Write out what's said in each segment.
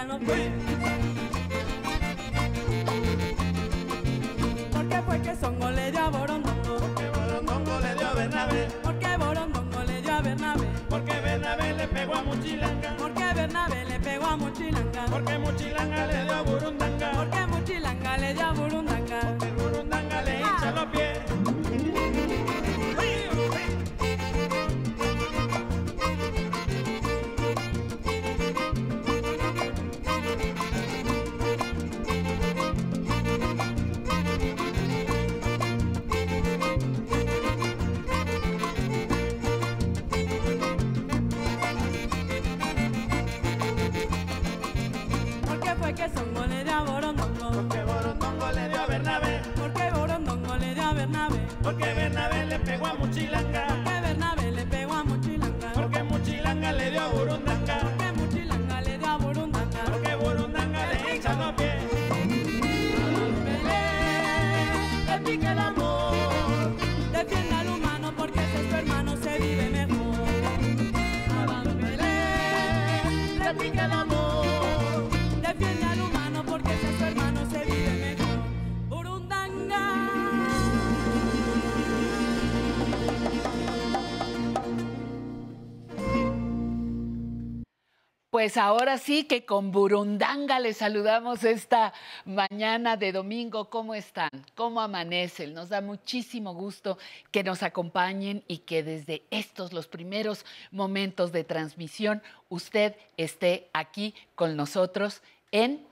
Burundanga, le hinchan los pies. ¿Por qué fue que Songo le dio a Borondongo? Que Borondongo le dio a Bernabé, ¿Por qué Borondongo le dio a Bernabe? porque Bernabé le pegó a Muchilanga, ¿Por qué Bernabe le pegó a Mochilanga? porque Muchilanga le dio a Burundanga, ¿Por qué Mochilanga le dio a Burundanga? A Borondongo? Porque Borondongo le dio a Bernabé, ¿Por qué Borondongo le dio a Bernabe? porque Bernabé le pegó a Muchilanga, Pues ahora sí que con Burundanga les saludamos esta mañana de domingo. ¿Cómo están? ¿Cómo amanecen? Nos da muchísimo gusto que nos acompañen y que desde estos, los primeros momentos de transmisión, usted esté aquí con nosotros en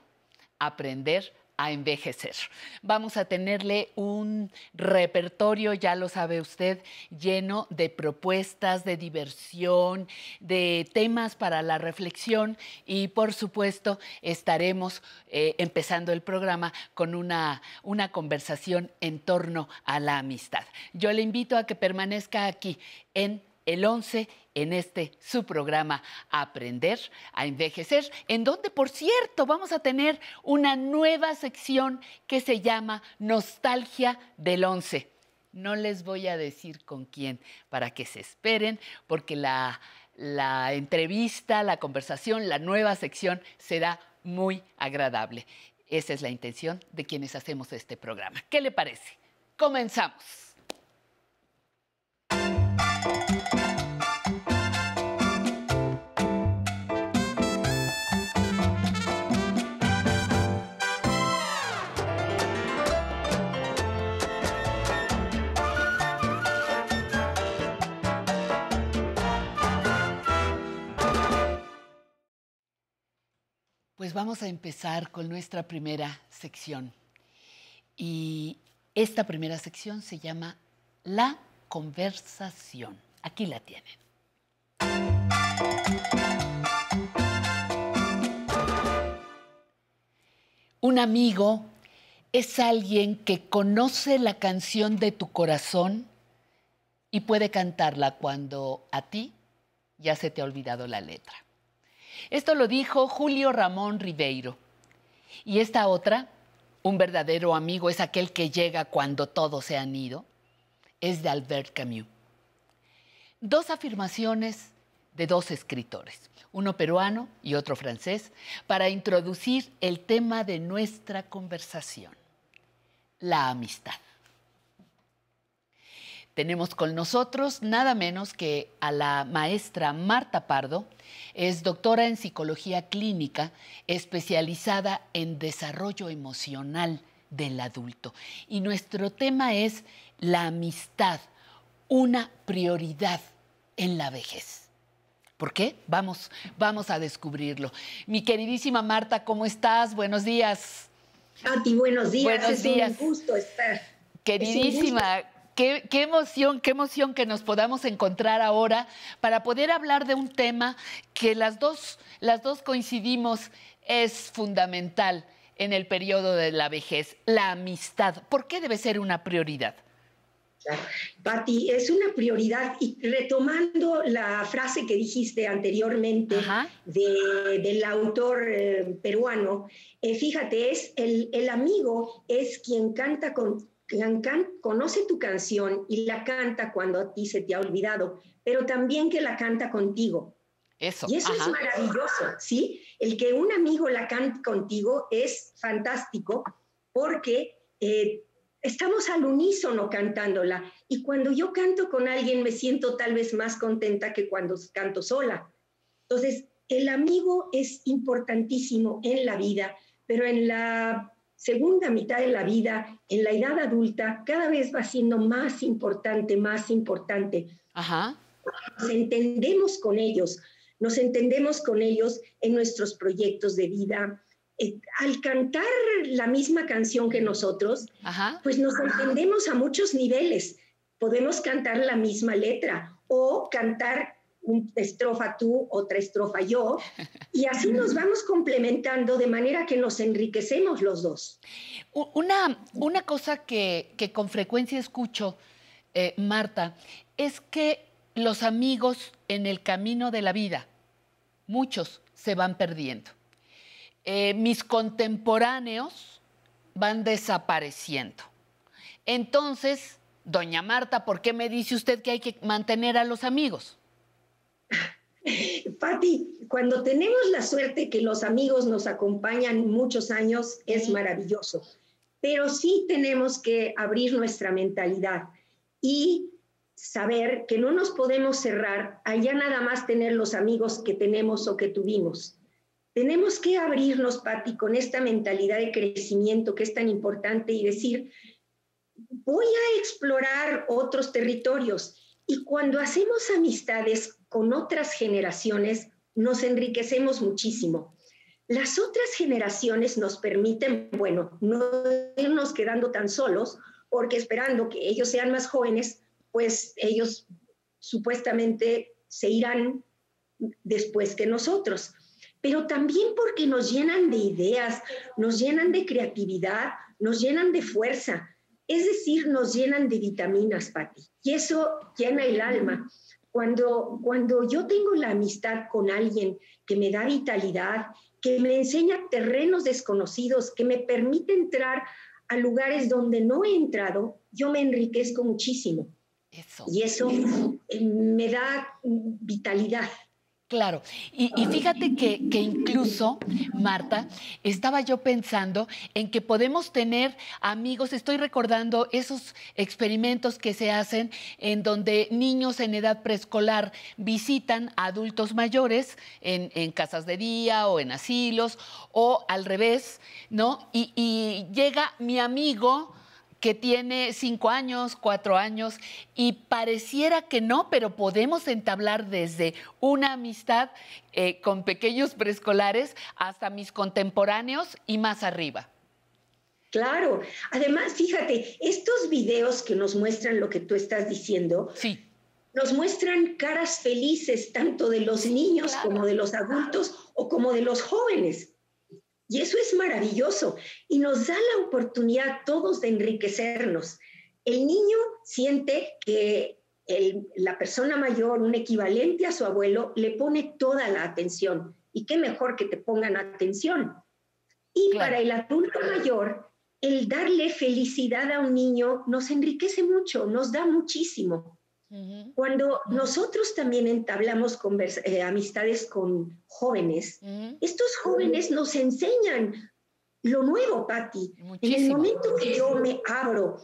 Aprender a envejecer. Vamos a tenerle un repertorio, ya lo sabe usted, lleno de propuestas, de diversión, de temas para la reflexión y por supuesto estaremos eh, empezando el programa con una, una conversación en torno a la amistad. Yo le invito a que permanezca aquí en el 11 en este su programa Aprender a Envejecer, en donde, por cierto, vamos a tener una nueva sección que se llama Nostalgia del 11. No les voy a decir con quién para que se esperen, porque la, la entrevista, la conversación, la nueva sección será muy agradable. Esa es la intención de quienes hacemos este programa. ¿Qué le parece? Comenzamos. Pues vamos a empezar con nuestra primera sección. Y esta primera sección se llama La conversación. Aquí la tienen. Un amigo es alguien que conoce la canción de tu corazón y puede cantarla cuando a ti ya se te ha olvidado la letra. Esto lo dijo Julio Ramón Ribeiro. Y esta otra, un verdadero amigo es aquel que llega cuando todos se han ido, es de Albert Camus. Dos afirmaciones de dos escritores, uno peruano y otro francés, para introducir el tema de nuestra conversación, la amistad. Tenemos con nosotros nada menos que a la maestra Marta Pardo, es doctora en psicología clínica, especializada en desarrollo emocional del adulto. Y nuestro tema es la amistad, una prioridad en la vejez. ¿Por qué? Vamos, vamos a descubrirlo. Mi queridísima Marta, ¿cómo estás? Buenos días. Pati, buenos días. Buenos es días. un gusto estar. Queridísima, qué, qué emoción, qué emoción que nos podamos encontrar ahora para poder hablar de un tema que las dos, las dos coincidimos es fundamental en el periodo de la vejez, la amistad. ¿Por qué debe ser una prioridad? Claro. Pati, es una prioridad y retomando la frase que dijiste anteriormente de- del autor eh, peruano, eh, fíjate, es el, el amigo es quien canta con can- conoce tu canción y la canta cuando a ti se te ha olvidado, pero también que la canta contigo. Eso. Y eso ajá. es maravilloso, ¿sí? El que un amigo la cante contigo es fantástico porque eh, estamos al unísono cantándola. Y cuando yo canto con alguien me siento tal vez más contenta que cuando canto sola. Entonces, el amigo es importantísimo en la vida, pero en la segunda mitad de la vida, en la edad adulta, cada vez va siendo más importante, más importante Ajá. nos entendemos con ellos, nos entendemos con ellos en nuestros proyectos de vida. Eh, al cantar la misma canción que nosotros, Ajá. pues nos entendemos a muchos niveles. Podemos cantar la misma letra o cantar una estrofa tú, otra estrofa yo, y así nos vamos complementando de manera que nos enriquecemos los dos. Una cosa que, que con frecuencia escucho, eh, Marta, es que los amigos en el camino de la vida, muchos se van perdiendo. Eh, mis contemporáneos van desapareciendo. Entonces, doña Marta, ¿por qué me dice usted que hay que mantener a los amigos? Patti, cuando tenemos la suerte que los amigos nos acompañan muchos años, es maravilloso. Pero sí tenemos que abrir nuestra mentalidad y saber que no nos podemos cerrar a ya nada más tener los amigos que tenemos o que tuvimos. Tenemos que abrirnos, Patti, con esta mentalidad de crecimiento que es tan importante y decir, voy a explorar otros territorios. Y cuando hacemos amistades con otras generaciones, nos enriquecemos muchísimo. Las otras generaciones nos permiten, bueno, no irnos quedando tan solos, porque esperando que ellos sean más jóvenes, pues ellos supuestamente se irán después que nosotros. Pero también porque nos llenan de ideas, nos llenan de creatividad, nos llenan de fuerza. Es decir, nos llenan de vitaminas, Pati. Y eso llena el alma. Cuando, cuando yo tengo la amistad con alguien que me da vitalidad, que me enseña terrenos desconocidos, que me permite entrar a lugares donde no he entrado, yo me enriquezco muchísimo. Eso. Y eso eh, me da vitalidad. Claro, y, y fíjate que, que incluso, Marta, estaba yo pensando en que podemos tener amigos, estoy recordando esos experimentos que se hacen en donde niños en edad preescolar visitan a adultos mayores en, en casas de día o en asilos o al revés, ¿no? Y, y llega mi amigo que tiene cinco años, cuatro años, y pareciera que no, pero podemos entablar desde una amistad eh, con pequeños preescolares hasta mis contemporáneos y más arriba. Claro, además, fíjate, estos videos que nos muestran lo que tú estás diciendo, Sí, nos muestran caras felices tanto de los niños claro. como de los adultos o como de los jóvenes. Y eso es maravilloso y nos da la oportunidad todos de enriquecernos. El niño siente que el- la persona mayor, un equivalente a su abuelo, le pone toda la atención. Y qué mejor que te pongan atención. Y Claro. para el adulto mayor, el darle felicidad a un niño nos enriquece mucho, nos da muchísimo. Cuando nosotros también entablamos eh, amistades con jóvenes, estos jóvenes nos enseñan lo nuevo, Patti. En el momento que yo me abro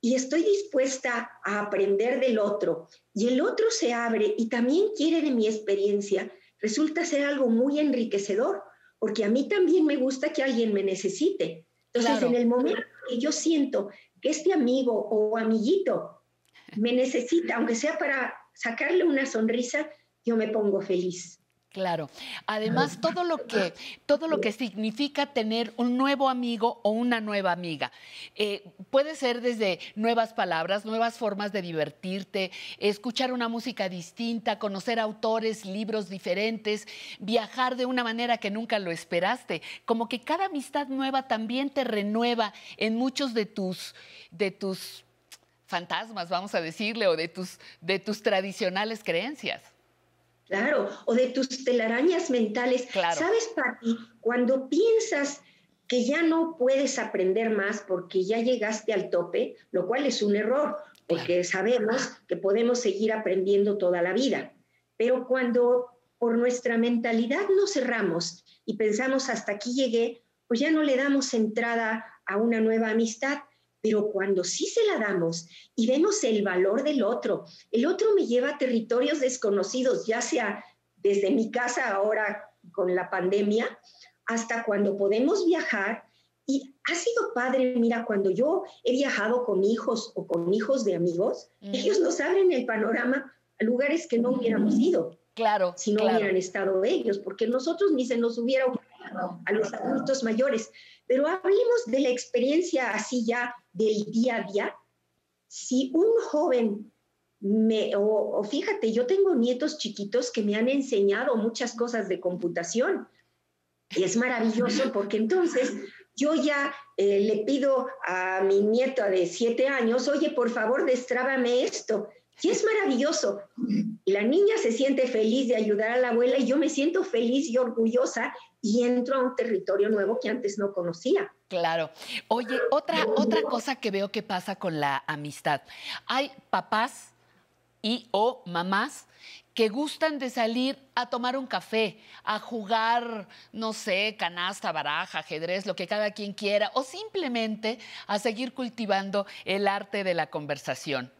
y estoy dispuesta a aprender del otro y el otro se abre y también quiere de mi experiencia, resulta ser algo muy enriquecedor, porque a mí también me gusta que alguien me necesite. Entonces, Claro. en el momento que yo siento que este amigo o amiguito me necesita, aunque sea para sacarle una sonrisa, yo me pongo feliz. Claro. Además, todo lo que, todo lo que significa tener un nuevo amigo o una nueva amiga. Eh, puede ser desde nuevas palabras, nuevas formas de divertirte, escuchar una música distinta, conocer autores, libros diferentes, viajar de una manera que nunca lo esperaste. Como que cada amistad nueva también te renueva en muchos de tus, de tus fantasmas, vamos a decirle, o de tus, de tus tradicionales creencias. Claro, o de tus telarañas mentales. Claro. ¿Sabes, Pati? Cuando piensas que ya no puedes aprender más porque ya llegaste al tope, lo cual es un error, porque sabemos que podemos seguir aprendiendo toda la vida. Pero cuando por nuestra mentalidad nos cerramos y pensamos hasta aquí llegué, pues ya no le damos entrada a una nueva amistad. Pero cuando sí se la damos y vemos el valor del otro, el otro me lleva a territorios desconocidos, ya sea desde mi casa ahora con la pandemia, hasta cuando podemos viajar. Y ha sido padre, mira, cuando yo he viajado con hijos o con hijos de amigos, Mm. ellos nos abren el panorama a lugares que no hubiéramos ido Claro, si no claro. hubieran estado ellos, porque nosotros ni se nos hubiera ocurrido a los adultos mayores. Pero hablemos de la experiencia así ya del día a día. Si un joven me, o, fíjate, yo tengo nietos chiquitos que me han enseñado muchas cosas de computación. Y es maravilloso porque entonces yo ya eh, le pido a mi nieta de siete años, oye, por favor, destrábame esto. Y es maravilloso. La niña se siente feliz de ayudar a la abuela y yo me siento feliz y orgullosa y entro a un territorio nuevo que antes no conocía. Claro. Oye, otra, otra cosa que veo que pasa con la amistad. Hay papás y o mamás que gustan de salir a tomar un café, a jugar, no sé, canasta, baraja, ajedrez, lo que cada quien quiera, o simplemente a seguir cultivando el arte de la conversación.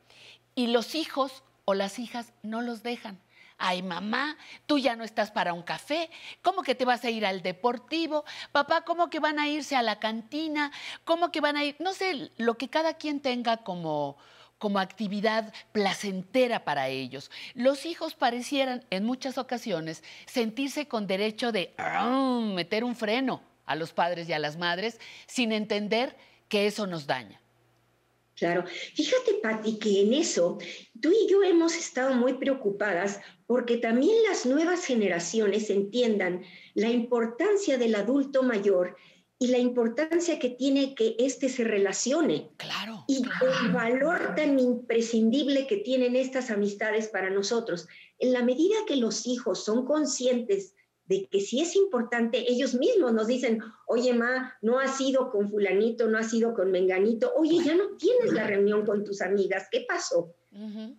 Y los hijos o las hijas no los dejan. Ay, mamá, tú ya no estás para un café. ¿Cómo que te vas a ir al deportivo? Papá, ¿cómo que van a irse a la cantina? ¿Cómo que van a ir? No sé, lo que cada quien tenga como, como actividad placentera para ellos. Los hijos parecieran en muchas ocasiones sentirse con derecho de meter un freno a los padres y a las madres sin entender que eso nos daña. Claro. Fíjate, Patti, que en eso tú y yo hemos estado muy preocupadas porque también las nuevas generaciones entiendan la importancia del adulto mayor y la importancia que tiene que éste se relacione Claro. y el valor tan imprescindible que tienen estas amistades para nosotros. En la medida que los hijos son conscientes de que si es importante, ellos mismos nos dicen, oye, ma, no has ido con fulanito, no has ido con menganito, oye, ya no tienes la reunión con tus amigas, ¿qué pasó?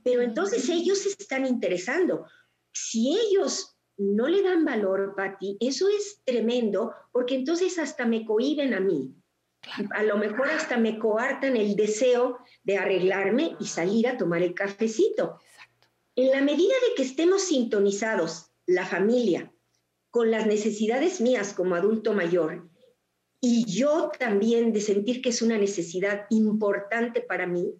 Pero entonces ellos se están interesando. Si ellos no le dan valor, Patti, eso es tremendo, porque entonces hasta me cohiben a mí. Claro. A lo mejor hasta me coartan el deseo de arreglarme y salir a tomar el cafecito. Exacto. En la medida de que estemos sintonizados, la familia, con las necesidades mías como adulto mayor, y yo también de sentir que es una necesidad importante para mí,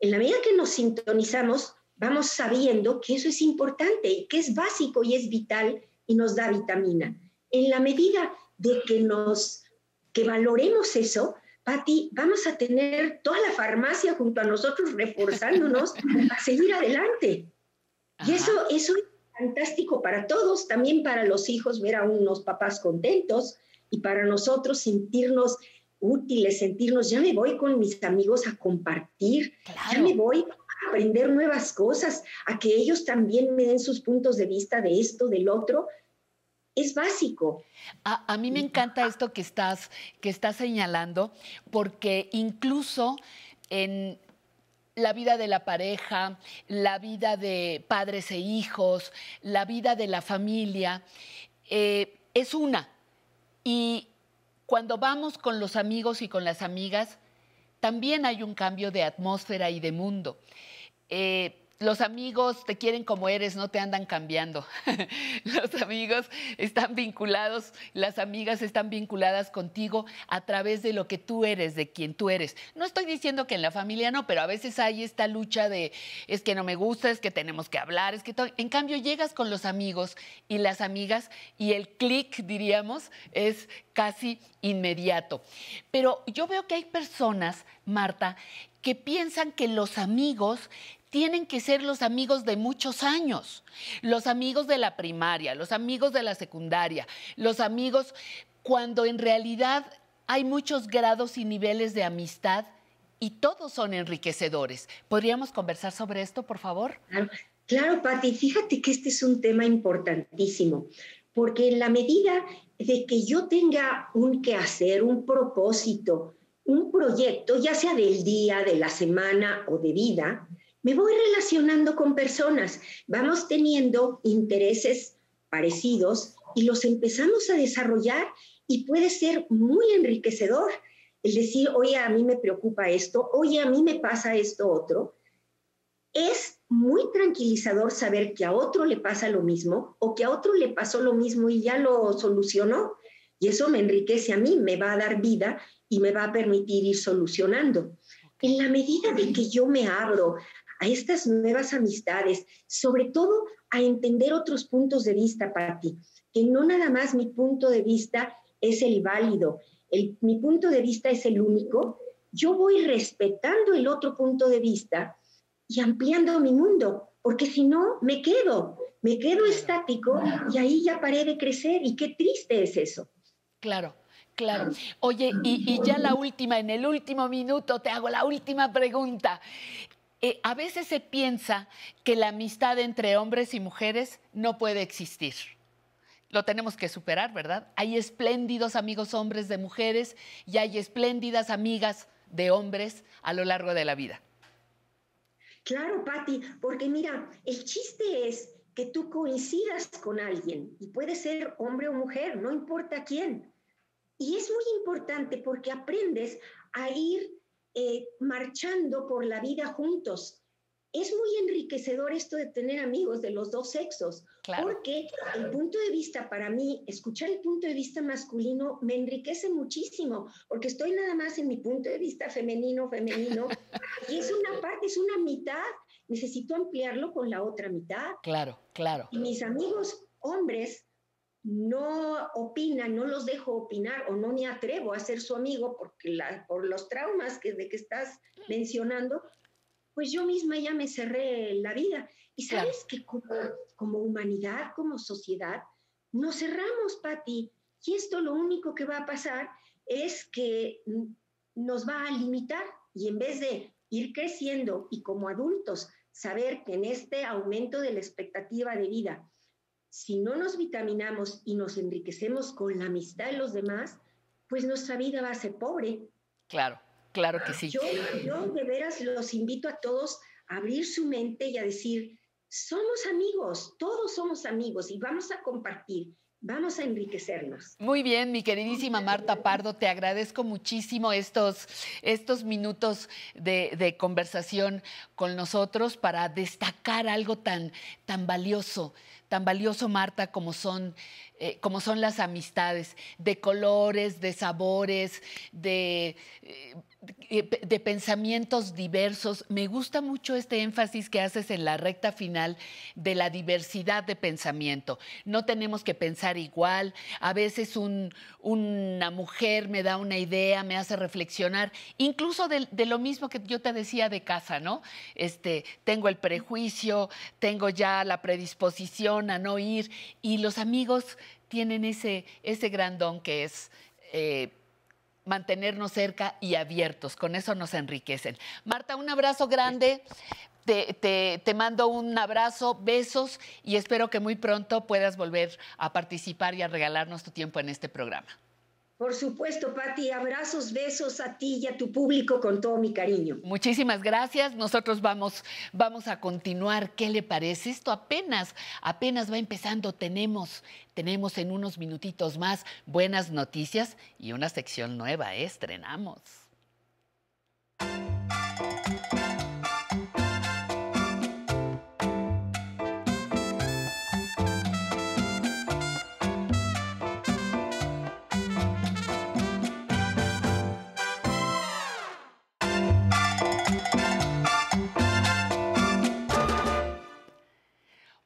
en la medida que nos sintonizamos, vamos sabiendo que eso es importante y que es básico y es vital y nos da vitamina. En la medida de que nos que valoremos eso, Patti, vamos a tener toda la farmacia junto a nosotros reforzándonos a seguir adelante. Y eso, eso es fantástico para todos, también para los hijos ver a unos papás contentos y para nosotros sentirnos útiles, sentirnos, ya me voy con mis amigos a compartir, ya me voy a aprender nuevas cosas, a que ellos también me den sus puntos de vista de esto, del otro. Es básico. A, a mí me encanta esto que estás, que estás señalando, porque incluso en la vida de la pareja, la vida de padres e hijos, la vida de la familia, eh, es una. Y cuando vamos con los amigos y con las amigas, también hay un cambio de atmósfera y de mundo. Eh, los amigos te quieren como eres, no te andan cambiando. los amigos están vinculados, las amigas están vinculadas contigo a través de lo que tú eres, de quien tú eres. No estoy diciendo que en la familia no, pero a veces hay esta lucha de es que no me gusta, es que tenemos que hablar, es que todo. En cambio, llegas con los amigos y las amigas y el clic, diríamos, es casi inmediato. Pero yo veo que hay personas, Marta, que piensan que los amigos tienen que ser los amigos de muchos años, los amigos de la primaria, los amigos de la secundaria, los amigos cuando en realidad hay muchos grados y niveles de amistad y todos son enriquecedores. ¿Podríamos conversar sobre esto, por favor? Claro, claro Patti, fíjate que este es un tema importantísimo, porque en la medida de que yo tenga un quehacer, un propósito, un proyecto, ya sea del día, de la semana o de vida, me voy relacionando con personas, vamos teniendo intereses parecidos y los empezamos a desarrollar y puede ser muy enriquecedor. El decir, oye, a mí me preocupa esto, oye, a mí me pasa esto otro, es muy tranquilizador saber que a otro le pasa lo mismo o que a otro le pasó lo mismo y ya lo solucionó. Y eso me enriquece a mí, me va a dar vida y me va a permitir ir solucionando. En la medida de que yo me abro a estas nuevas amistades, sobre todo a entender otros puntos de vista para ti, que no nada más mi punto de vista es el válido, el, mi punto de vista es el único, yo voy respetando el otro punto de vista y ampliando mi mundo, porque si no, me quedo, me quedo estático y ahí ya paré de crecer y qué triste es eso. Claro. Claro. Oye, y, y, ya la última, en el último minuto te hago la última pregunta. Eh, a veces se piensa que la amistad entre hombres y mujeres no puede existir. Lo tenemos que superar, ¿verdad? Hay espléndidos amigos hombres de mujeres y hay espléndidas amigas de hombres a lo largo de la vida. Claro, Patti, porque mira, el chiste es que tú coincidas con alguien y puede ser hombre o mujer, no importa quién y es muy importante porque aprendes a ir eh, marchando por la vida juntos. Es muy enriquecedor esto de tener amigos de los dos sexos, porque el punto de vista para mí, escuchar el punto de vista masculino me enriquece muchísimo, porque estoy nada más en mi punto de vista femenino, femenino, y es una parte, es una mitad, necesito ampliarlo con la otra mitad. Claro, claro. Y mis amigos hombres no opinan, no los dejo opinar o no me atrevo a ser su amigo porque por los traumas que, de que estás mencionando, pues yo misma ya me cerré la vida. Y sabes que como, como humanidad, como sociedad, nos cerramos, Patti. Y esto lo único que va a pasar es que nos va a limitar y en vez de ir creciendo y como adultos saber que en este aumento de la expectativa de vida si no nos vitaminamos y nos enriquecemos con la amistad de los demás, pues nuestra vida va a ser pobre. Claro, claro que sí. Yo, de veras los invito a todos a abrir su mente y a decir, somos amigos, todos somos amigos y vamos a compartir. Vamos a enriquecernos. Muy bien, mi queridísima Marta Pardo, te agradezco muchísimo estos, estos minutos de, conversación con nosotros para destacar algo tan, tan valioso tan valioso, Marta, como son, eh, como son las amistades, de colores, de sabores, de, eh, de pensamientos diversos. Me gusta mucho este énfasis que haces en la recta final de la diversidad de pensamiento. No tenemos que pensar igual. A veces una mujer me da una idea, me hace reflexionar, incluso de, de, lo mismo que yo te decía de casa, ¿no? Este, tengo el prejuicio, tengo ya la predisposición a no ir y los amigos tienen ese, ese gran don que es... Eh, mantenernos cerca y abiertos. Con eso nos enriquecen. Marta, un abrazo grande. Te, te, mando un abrazo, besos y espero que muy pronto puedas volver a participar y a regalarnos tu tiempo en este programa. Por supuesto, Patti, abrazos, besos a ti y a tu público con todo mi cariño. Muchísimas gracias. Nosotros vamos, vamos a continuar. ¿Qué le parece? Esto apenas, apenas va empezando. Tenemos, tenemos en unos minutitos más buenas noticias y una sección nueva. Estrenamos.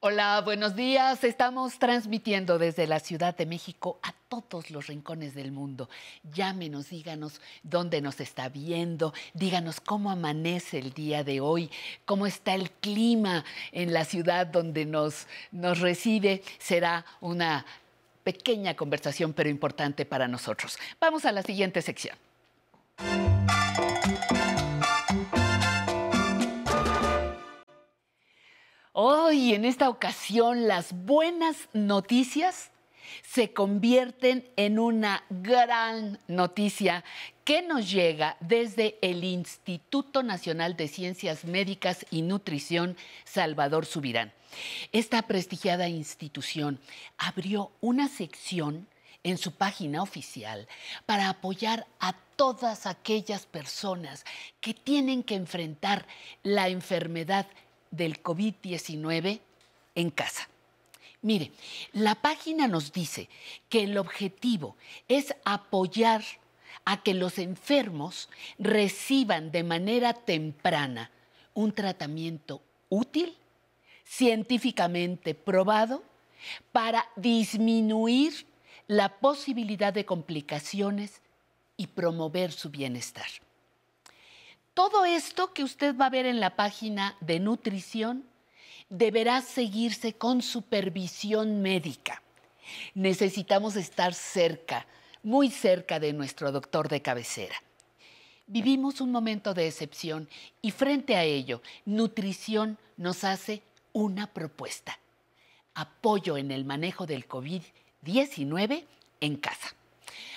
Hola, buenos días. Estamos transmitiendo desde la Ciudad de México a todos los rincones del mundo. Llámenos, díganos dónde nos está viendo, díganos cómo amanece el día de hoy, cómo está el clima en la ciudad donde nos, nos recibe. Será una pequeña conversación, pero importante para nosotros. Vamos a la siguiente sección. Hoy, en esta ocasión, las buenas noticias se convierten en una gran noticia que nos llega desde el Instituto Nacional de Ciencias Médicas y Nutrición Salvador Subirán. Esta prestigiada institución abrió una sección en su página oficial para apoyar a todas aquellas personas que tienen que enfrentar la enfermedad del COVID-19 en casa. Mire, la página nos dice que el objetivo es apoyar a que los enfermos reciban de manera temprana un tratamiento útil, científicamente probado, para disminuir la posibilidad de complicaciones y promover su bienestar. Todo esto que usted va a ver en la página de nutrición deberá seguirse con supervisión médica. Necesitamos estar cerca, muy cerca de nuestro doctor de cabecera. Vivimos un momento de excepción y frente a ello, nutrición nos hace una propuesta. Apoyo en el manejo del COVID-19 en casa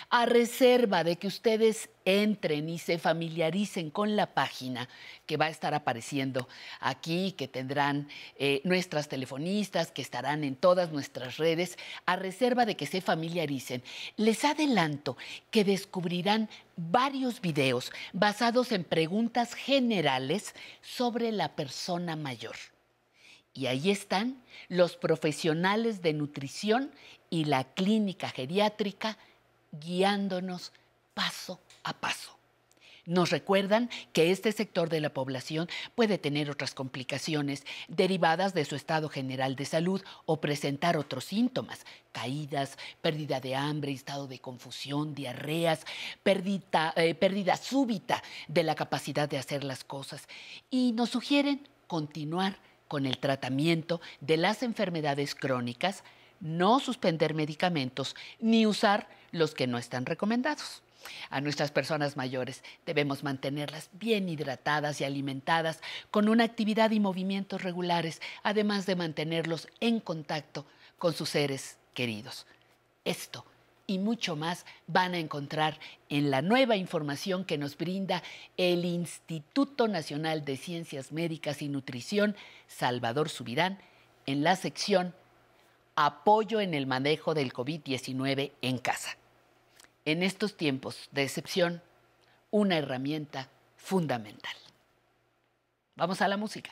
a reserva de que ustedes entren y se familiaricen con la página que va a estar apareciendo aquí, que tendrán eh, nuestras telefonistas, que estarán en todas nuestras redes, a reserva de que se familiaricen. Les adelanto que descubrirán varios videos basados en preguntas generales sobre la persona mayor. Y ahí están los profesionales de nutrición y la clínica geriátrica guiándonos paso a paso. Nos recuerdan que este sector de la población puede tener otras complicaciones derivadas de su estado general de salud o presentar otros síntomas, caídas, pérdida de hambre, estado de confusión, diarreas, pérdida, eh, pérdida súbita de la capacidad de hacer las cosas. Y nos sugieren continuar con el tratamiento de las enfermedades crónicas, no suspender medicamentos ni usar los que no están recomendados. A nuestras personas mayores debemos mantenerlas bien hidratadas y alimentadas con una actividad y movimientos regulares, además de mantenerlos en contacto con sus seres queridos. Esto y mucho más van a encontrar en la nueva información que nos brinda el Instituto Nacional de Ciencias Médicas y Nutrición, Salvador Subirán, en la sección Apoyo en el manejo del COVID-19 en casa en estos tiempos de excepción una herramienta fundamental. Vamos a la música.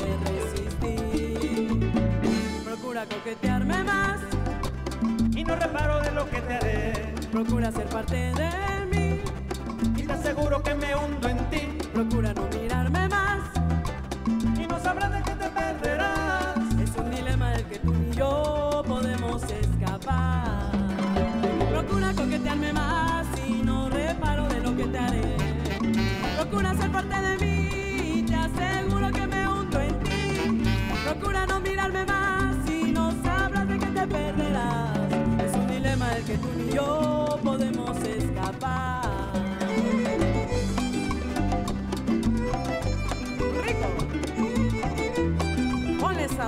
no sabrás de qué te perderás.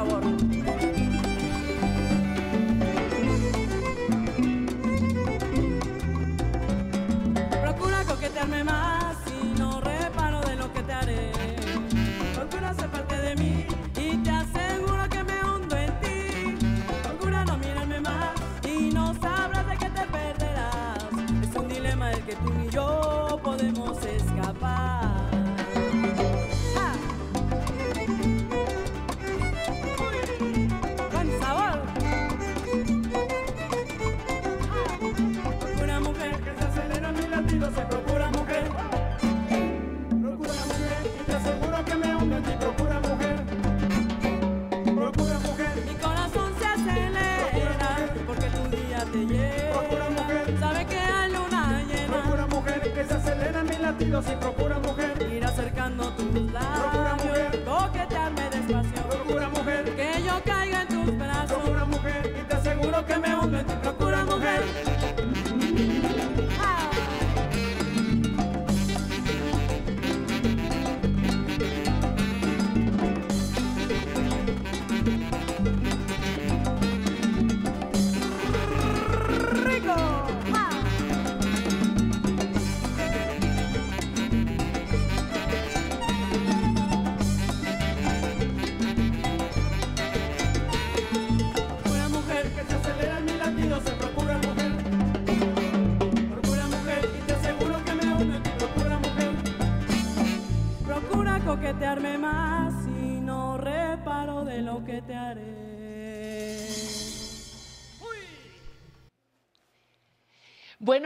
Sabor.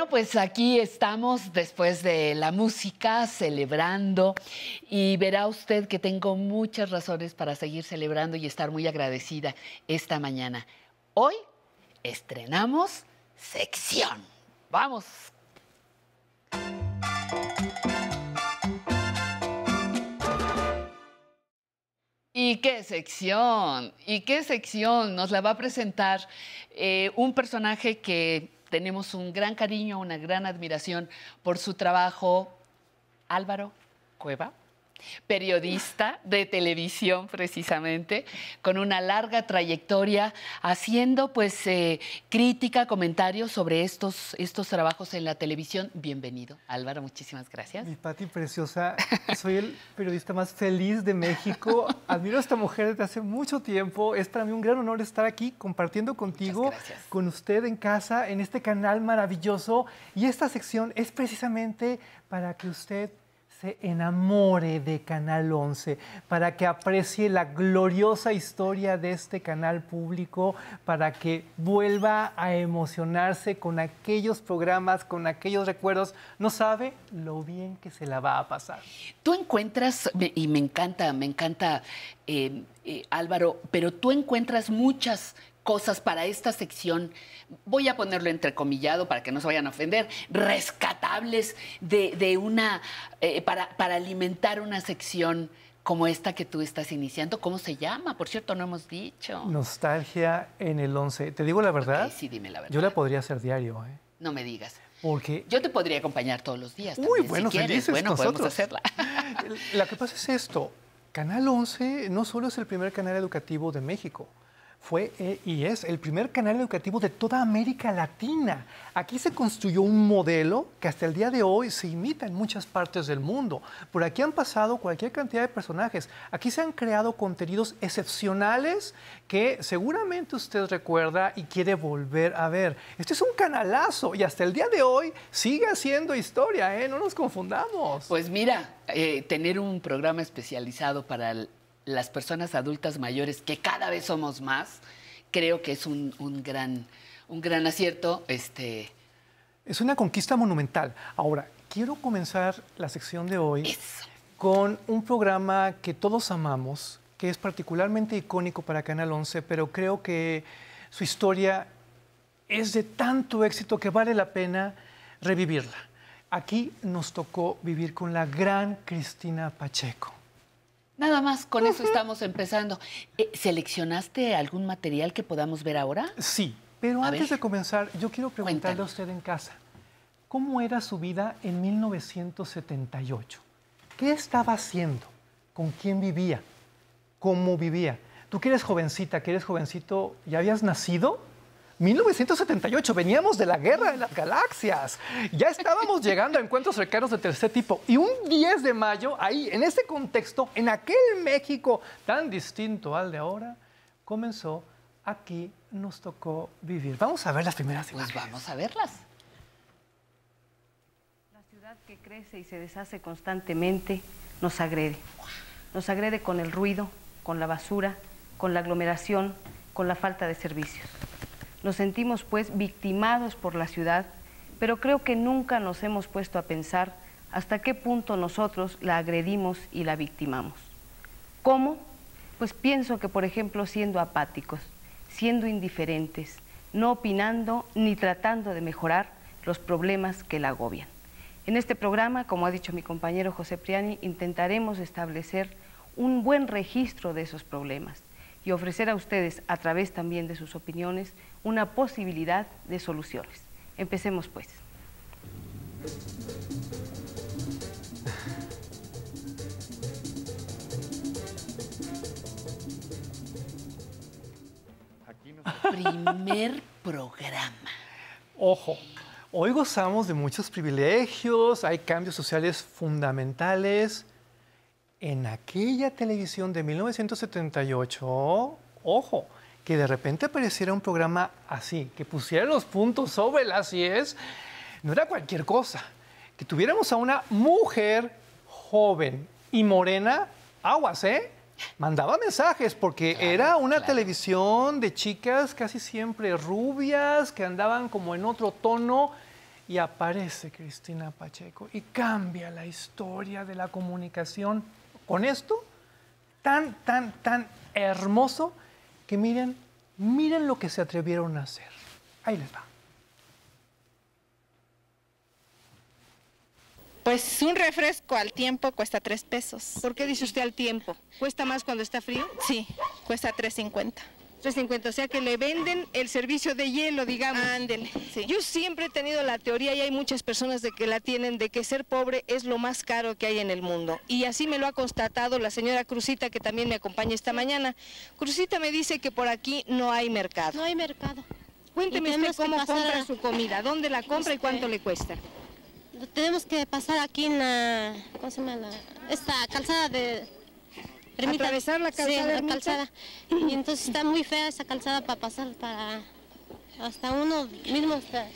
Pues aquí estamos después de la música celebrando y verá usted que tengo muchas razones para seguir celebrando y estar muy agradecida esta mañana. Hoy estrenamos sección. Vamos. ¿Y qué sección? ¿Y qué sección? Nos la va a presentar eh, un personaje que tenemos un gran cariño, una gran admiración por su trabajo, Álvaro Cueva, periodista de televisión precisamente, con una larga trayectoria haciendo pues eh, crítica, comentarios sobre estos, estos trabajos en la televisión. Bienvenido, Álvaro, muchísimas gracias. Mi Pati preciosa, soy el periodista más feliz de México. Admiro a esta mujer desde hace mucho tiempo. Es para mí un gran honor estar aquí compartiendo contigo, con usted en casa, en este canal maravilloso. Y esta sección es precisamente para que usted se enamore de Canal 11, para que aprecie la gloriosa historia de este canal público, para que vuelva a emocionarse con aquellos programas, con aquellos recuerdos. No sabe lo bien que se la va a pasar. Tú encuentras, y me encanta, me encanta, eh, eh, Álvaro, pero tú encuentras muchas cosas para esta sección, voy a ponerlo entrecomillado para que no se vayan a ofender, rescatables de, de una, eh, para, para alimentar una sección como esta que tú estás iniciando. ¿Cómo se llama? Por cierto, no hemos dicho. Nostalgia en el 11. Te digo la verdad, Ok, sí, dime la verdad. yo la podría hacer diario, ¿eh? No me digas. porque Yo te podría acompañar todos los días. Uy, también, si bueno, quieres. felices Bueno, podemos nosotros. hacerla. La que pasa es esto, Canal 11 no solo es el primer canal educativo de México, fue eh, y es el primer canal educativo de toda América Latina. Aquí se construyó un modelo que hasta el día de hoy se imita en muchas partes del mundo. Por aquí han pasado cualquier cantidad de personajes. Aquí se han creado contenidos excepcionales que seguramente usted recuerda y quiere volver a ver. Este es un canalazo y hasta el día de hoy sigue haciendo historia, ¿eh? No nos confundamos. Pues mira, eh, tener un programa especializado para l- las personas adultas mayores, que cada vez somos más, creo que es un, un gran, un gran acierto. Este, Es una conquista monumental. Ahora, quiero comenzar la sección de hoy eso. con un programa que todos amamos, que es particularmente icónico para Canal 11, pero creo que su historia es de tanto éxito que vale la pena revivirla. Aquí nos tocó vivir con la gran Cristina Pacheco. Nada más, con eso estamos empezando. Eh, ¿Seleccionaste algún material que podamos ver ahora? Sí, pero A antes ver. de comenzar, yo quiero preguntarle a usted en casa, ¿cómo era su vida en 1978? ¿Qué estaba haciendo? ¿Con quién vivía? ¿Cómo vivía? Tú que eres jovencita, que eres jovencito, ¿ya habías nacido? 1978, veníamos de la guerra de las galaxias. Ya estábamos llegando a encuentros cercanos de tercer tipo. Y un 10 de mayo, ahí, en ese contexto, en aquel México tan distinto al de ahora, comenzó aquí nos tocó vivir. Vamos a ver las primeras Pues imágenes. vamos a verlas. La ciudad que crece y se deshace constantemente nos agrede. Nos agrede con el ruido, con la basura, con la aglomeración, con la falta de servicios. Nos sentimos pues victimados por la ciudad, pero creo que nunca nos hemos puesto a pensar hasta qué punto nosotros la agredimos y la victimamos. ¿Cómo? Pues pienso que, por ejemplo, siendo apáticos, siendo indiferentes, no opinando ni tratando de mejorar los problemas que la agobian. En este programa, como ha dicho mi compañero José Priani, intentaremos establecer un buen registro de esos problemas y ofrecer a ustedes, a través también de sus opiniones, una posibilidad de soluciones. Empecemos pues. Primer programa. Ojo, hoy gozamos de muchos privilegios, hay cambios sociales fundamentales. En aquella televisión de 1978, ojo, que de repente apareciera un programa así, que pusiera los puntos sobre las IES, no era cualquier cosa. Que tuviéramos a una mujer joven y morena, aguas, ¿eh? Mandaba mensajes porque Claro, era una claro. televisión de chicas casi siempre rubias que andaban como en otro tono y aparece Cristina Pacheco y cambia la historia de la comunicación con esto tan, tan, tan hermoso que miren, miren lo que se atrevieron a hacer. Ahí les va. Pues un refresco al tiempo cuesta tres pesos. ¿Por qué dice usted al tiempo? ¿Cuesta más cuando está frío? Sí, cuesta 3.50. 3.50, o sea que le venden el servicio de hielo, digamos. Ándele, sí. Yo siempre he tenido la teoría, y hay muchas personas de que la tienen, de que ser pobre es lo más caro que hay en el mundo. Y así me lo ha constatado la señora Cruzita, que también me acompaña esta mañana. Cruzita me dice que por aquí no hay mercado. No hay mercado. Cuénteme usted cómo compra a- su comida, dónde la compra y cuánto le cuesta. Tenemos que pasar aquí en la, ¿cómo se llama? La- esta calzada de... ¿Atravesar la Sí, calzada, la Ermita? calzada. Y entonces está muy fea esa calzada para pasar para... Hasta uno mismo, hasta,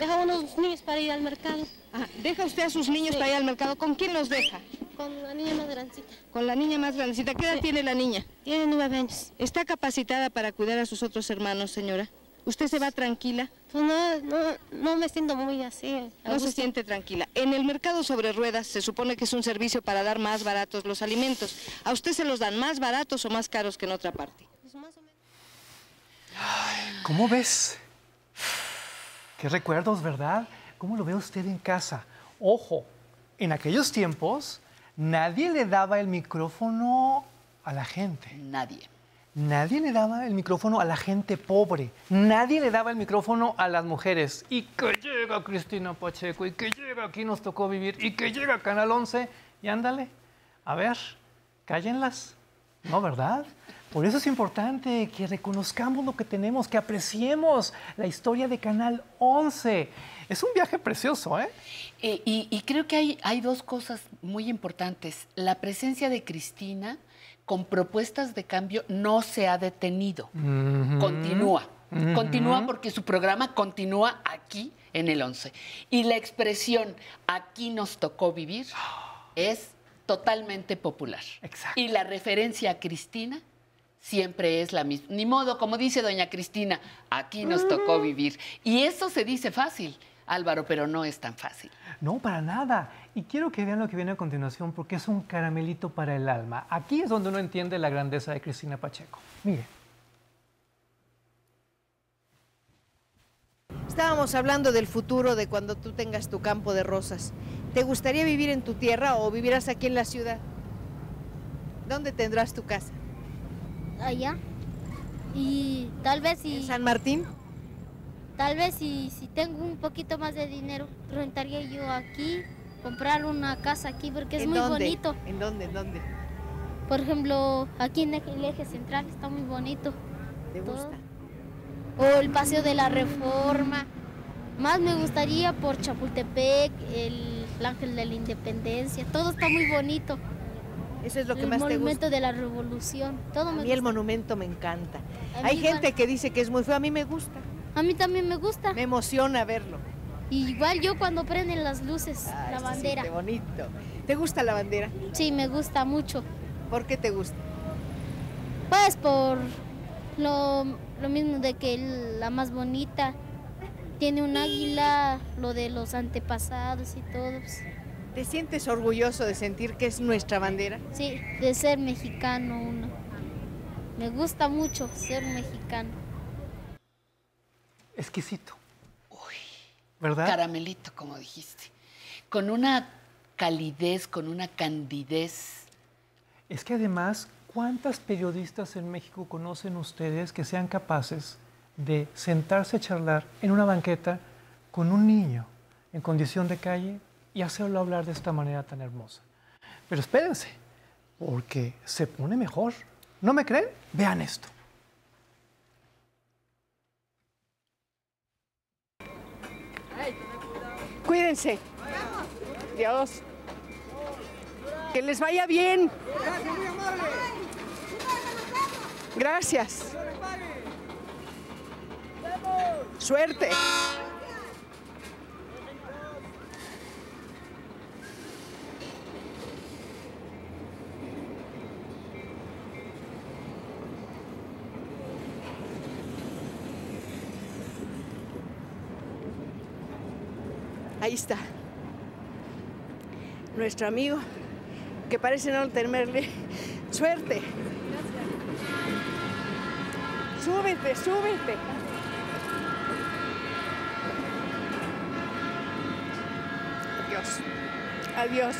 deja unos niños para ir al mercado Ah, ¿Deja usted a sus niños Sí. para ir al mercado? ¿Con quién los deja? con la niña más grandecita. Con la niña más grandecita. ¿Qué edad Sí. tiene la niña? Tiene nueve años. ¿Está capacitada para cuidar a sus otros hermanos, señora? ¿Usted se va tranquila? Pues no, no, no me siento muy así. No se siente tranquila. En el mercado sobre ruedas se supone que es un servicio para dar más baratos los alimentos. ¿A usted se los dan más baratos o más caros que en otra parte? Pues más o menos. ¿Cómo ves? Qué recuerdos, ¿verdad? ¿Cómo lo ve usted en casa? Ojo, en aquellos tiempos nadie le daba el micrófono a la gente. Nadie. Nadie le daba el micrófono a la gente pobre. Nadie le daba el micrófono a las mujeres. Y que llega Cristina Pacheco, y que llega aquí nos tocó vivir, y que llega Canal 11. Y ándale, a ver, cállenlas. ¿No, verdad? Por eso es importante que reconozcamos lo que tenemos, que apreciemos la historia de Canal 11. Es un viaje precioso, ¿eh? Eh, y, creo que hay dos cosas muy importantes. La presencia de Cristina con propuestas de cambio no se ha detenido. Continúa. Continúa porque su programa continúa aquí en el 11. Y la expresión aquí nos tocó vivir es totalmente popular. Exacto. Y la referencia a Cristina siempre es la misma. Ni modo, como dice doña Cristina, aquí nos tocó vivir. Y eso se dice fácil, Álvaro, pero no es tan fácil. No, para nada. Y quiero que vean lo que viene a continuación porque es un caramelito para el alma. Aquí es donde uno entiende la grandeza de Cristina Pacheco. Mire. Estábamos hablando del futuro de cuando tú tengas tu campo de rosas. ¿Te gustaría vivir en tu tierra o vivirás aquí en la ciudad? ¿Dónde tendrás tu casa? allá. Y tal vez si, ¿En San Martín? Tal vez si, si tengo un poquito más de dinero, rentaría yo aquí, comprar una casa aquí porque es ¿En muy dónde? bonito. ¿En dónde? ¿En dónde? Por ejemplo, aquí en el eje central está muy bonito. ¿Te Todo. gusta? O el Paseo de la Reforma. Más me gustaría por Chapultepec, el Ángel de la Independencia. Todo está muy bonito. Eso es lo que el más te Monumento gusta. de la Revolución. Todo A me mí el monumento me encanta. Hay igual. gente que dice que es muy feo, a mí me gusta. A mí también me gusta. Me emociona verlo. Igual yo cuando prenden las luces, Ah, la bandera. siente bonito. ¿Te gusta la bandera? Sí, me gusta mucho. ¿Por qué te gusta? Pues por lo, lo mismo de que la más bonita tiene un águila, lo de los antepasados y todo. pues, ¿Te sientes orgulloso de sentir que es nuestra bandera? sí, de ser mexicano uno. Me gusta mucho ser mexicano. Exquisito. ¿Verdad? Caramelito, como dijiste. Con una calidez, con una candidez. Es que además, ¿cuántas periodistas en México conocen ustedes que sean capaces de sentarse a charlar en una banqueta con un niño en condición de calle y hacerlo hablar de esta manera tan hermosa? Pero espérense, porque se pone mejor. ¿No me creen? Vean esto. Cuídense. Dios. Que les vaya bien. Gracias. Suerte. Ahí está. Nuestro amigo, que parece no temerle. Suerte. Súbete, súbete. Adiós. Adiós.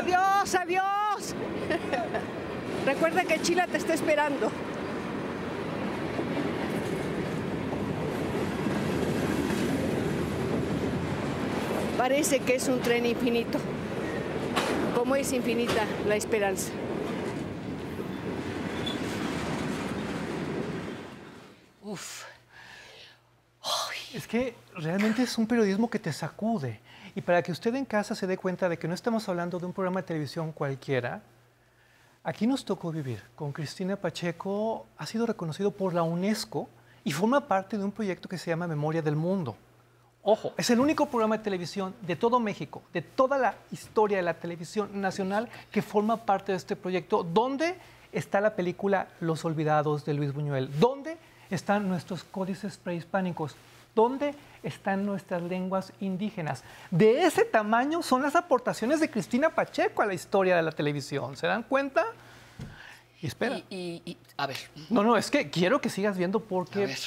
Adiós, adiós. Recuerda que Chila te está esperando. Parece que es un tren infinito. Como es infinita la esperanza. Uf. Es que realmente es un periodismo que te sacude. Y para que usted en casa se dé cuenta de que no estamos hablando de un programa de televisión cualquiera, aquí nos tocó vivir. Con Cristina Pacheco ha sido reconocido por la UNESCO y forma parte de un proyecto que se llama Memoria del Mundo. Ojo, es el único programa de televisión de todo México, de toda la historia de la televisión nacional que forma parte de este proyecto, donde está la película Los Olvidados de Luis Buñuel, donde están nuestros códices prehispánicos, donde están nuestras lenguas indígenas. De ese tamaño son las aportaciones de Cristina Pacheco a la historia de la televisión. ¿Se dan cuenta? Y espera. Y, y- y- a ver, No, no, es que quiero que sigas viendo porque ver.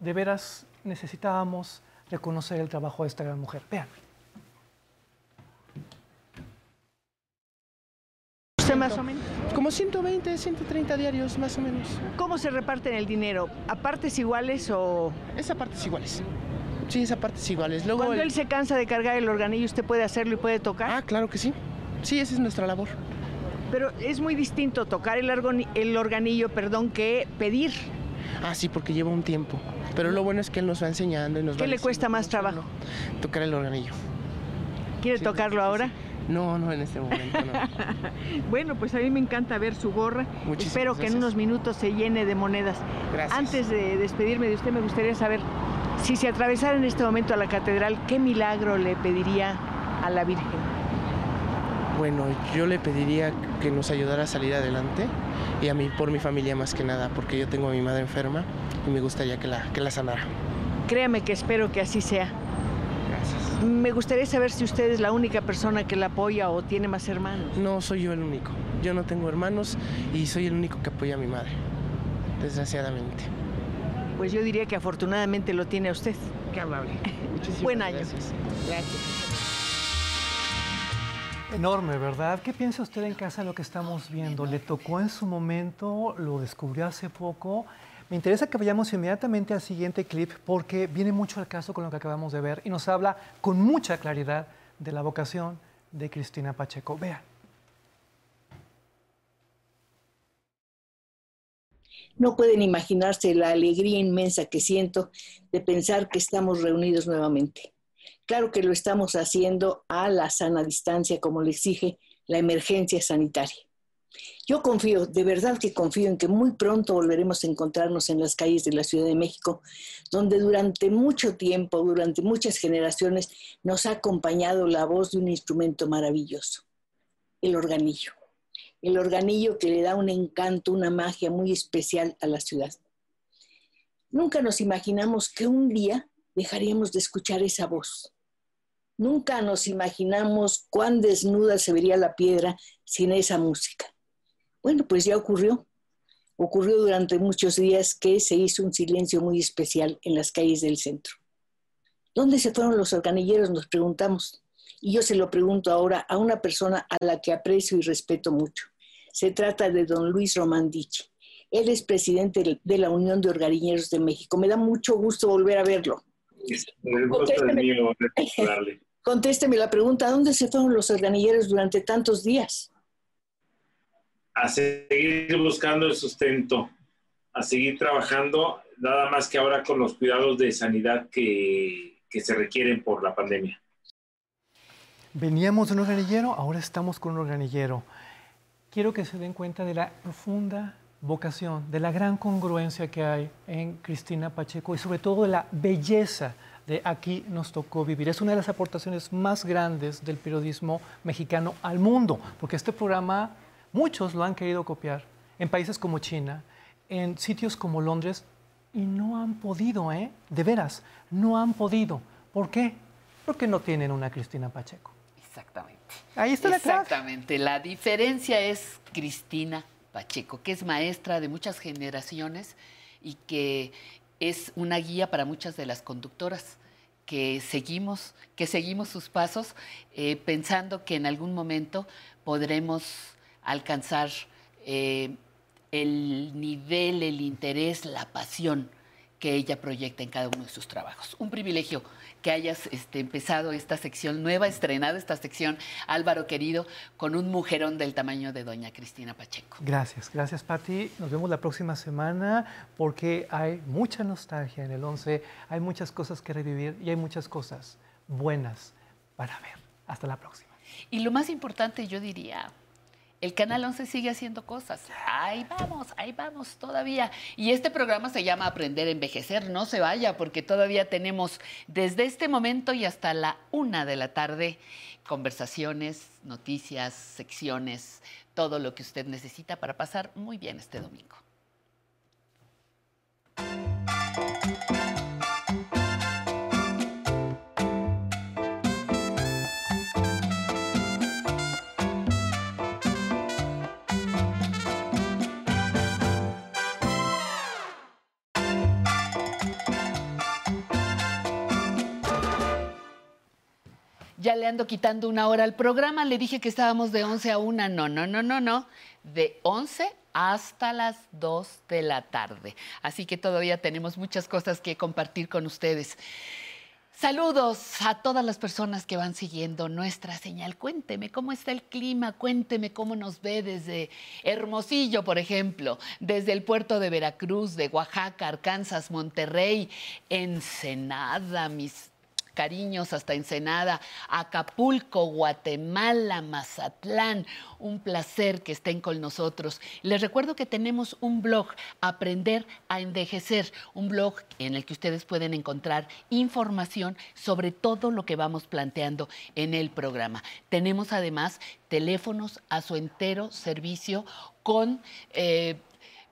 de veras necesitábamos reconocer el trabajo de esta gran mujer. Vean. ¿Usted más o menos? Como 120, 130 diarios, más o menos. ¿Cómo se reparten el dinero? ¿A partes iguales o...? Esa parte es iguales. Sí, esa parte es iguales. Luego Cuando el- él se cansa de cargar el organillo, ¿usted puede hacerlo y puede tocar? Ah, claro que sí. Sí, esa es nuestra labor. Pero es muy distinto tocar el, argoni- el organillo, perdón, que pedir. Ah, sí, porque lleva un tiempo. Pero lo bueno es que él nos va enseñando y nos ¿Qué va le cuesta más trabajo? Tocar el organillo. ¿Quiere Sí, tocarlo ahora? sí. No, no en este momento, no. Bueno, pues a mí me encanta ver su gorra. Muchísimas Espero que en unos minutos se llene de monedas. Gracias. Antes de despedirme de usted, me gustaría saber si se atravesara en este momento a la catedral, ¿qué milagro le pediría a la Virgen? Bueno, yo le pediría que nos ayudara a salir adelante y a mí, por mi familia más que nada, porque yo tengo a mi madre enferma y me gustaría que la, que la sanara. Créame que espero que así sea. Me gustaría saber si usted es la única persona que la apoya o tiene más hermanos. No soy yo el único. Yo no tengo hermanos y soy el único que apoya a mi madre, desgraciadamente. Pues yo diría que afortunadamente lo tiene a usted. Qué amable. Muchísimas Buen año. Gracias. Gracias. Enorme, ¿verdad? ¿Qué piensa usted en casa de lo que estamos viendo? ¿Le tocó en su momento? ¿Lo descubrió hace poco? Me interesa que vayamos inmediatamente al siguiente clip porque viene mucho al caso con lo que acabamos de ver y nos habla con mucha claridad de la vocación de Cristina Pacheco. Vean. No pueden imaginarse la alegría inmensa que siento de pensar que estamos reunidos nuevamente. Claro que lo estamos haciendo a la sana distancia, como le exige la emergencia sanitaria. Yo confío, de verdad que confío en que muy pronto volveremos a encontrarnos en las calles de la Ciudad de México, donde durante mucho tiempo, durante muchas generaciones, nos ha acompañado la voz de un instrumento maravilloso, el organillo. El organillo que le da un encanto, una magia muy especial a la ciudad. Nunca nos imaginamos que un día dejaríamos de escuchar esa voz. Nunca nos imaginamos cuán desnuda se vería la piedra sin esa música. Bueno, pues ya ocurrió. Ocurrió durante muchos días que se hizo un silencio muy especial en las calles del centro. ¿Dónde se fueron los organilleros? Nos preguntamos. Y yo se lo pregunto ahora a una persona a la que aprecio y respeto mucho. Se trata de don Luis Romandichi. Él es presidente de la Unión de Organilleros de México. Me da mucho gusto volver a verlo. El gusto es mío recordarle. Contésteme la pregunta, ¿dónde se fueron los organilleros durante tantos días? A seguir buscando el sustento, a seguir trabajando, nada más que ahora con los cuidados de sanidad que, que se requieren por la pandemia. Veníamos de un organillero, ahora estamos con un organillero. Quiero que se den cuenta de la profunda vocación, de la gran congruencia que hay en Cristina Pacheco y sobre todo de la belleza de Aquí nos tocó vivir. Es una de las aportaciones más grandes del periodismo mexicano al mundo, porque este programa muchos lo han querido copiar en países como China, en sitios como Londres, y no han podido, ¿eh? De veras, no han podido. ¿Por qué? Porque no tienen una Cristina Pacheco. Exactamente. Ahí está la clave. Exactamente. La diferencia es Cristina Pacheco, que es maestra de muchas generaciones y que es una guía para muchas de las conductoras que seguimos, que seguimos sus pasos, eh, pensando que en algún momento podremos alcanzar eh, el nivel, el interés, la pasión que ella proyecta en cada uno de sus trabajos. Un privilegio que hayas este, empezado esta sección nueva, estrenada esta sección, Álvaro querido, con un mujerón del tamaño de doña Cristina Pacheco. Gracias, gracias Patti. Nos vemos la próxima semana porque hay mucha nostalgia en el 11, hay muchas cosas que revivir y hay muchas cosas buenas para ver. Hasta la próxima. Y lo más importante, yo diría, el Canal 11 sigue haciendo cosas. Ahí vamos, ahí vamos todavía. Y este programa se llama Aprender a Envejecer. No se vaya porque todavía tenemos desde este momento y hasta la una de la tarde conversaciones, noticias, secciones, todo lo que usted necesita para pasar muy bien este domingo. Ya le ando quitando una hora al programa. Le dije que estábamos de 11 a 1. No, no, no, no, no. De 11 hasta las 2 de la tarde. Así que todavía tenemos muchas cosas que compartir con ustedes. Saludos a todas las personas que van siguiendo nuestra señal. Cuénteme cómo está el clima, cuénteme cómo nos ve desde Hermosillo, por ejemplo, desde el puerto de Veracruz, de Oaxaca, Arkansas, Monterrey, Ensenada, mis cariños hasta Ensenada, Acapulco, Guatemala, Mazatlán. Un placer que estén con nosotros. Les recuerdo que tenemos un blog, Aprender a Envejecer, un blog en el que ustedes pueden encontrar información sobre todo lo que vamos planteando en el programa. Tenemos además teléfonos a su entero servicio con... Eh,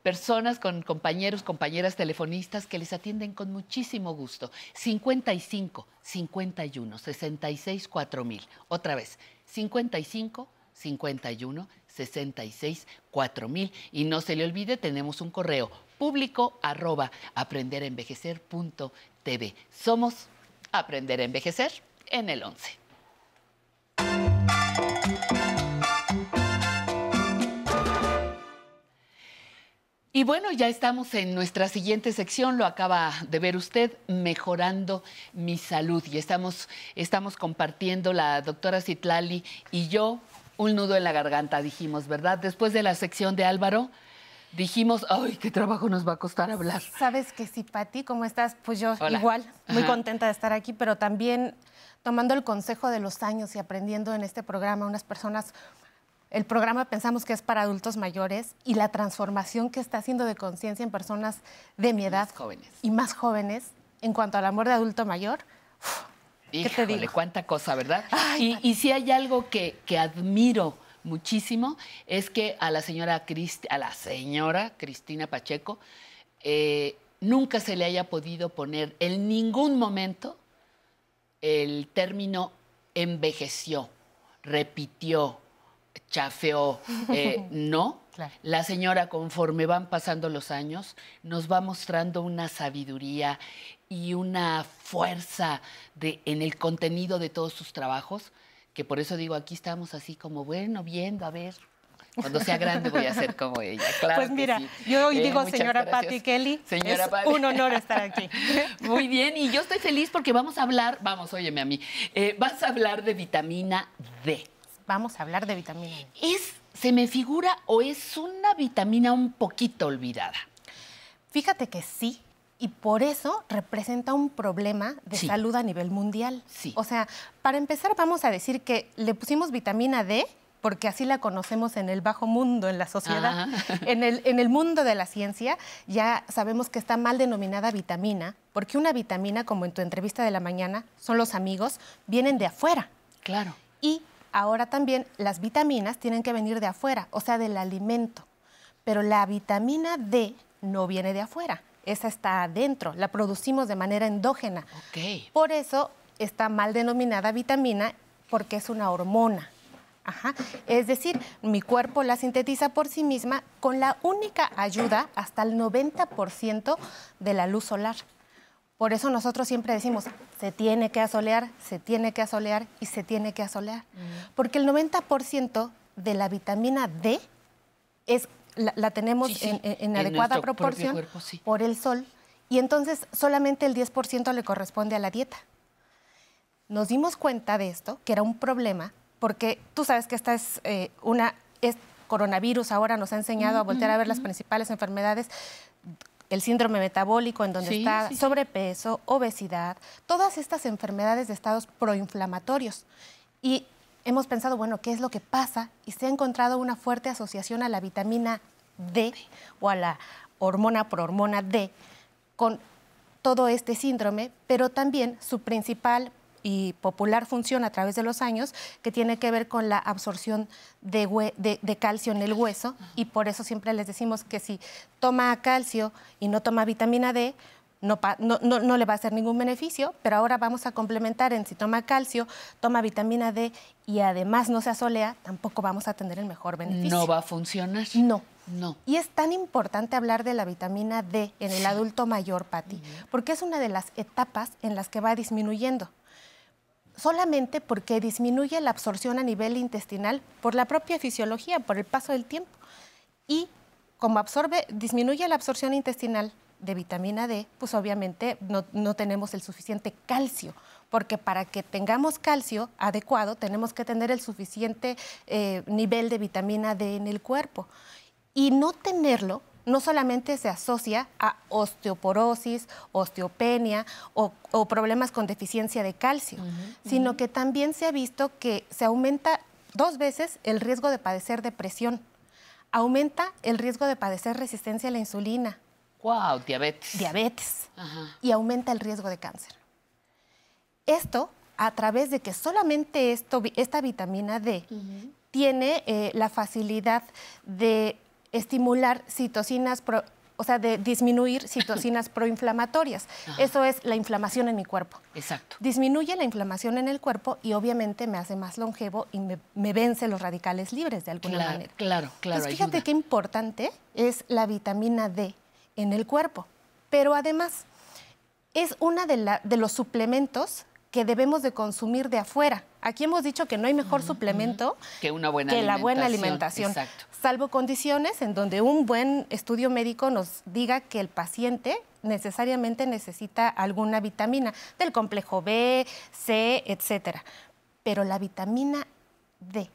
personas, con compañeros, compañeras telefonistas que les atienden con muchísimo gusto. 55 51 66 4000. Otra vez, 55 51 66 4000. Y no se le olvide, tenemos un correo público arroba aprenderenvejecer.tv. Somos Aprender a Envejecer en el 11. Y bueno, ya estamos en nuestra siguiente sección, lo acaba de ver usted, mejorando mi salud. Y estamos, estamos compartiendo la doctora Citlali y yo un nudo en la garganta, dijimos, ¿verdad? Después de la sección de Álvaro, dijimos, ay, qué trabajo nos va a costar hablar. Sabes que sí, Pati, ¿cómo estás? Pues yo Hola. igual, muy Ajá. contenta de estar aquí, pero también tomando el consejo de los años y aprendiendo en este programa unas personas. El programa pensamos que es para adultos mayores y la transformación que está haciendo de conciencia en personas de mi edad jóvenes. y más jóvenes en cuanto al amor de adulto mayor. ¿Qué te Híjole, digo? cuánta cosa, ¿verdad? y, y si hay algo que, que admiro muchísimo es que a la señora a la señora Cristina Pacheco eh, nunca se le haya podido poner en ningún momento el término envejeció, repitió, chafeó. eh, no. Claro. La señora, conforme van pasando los años, nos va mostrando una sabiduría y una fuerza de, en el contenido de todos sus trabajos, que por eso digo, aquí estamos así como, bueno, viendo, a ver, cuando sea grande voy a ser como ella. Claro pues mira, sí. yo hoy Eh, digo señora gracias. Patti Kelly, Señora es un honor estar aquí. Muy bien, y yo estoy feliz porque vamos a hablar, vamos, óyeme a mí, eh, vas a hablar de vitamina D. Vamos a hablar de vitamina D. ¿Es, se me figura o es una vitamina un poquito olvidada? Fíjate que sí, y por eso representa un problema de Sí. salud a nivel mundial. Sí. O sea, para empezar vamos a decir que le pusimos vitamina D porque así la conocemos en el bajo mundo, en la sociedad. Ah. En, el, en el mundo de la ciencia ya sabemos que está mal denominada vitamina, porque una vitamina, como en tu entrevista de la mañana, son los amigos, vienen de afuera. Claro. Y ahora también las vitaminas tienen que venir de afuera, o sea, del alimento. Pero la vitamina D no viene de afuera, esa está adentro, la producimos de manera endógena. Ok. Por eso está mal denominada vitamina porque es una hormona. Ajá. Es decir, mi cuerpo la sintetiza por sí misma con la única ayuda hasta el 90% de la luz solar. Por eso nosotros siempre decimos, se tiene que asolear, se tiene que asolear y se tiene que asolear. Porque el 90% de la vitamina D es, la, la tenemos Sí, sí, en, en- en en adecuada proporción cuerpo, sí. por el sol y entonces solamente el 10% le corresponde a la dieta. Nos dimos cuenta de esto, que era un problema, porque tú sabes que esta es eh, una es coronavirus ahora nos ha enseñado a voltear a ver las principales enfermedades el síndrome metabólico en donde Sí, está sí, sí. sobrepeso, obesidad, todas estas enfermedades de estados proinflamatorios. Y hemos pensado, bueno, ¿qué es lo que pasa? Y se ha encontrado una fuerte asociación a la vitamina D o a la hormona prohormona D con todo este síndrome, pero también su principal y popular función a través de los años, que tiene que ver con la absorción de, hue- de- de calcio en el hueso, y por eso siempre les decimos que si toma calcio y no toma vitamina D, no, le va a hacer ningún beneficio, pero ahora vamos a complementar en si toma calcio, toma vitamina D y además no se asolea, tampoco vamos a tener el mejor beneficio. ¿No va a funcionar? No. No. Y es tan importante hablar de la vitamina D en el adulto mayor, Patti, porque es una de las etapas en las que va disminuyendo. Solamente porque disminuye la absorción a nivel intestinal por la propia fisiología, por el paso del tiempo. Y como absorbe, disminuye la absorción intestinal de vitamina D, pues obviamente no, no tenemos el suficiente calcio, porque para que tengamos calcio adecuado tenemos que tener el suficiente eh, nivel de vitamina D en el cuerpo. Y no tenerlo no solamente se asocia a osteoporosis, osteopenia o, o problemas con deficiencia de calcio, sino que también se ha visto que se aumenta dos veces el riesgo de padecer depresión, aumenta el riesgo de padecer resistencia a la insulina, Wow, diabetes. diabetes Ajá. y aumenta el riesgo de cáncer. Esto a través de que solamente esto, esta vitamina D tiene eh, la facilidad de estimular citocinas, pro- o sea, de disminuir citocinas proinflamatorias. Ajá. Eso es la inflamación en mi cuerpo. Exacto. Disminuye la inflamación en el cuerpo y obviamente me hace más longevo y me, me vence los radicales libres de alguna Claro, manera. claro, claro. Entonces, fíjate ayuda. qué importante es la vitamina D en el cuerpo. Pero además, es uno de, de los suplementos que debemos de consumir de afuera. Aquí hemos dicho que no hay mejor suplemento Que una buena que la buena alimentación. alimentación, Exacto. salvo condiciones en donde un buen estudio médico nos diga que el paciente necesariamente necesita alguna vitamina del complejo B, C, etcétera. Pero la vitamina D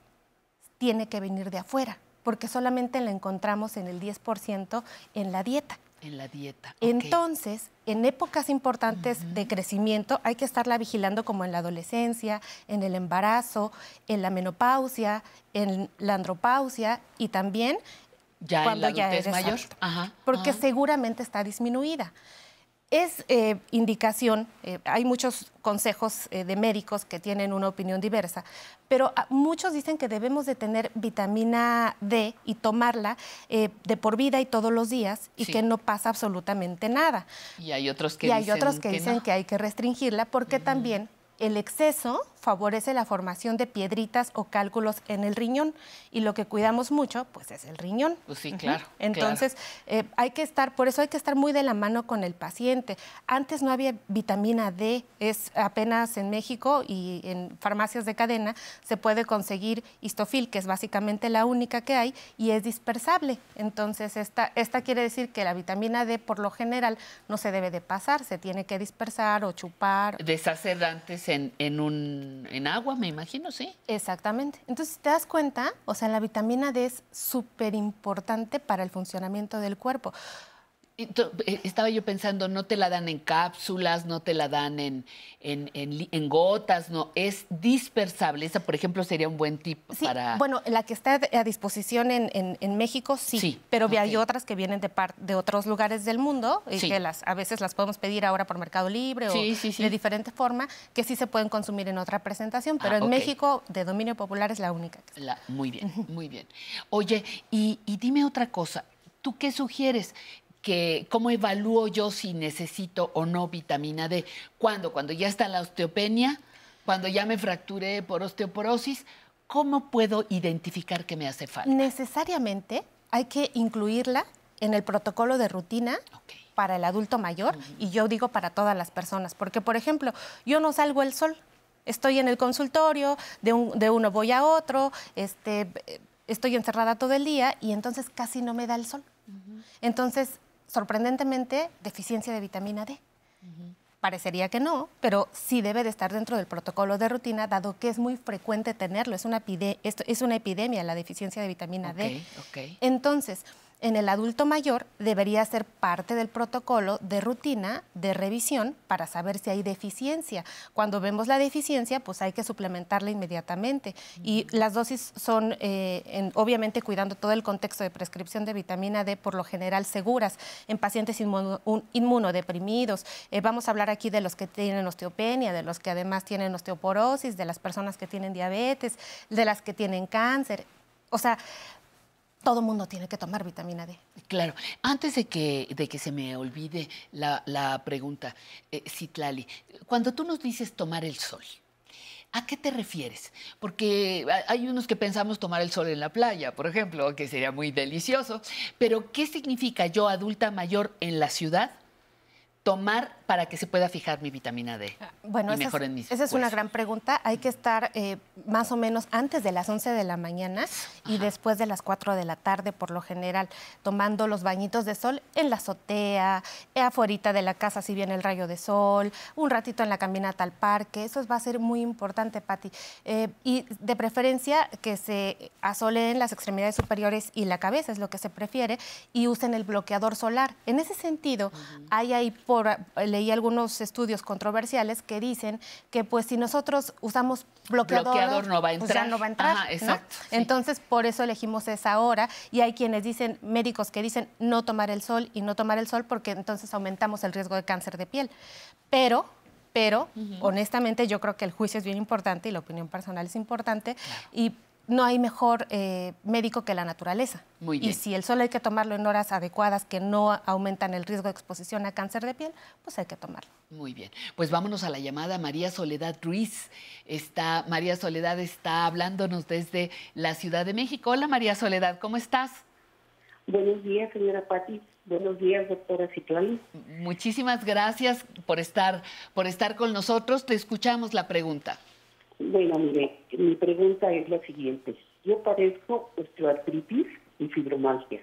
tiene que venir de afuera, porque solamente la encontramos en el 10% en la dieta. En la dieta. Entonces, en épocas importantes de crecimiento hay que estarla vigilando como en la adolescencia, en el embarazo, en la menopausia, en la andropausia y también Ya en cuando la ya eres mayor. Ajá. porque ajá. seguramente está disminuida. Es eh, indicación, eh, hay muchos consejos eh, de médicos que tienen una opinión diversa, pero ah, muchos dicen que debemos de tener vitamina D y tomarla eh, de por vida y todos los días y Sí. que no pasa absolutamente nada. Y hay otros que y hay dicen otros que, que dicen no. que hay que restringirla porque también el exceso favorece la formación de piedritas o cálculos en el riñón y lo que cuidamos mucho pues es el riñón. Pues sí, claro, Entonces eh, hay que estar, por eso hay que estar muy de la mano con el paciente. Antes no había vitamina D, es apenas en México y en farmacias de cadena se puede conseguir histofil, que es básicamente la única que hay y es dispersable. Entonces esta, esta quiere decir que la vitamina D por lo general no se debe de pasar, se tiene que dispersar o chupar. Deshacer antes en, en, un, en agua, me imagino, sí. Exactamente. Entonces, te das cuenta, o sea, la vitamina D es súper importante para el funcionamiento del cuerpo. Eh, Estaba yo pensando, no te la dan en cápsulas, no te la dan en, en, en li- en gotas, no, es dispersable. Esa, por ejemplo, sería un buen tip Sí, para... bueno, la que está a disposición en, México, sí, Sí, pero hay otras que vienen de, par- de otros lugares del mundo y Sí. que las, a veces las podemos pedir ahora por Mercado Libre o de diferente forma, que sí se pueden consumir en otra presentación, pero Ah, en. México de dominio popular es la única. que La- muy bien, muy bien. Oye, y, y dime otra cosa, ¿tú qué sugieres? Que, ¿Cómo evalúo yo si necesito o no vitamina D? ¿Cuándo? Cuando ya está la osteopenia, cuando ya me fracturé por osteoporosis, ¿cómo puedo identificar que me hace falta? Necesariamente hay que incluirla en el protocolo de rutina para el adulto mayor y yo digo para todas las personas, porque por ejemplo, yo no salgo el sol, estoy en el consultorio, de, un- de uno voy a otro, este, estoy encerrada todo el día y entonces casi no me da el sol. Entonces, sorprendentemente, deficiencia de vitamina D. Parecería que no, pero sí debe de estar dentro del protocolo de rutina, dado que es muy frecuente tenerlo. Es una, epide- es una epidemia la deficiencia de vitamina D. Ok, ok. Entonces, en el adulto mayor debería ser parte del protocolo de rutina de revisión para saber si hay deficiencia. Cuando vemos la deficiencia, pues hay que suplementarla inmediatamente. Y las dosis son, eh, en- obviamente, cuidando todo el contexto de prescripción de vitamina D, por lo general seguras en pacientes inmuno- un- inmunodeprimidos. Eh, vamos a hablar aquí de los que tienen osteopenia, de los que además tienen osteoporosis, de las personas que tienen diabetes, de las que tienen cáncer. O sea, todo mundo tiene que tomar vitamina D. Claro. Antes de que, de que se me olvide la, la pregunta, eh, Citlali, cuando tú nos dices tomar el sol, ¿a qué te refieres? Porque ha- hay unos que pensamos tomar el sol en la playa, por ejemplo, que sería muy delicioso, pero ¿qué significa yo, adulta mayor, en la ciudad, tomar para que se pueda fijar mi vitamina D Bueno, y esa, es, mis esa es una gran pregunta. Hay que estar eh, más o menos antes de las 11 de la mañana y después de las 4 de la tarde, por lo general, tomando los bañitos de sol en la azotea, eh, afuerita de la casa si viene el rayo de sol, un ratito en la caminata al parque. Eso va a ser muy importante, Patti. Eh, y de preferencia que se asoleen las extremidades superiores y la cabeza, es lo que se prefiere, y usen el bloqueador solar. En ese sentido, hay ahí por leí algunos estudios controversiales que dicen que pues si nosotros usamos bloqueador, Bloqueador no va a pues ya no va a entrar. Ajá, ¿no? exacto, sí. Entonces, por eso elegimos esa hora y hay quienes dicen, médicos que dicen no tomar el sol y no tomar el sol porque entonces aumentamos el riesgo de cáncer de piel. Pero pero honestamente yo creo que el juicio es bien importante y la opinión personal es importante y no hay mejor eh, médico que la naturaleza. Muy Y bien. si el sol hay que tomarlo en horas adecuadas que no aumentan el riesgo de exposición a cáncer de piel, pues hay que tomarlo. Muy bien, pues vámonos a la llamada. María Soledad Ruiz está, María Soledad está hablándonos desde la Ciudad de México. Hola María Soledad, ¿cómo estás? Buenos días, señora Patti. Buenos días, doctora Citlali. Muchísimas gracias por estar, por estar con nosotros. Te escuchamos la pregunta. Bueno, mire, mi pregunta es la siguiente. Yo padezco osteoartritis y fibromialgia.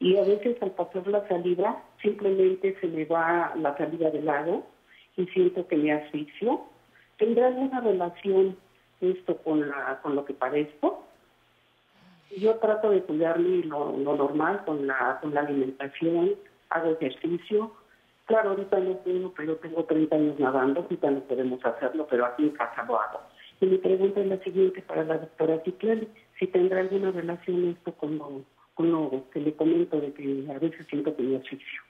Y a veces al pasar la saliva, simplemente se me va la saliva del lado y siento que me asfixio. ¿Tendrá alguna relación esto con, la, con lo que padezco? Yo trato de cuidarme lo, lo normal con la, con la alimentación, hago ejercicio. Claro, ahorita no puedo, pero tengo 30 años nadando, ahorita no podemos hacerlo, pero aquí en casa lo hago. Y mi pregunta es la siguiente para la doctora Ciclali, si tendrá alguna relación esto con lo, con lo que le comento de que a veces siento que me asfixio.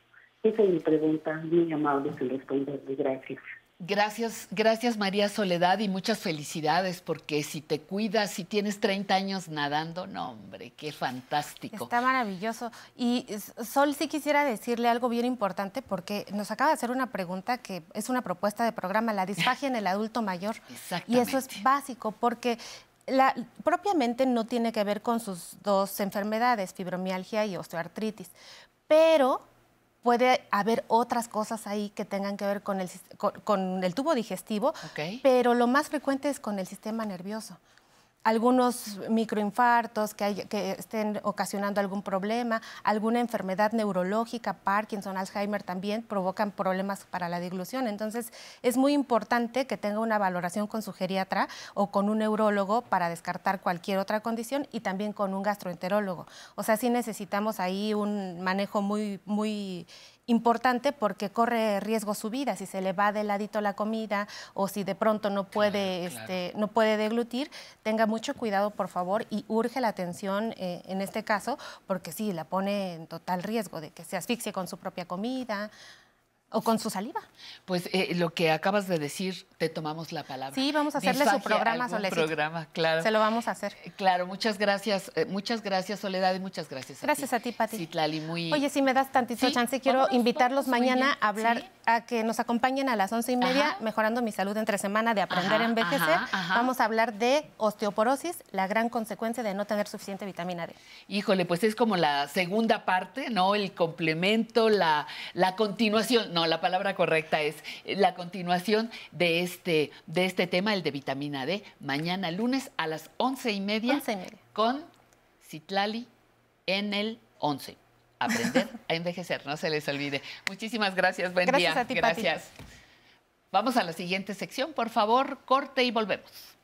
Esa es mi pregunta, muy amable en responderle, gracias. Gracias, gracias María Soledad y muchas felicidades porque si te cuidas, si tienes 30 años nadando, no hombre, qué fantástico. Está maravilloso. Y Sol, sí quisiera decirle algo bien importante porque nos acaba de hacer una pregunta que es una propuesta de programa, la disfagia en el adulto mayor. Y eso es básico porque la, propiamente no tiene que ver con sus dos enfermedades, fibromialgia y osteoartritis, pero puede haber otras cosas ahí que tengan que ver con el, con, el tubo digestivo, pero lo más frecuente es con el sistema nervioso algunos microinfartos que, que, estén ocasionando algún problema, alguna enfermedad neurológica, Parkinson, Alzheimer también provocan problemas para la deglución. Entonces, es muy importante que tenga una valoración con su geriatra o con un neurólogo para descartar cualquier otra condición y también con un gastroenterólogo. O sea, sí necesitamos ahí un manejo muy, muy importante porque corre riesgo su vida, si se le va de ladito la comida o si de pronto no puede, Este, no puede deglutir, tenga mucho cuidado por favor y urge la atención eh, en este caso porque sí, la pone en total riesgo de que se asfixie con su propia comida, o con su saliva. Pues eh, lo que acabas de decir, te tomamos la palabra. Sí, vamos a hacerle su programa, Soledad. programa, claro. Se lo vamos a hacer. Eh, claro, muchas gracias, eh, muchas gracias Soledad y muchas gracias a gracias ti. a ti, Pati. Citlali, muy... Oye, si me das tantito chance, quiero invitarlos mañana a hablar, a que nos acompañen a las once y media, mejorando mi salud entre semana de aprender a envejecer. Vamos a hablar de osteoporosis, la gran consecuencia de no tener suficiente vitamina D. Híjole, pues es como la segunda parte, ¿no? El complemento, la, la continuación, no, la palabra correcta es la continuación de este, de este tema, el de vitamina D, mañana lunes a las once y media, con Citlali en el 11. Aprender a envejecer, no se les olvide. Muchísimas gracias, buen gracias día. A ti, gracias. Vamos a la siguiente sección, por favor, corte y volvemos.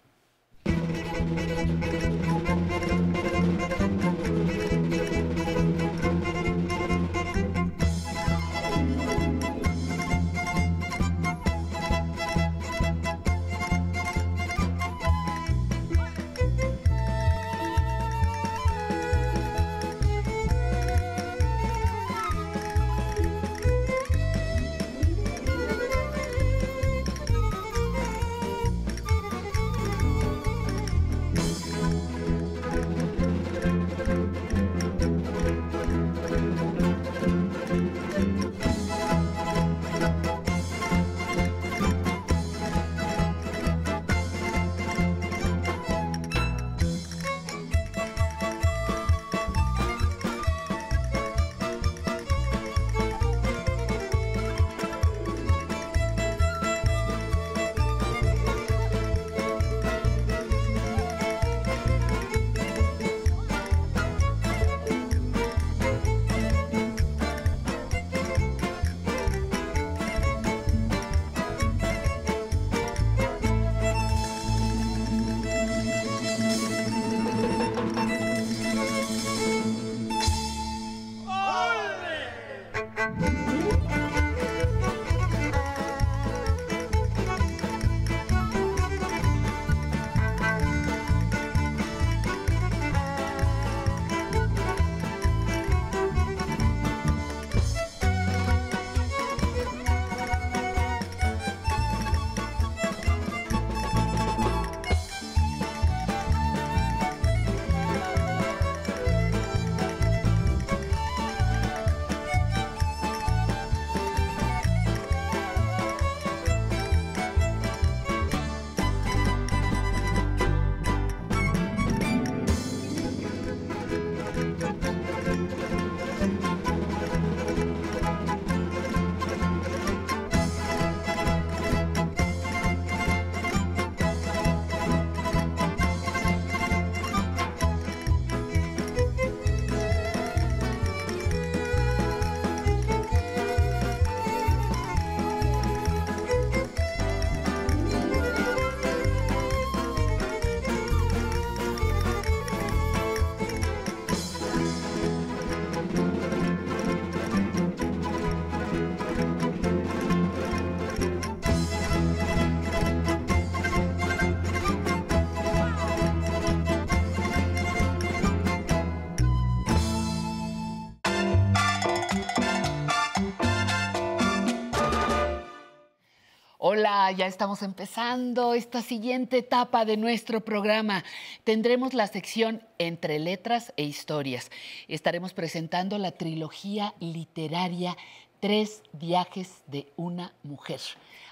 Ya estamos empezando esta siguiente etapa de nuestro programa. Tendremos la sección Entre Letras e Historias. Estaremos presentando la trilogía literaria Tres viajes de una mujer.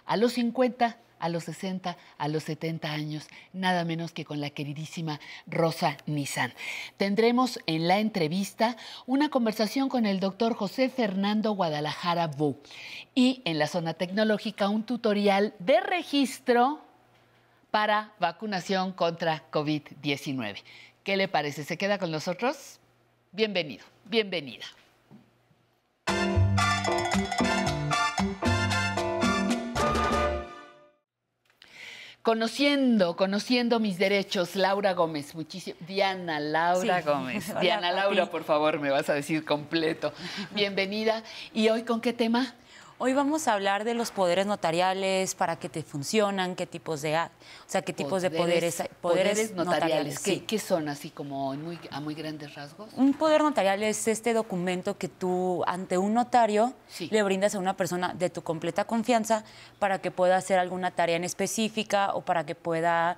A los 50 a los 60, a los 70 años, nada menos que con la queridísima Rosa Nizan. Tendremos en la entrevista una conversación con el doctor José Fernando Guadalajara Bu y en la zona tecnológica un tutorial de registro para vacunación contra COVID-19. ¿Qué le parece? ¿Se queda con nosotros? Bienvenido, bienvenida. Conociendo, conociendo mis derechos, Laura Gómez, muchísimo. Diana Laura Sí. Gómez. Hola, Diana Laura, por favor, me vas a decir completo. Bienvenida. ¿Y hoy con qué tema? Hoy vamos a hablar de los poderes notariales, para qué te funcionan, qué tipos de, a- o sea, qué tipos de poderes, hay- poderes notariales. ¿Qué, sí. qué son así como muy, a muy grandes rasgos? Un poder notarial es este documento que tú ante un notario le brindas a una persona de tu completa confianza para que pueda hacer alguna tarea en específica o para que pueda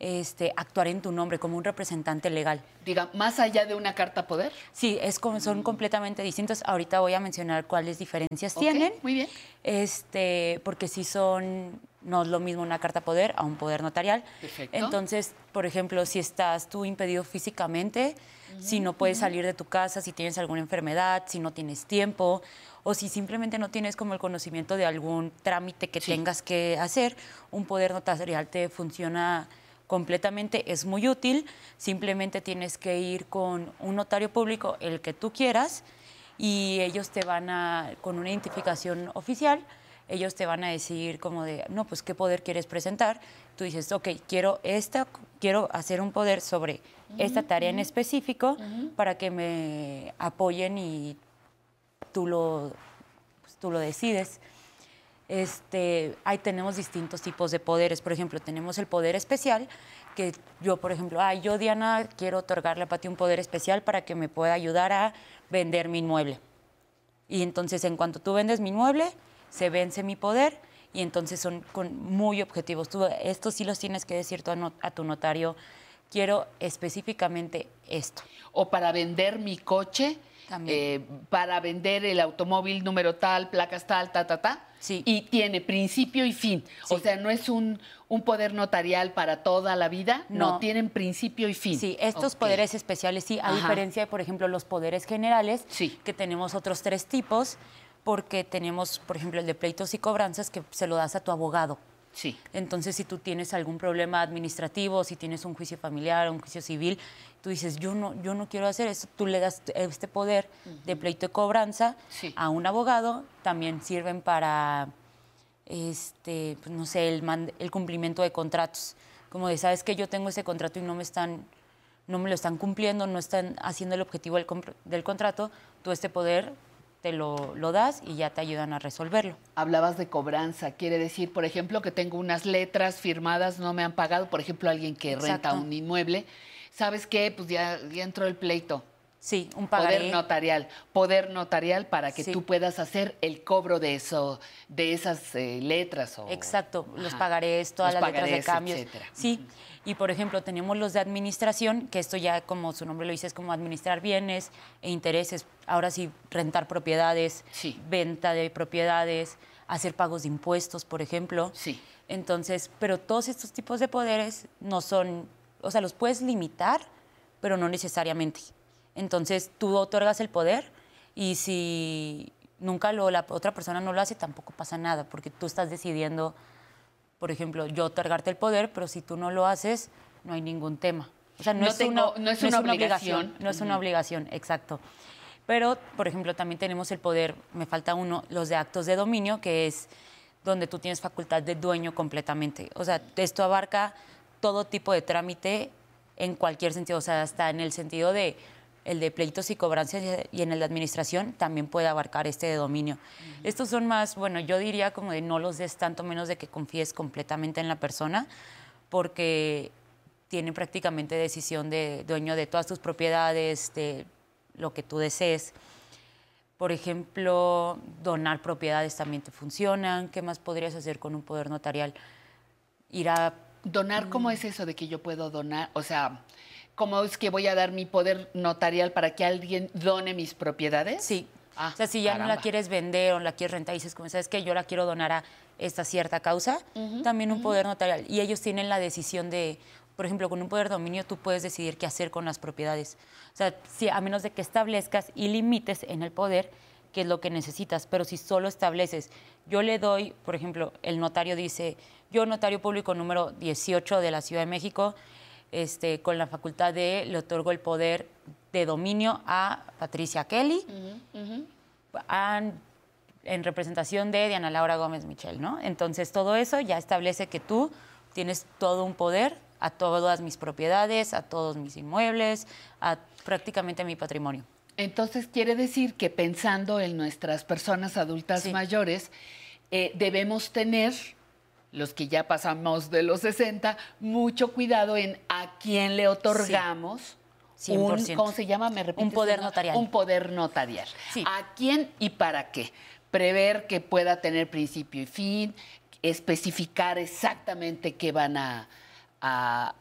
este, actuar en tu nombre como un representante legal. Diga, más allá de una carta poder. Sí, es como, son completamente distintos. Ahorita voy a mencionar cuáles diferencias tienen. Muy bien. Este, porque sí son, no es lo mismo una carta poder a un poder notarial. Perfecto. Entonces, por ejemplo, si estás tú impedido físicamente, si no puedes salir de tu casa, si tienes alguna enfermedad, si no tienes tiempo, o si simplemente no tienes como el conocimiento de algún trámite que tengas que hacer, un poder notarial te funciona completamente, es muy útil, simplemente tienes que ir con un notario público, el que tú quieras, y ellos te van a, con una identificación oficial, ellos te van a decir como de, no, pues qué poder quieres presentar. Tú dices, ok, quiero esta, quiero hacer un poder sobre esta tarea en específico para que me apoyen y tú lo, pues, tú lo decides. Este, ahí tenemos distintos tipos de poderes. Por ejemplo, tenemos el poder especial, que yo, por ejemplo, ah, yo, Diana, quiero otorgarle a Pati un poder especial para que me pueda ayudar a vender mi inmueble. Y entonces, en cuanto tú vendes mi inmueble, se vence mi poder y entonces son con muy objetivos. Tú estos sí los tienes que decir tú a, no- a tu notario. Quiero específicamente esto. O para vender mi coche, eh, para vender el automóvil número tal, placas tal, ta, ta, ta. Sí. Y tiene principio y fin. O sea, no es un, un poder notarial para toda la vida, no, No. tienen principio y fin. Sí, estos poderes especiales sí, a Ajá. diferencia de, por ejemplo, los poderes generales, que tenemos otros tres tipos, porque tenemos, por ejemplo, el de pleitos y cobranzas que se lo das a tu abogado. Sí. Entonces, si tú tienes algún problema administrativo, si tienes un juicio familiar, un juicio civil, tú dices, yo no, yo no quiero hacer eso, tú le das este poder de pleito y cobranza a un abogado, también sirven para, este, pues, no sé, el, man- el cumplimiento de contratos. Como de, sabes que yo tengo ese contrato y no me están, no me lo están cumpliendo, no están haciendo el objetivo del, del contrato, tú este poder te lo, lo das y ya te ayudan a resolverlo. Hablabas de cobranza, quiere decir, por ejemplo, que tengo unas letras firmadas, no me han pagado, por ejemplo, alguien que renta un inmueble, ¿sabes qué? Pues ya, ya entró el pleito. Sí, un Poder pagaré. notarial, poder notarial para que Sí. tú puedas hacer el cobro de eso, de esas eh, letras o Exacto, los pagarés, todas Los las letras de etcétera. Sí, y por ejemplo, tenemos los de administración, que esto ya, como su nombre lo dice, es como administrar bienes e intereses. Ahora sí, rentar propiedades, venta de propiedades, hacer pagos de impuestos, por ejemplo. Sí. Entonces, pero todos estos tipos de poderes no son, o sea, los puedes limitar, pero no necesariamente. Entonces, tú otorgas el poder y si nunca lo, la otra persona no lo hace, tampoco pasa nada, porque tú estás decidiendo, por ejemplo, yo otorgarte el poder, pero si tú no lo haces, no hay ningún tema. O sea, no, No es, tengo- una, no es una obligación. No es una obligación, exacto. Pero, por ejemplo, también tenemos el poder, me falta uno, los de actos de dominio, que es donde tú tienes facultad de dueño completamente. O sea, esto abarca todo tipo de trámite en cualquier sentido, o sea, hasta en el sentido de el de pleitos y cobranzas y en el de administración también puede abarcar este de dominio. Estos son más, bueno, yo diría como de no los des tanto menos de que confíes completamente en la persona, porque tiene prácticamente decisión de dueño de todas tus propiedades, de lo que tú desees. Por ejemplo, donar propiedades también te funcionan. ¿Qué más podrías hacer con un poder notarial? Ir a... ¿Donar cómo es eso de que yo puedo donar? O sea, ¿cómo es que voy a dar mi poder notarial para que alguien done mis propiedades? Sí. Ah, o sea, si ya no la quieres vender o la quieres rentar y dices, como sabes que yo la quiero donar a esta cierta causa, también un poder notarial. Y ellos tienen la decisión de, por ejemplo, con un poder de dominio tú puedes decidir qué hacer con las propiedades. O sea, si, a menos de que establezcas y limites en el poder qué es lo que necesitas, pero si solo estableces, yo le doy, por ejemplo, el notario dice, yo notario público número 18 de la Ciudad de México, este, con la facultad de, le otorgo el poder de dominio a Patricia Kelly, a- en representación de Diana Laura Gómez Michel, ¿no? Entonces todo eso ya establece que tú tienes todo un poder a todas mis propiedades, a todos mis inmuebles, a prácticamente mi patrimonio. Entonces quiere decir que pensando en nuestras personas adultas mayores, eh, debemos tener, los que ya pasamos de los 60, mucho cuidado en a quién le otorgamos. Un, 100%. ¿Cómo se llama? ¿Me repites Un poder notarial. Un poder notarial. ¿A quién y para qué? Prever que pueda tener principio y fin, especificar exactamente qué van a, a,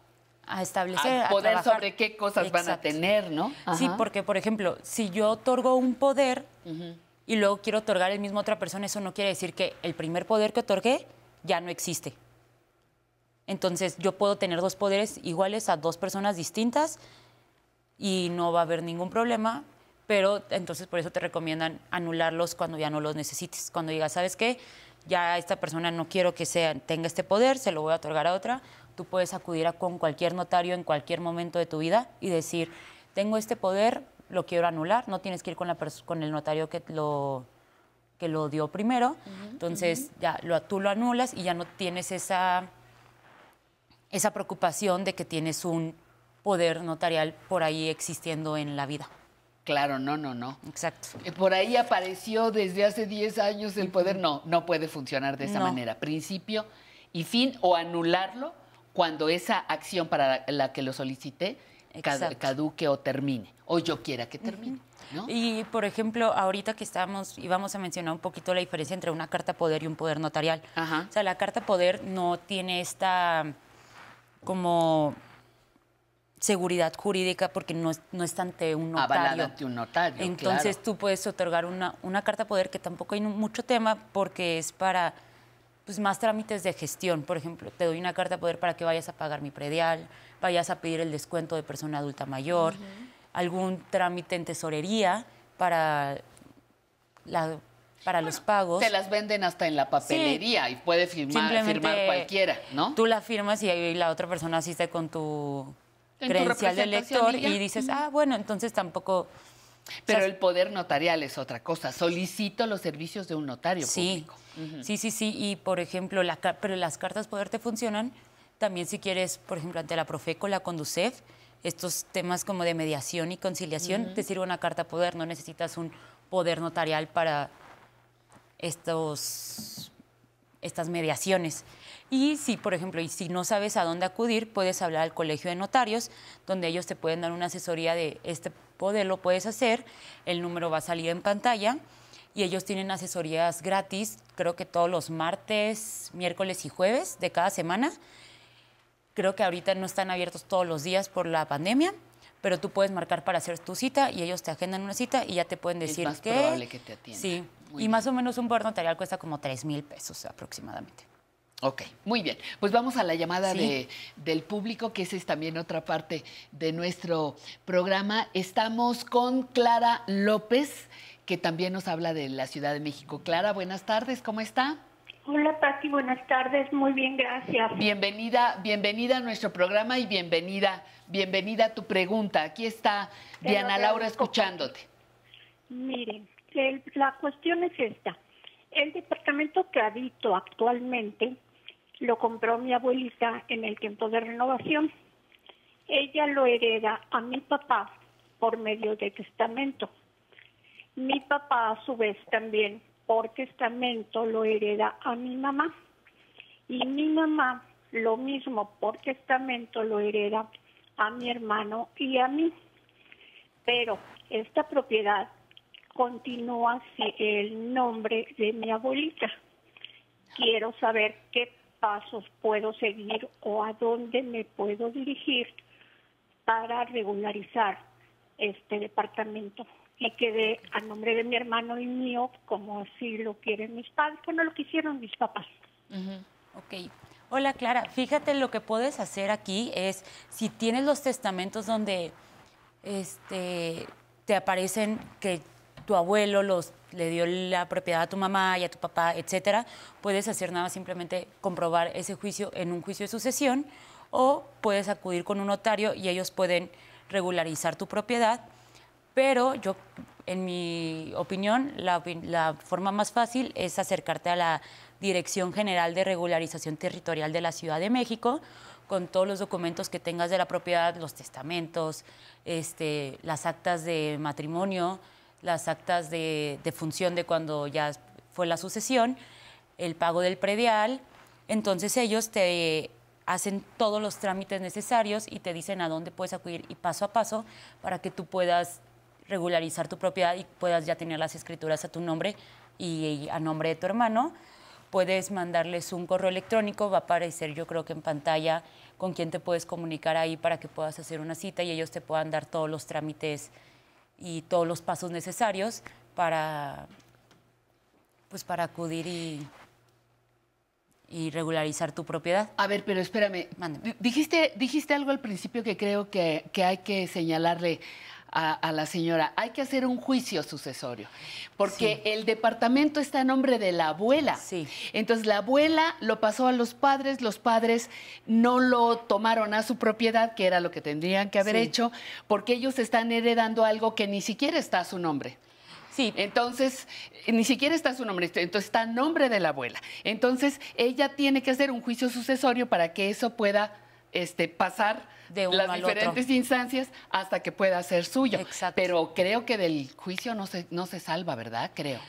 a establecer, a poder sobre qué cosas van a tener, ¿no? Sí, porque, por ejemplo, si yo otorgo un poder y luego quiero otorgar el mismo a otra persona, eso no quiere decir que el primer poder que otorgué ya no existe. Entonces, yo puedo tener dos poderes iguales a dos personas distintas y no va a haber ningún problema, pero entonces por eso te recomiendan anularlos cuando ya no los necesites. Cuando digas, ¿sabes qué? Ya esta persona no quiero que sea, tenga este poder, se lo voy a otorgar a otra. Tú puedes acudir a con cualquier notario en cualquier momento de tu vida y decir, tengo este poder, lo quiero anular. No tienes que ir con, la con el notario que lo, que lo dio primero. Entonces, ya lo, tú lo anulas y ya no tienes esa, esa preocupación de que tienes un poder notarial por ahí existiendo en la vida. Claro, no, no, no. Exacto. Eh, Por ahí apareció desde hace 10 años el poder. No, no puede funcionar de esa No. manera. Principio y fin o anularlo cuando esa acción para la que lo solicité Exacto. caduque o termine. O yo quiera que termine. ¿no? Y, por ejemplo, ahorita que estamos, y vamos a mencionar un poquito la diferencia entre una carta poder y un poder notarial. O sea, la carta poder no tiene esta como seguridad jurídica porque no, es- no está ante un notario. Avalada ante un notario. Entonces claro. tú puedes otorgar una, una carta poder que tampoco hay mucho tema porque es para pues, más trámites de gestión. Por ejemplo, te doy una carta poder para que vayas a pagar mi predial, vayas a pedir el descuento de persona adulta mayor, algún trámite en tesorería para, la, para los pagos. Te las venden hasta en la papelería y puede firmar, Simplemente firmar cualquiera, ¿no? Tú la firmas y la otra persona asiste con tu En tu credencial de lector y dices, ah, bueno, entonces tampoco... Pero el poder notarial es otra cosa. Solicito los servicios de un notario Sí, público. sí, sí, sí. Y por ejemplo, la, pero las cartas poder te funcionan también si quieres, por ejemplo, ante la Profeco, la Conducef, estos temas como de mediación y conciliación, Ujú. te sirve una carta poder. No necesitas un poder notarial para estos, estas mediaciones. Y si, por ejemplo, y si no sabes a dónde acudir, puedes hablar al colegio de notarios, donde ellos te pueden dar una asesoría de este poder lo puedes hacer, el número va a salir en pantalla y ellos tienen asesorías gratis, creo que todos los martes, miércoles y jueves de cada semana. Creo que ahorita no están abiertos todos los días por la pandemia, pero tú puedes marcar para hacer tu cita y ellos te agendan una cita y ya te pueden Es decir más que... probable que te atiendan. Sí, Muy y más o menos un poder notarial cuesta como 3 mil pesos aproximadamente. Ok, muy bien. Pues vamos a la llamada Sí. de, del público, que esa es también otra parte de nuestro programa. Estamos con Clara López, que también nos habla de la Ciudad de México. Clara, buenas tardes, ¿cómo está? Hola Pati, buenas tardes, muy bien, gracias. Bienvenida, bienvenida a nuestro programa y bienvenida, bienvenida a tu pregunta. Aquí está Te Diana Laura escuchándote. Miren, el- la cuestión es esta. El departamento que habito actualmente lo compró mi abuelita en el tiempo de renovación. Ella lo hereda a mi papá por medio de testamento. Mi papá a su vez también por testamento lo hereda a mi mamá. Y mi mamá lo mismo por testamento lo hereda a mi hermano y a mí. Pero esta propiedad continúa el nombre de mi abuelita. Quiero saber qué pasos puedo seguir o a dónde me puedo dirigir para regularizar este departamento y quede a nombre de mi hermano y mío como así lo quieren mis padres, bueno, lo quisieron mis papás. Ok. Hola Clara, fíjate lo que puedes hacer aquí es si tienes los testamentos donde este, te aparecen que tu abuelo los, le dio la propiedad a tu mamá y a tu papá, etcétera, puedes hacer nada simplemente comprobar ese juicio en un juicio de sucesión o puedes acudir con un notario y ellos pueden regularizar tu propiedad. Pero yo, en mi opinión, la, forma más fácil es acercarte a la Dirección General de Regularización Territorial de la Ciudad de México con todos los documentos que tengas de la propiedad, los testamentos, este, las actas de matrimonio, las actas de, de función de cuando ya fue la sucesión, el pago del predial. Entonces ellos te hacen todos los trámites necesarios y te dicen a dónde puedes acudir y paso a paso para que tú puedas regularizar tu propiedad y puedas ya tener las escrituras a tu nombre y a nombre de tu hermano. Puedes mandarles un correo electrónico, va a aparecer yo creo que en pantalla con quién te puedes comunicar ahí para que puedas hacer una cita y ellos te puedan dar todos los trámites y todos los pasos necesarios para pues para acudir y, y regularizar tu propiedad. A ver, pero espérame. Di- Dijiste, dijiste algo al principio que creo que, que hay que señalarle a, a la señora. Hay que hacer un juicio sucesorio, porque el departamento está a nombre de la abuela. Entonces la abuela lo pasó a los padres, los padres no lo tomaron a su propiedad, que era lo que tendrían que haber Sí. hecho, porque ellos están heredando algo que ni siquiera está a su nombre. Sí. Entonces, ni siquiera está su nombre, entonces está a nombre de la abuela. Entonces, ella tiene que hacer un juicio sucesorio para que eso pueda este, pasar De las diferentes otro. instancias hasta que pueda ser suyo. Pero creo que del juicio no se, no se salva, ¿verdad? Creo.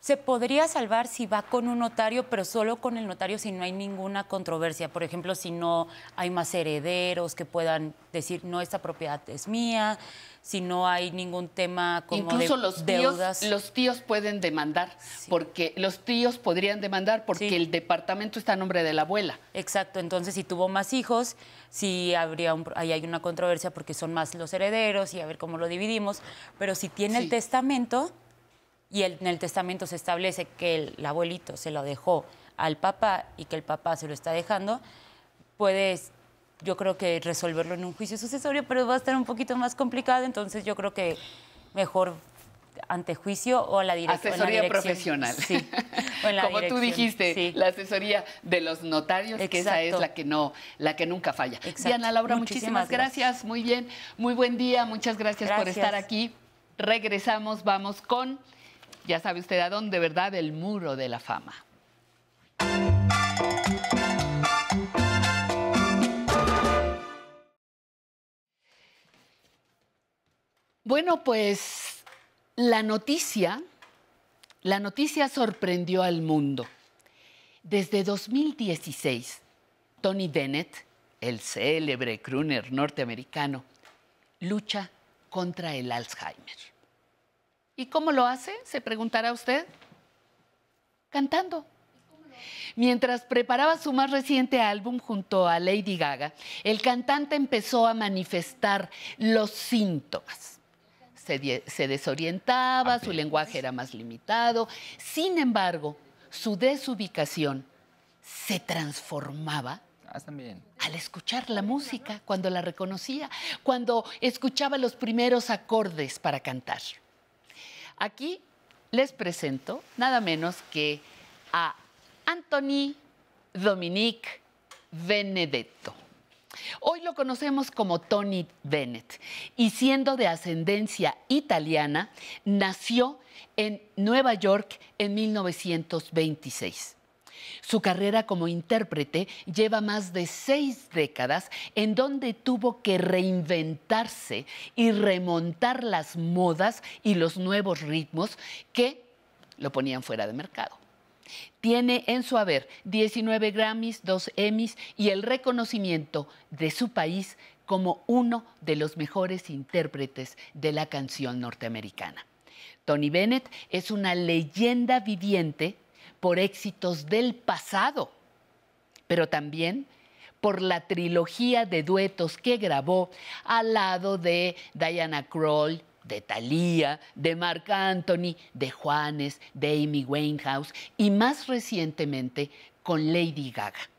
Se podría salvar si va con un notario, pero solo con el notario si no hay ninguna controversia. Por ejemplo, si no hay más herederos que puedan decir, no, esta propiedad es mía, si no hay ningún tema como Incluso de los tíos, deudas. los tíos pueden demandar, porque los tíos podrían demandar porque el departamento está a nombre de la abuela. Exacto, entonces si tuvo más hijos, si habría un, ahí hay una controversia porque son más los herederos y a ver cómo lo dividimos, pero si tiene el testamento y el- en el testamento se establece que el, el abuelito se lo dejó al papá y que el papá se lo está dejando, puedes, yo creo que resolverlo en un juicio sucesorio, pero va a estar un poquito más complicado, entonces yo creo que mejor ante juicio o a la, direc- o en la Asesoría dirección. profesional. Sí. o en la Como tú dirección, dijiste, sí. la asesoría de los notarios, que esa es Exacto. la que no, la que nunca falla. Exacto. Diana Laura, muchísimas, Muchísimas gracias. Muy bien, muy buen día, muchas gracias, por Gracias. estar aquí. Regresamos, vamos con, ya sabe usted a dónde, ¿verdad? El muro de la fama. Bueno, pues la noticia, la noticia sorprendió al mundo. Desde 2016, Tony Bennett, el célebre crooner norteamericano, lucha contra el Alzheimer. ¿Y cómo lo hace? Se preguntará usted. Cantando. Mientras preparaba su más reciente álbum junto a Lady Gaga, el cantante empezó a manifestar los síntomas. Se, desorientaba, su lenguaje era más limitado. Sin embargo, su desubicación se transformaba Ah, al escuchar la música, cuando la reconocía, cuando escuchaba los primeros acordes para cantar. Aquí les presento nada menos que a Anthony Dominique Benedetto. Hoy lo conocemos como Tony Bennett y siendo de ascendencia italiana, nació en Nueva York en 1926. Su carrera como intérprete lleva más de seis décadas en donde tuvo que reinventarse y remontar las modas y los nuevos ritmos que lo ponían fuera de mercado. Tiene en su haber 19 Grammys, 2 Emmys y el reconocimiento de su país como uno de los mejores intérpretes de la canción norteamericana. Tony Bennett es una leyenda viviente por éxitos del pasado, pero también por la trilogía de duetos que grabó al lado de Diana Kroll, de Thalía, de Marc Anthony, de Juanes, de Amy Winehouse y más recientemente con Lady Gaga.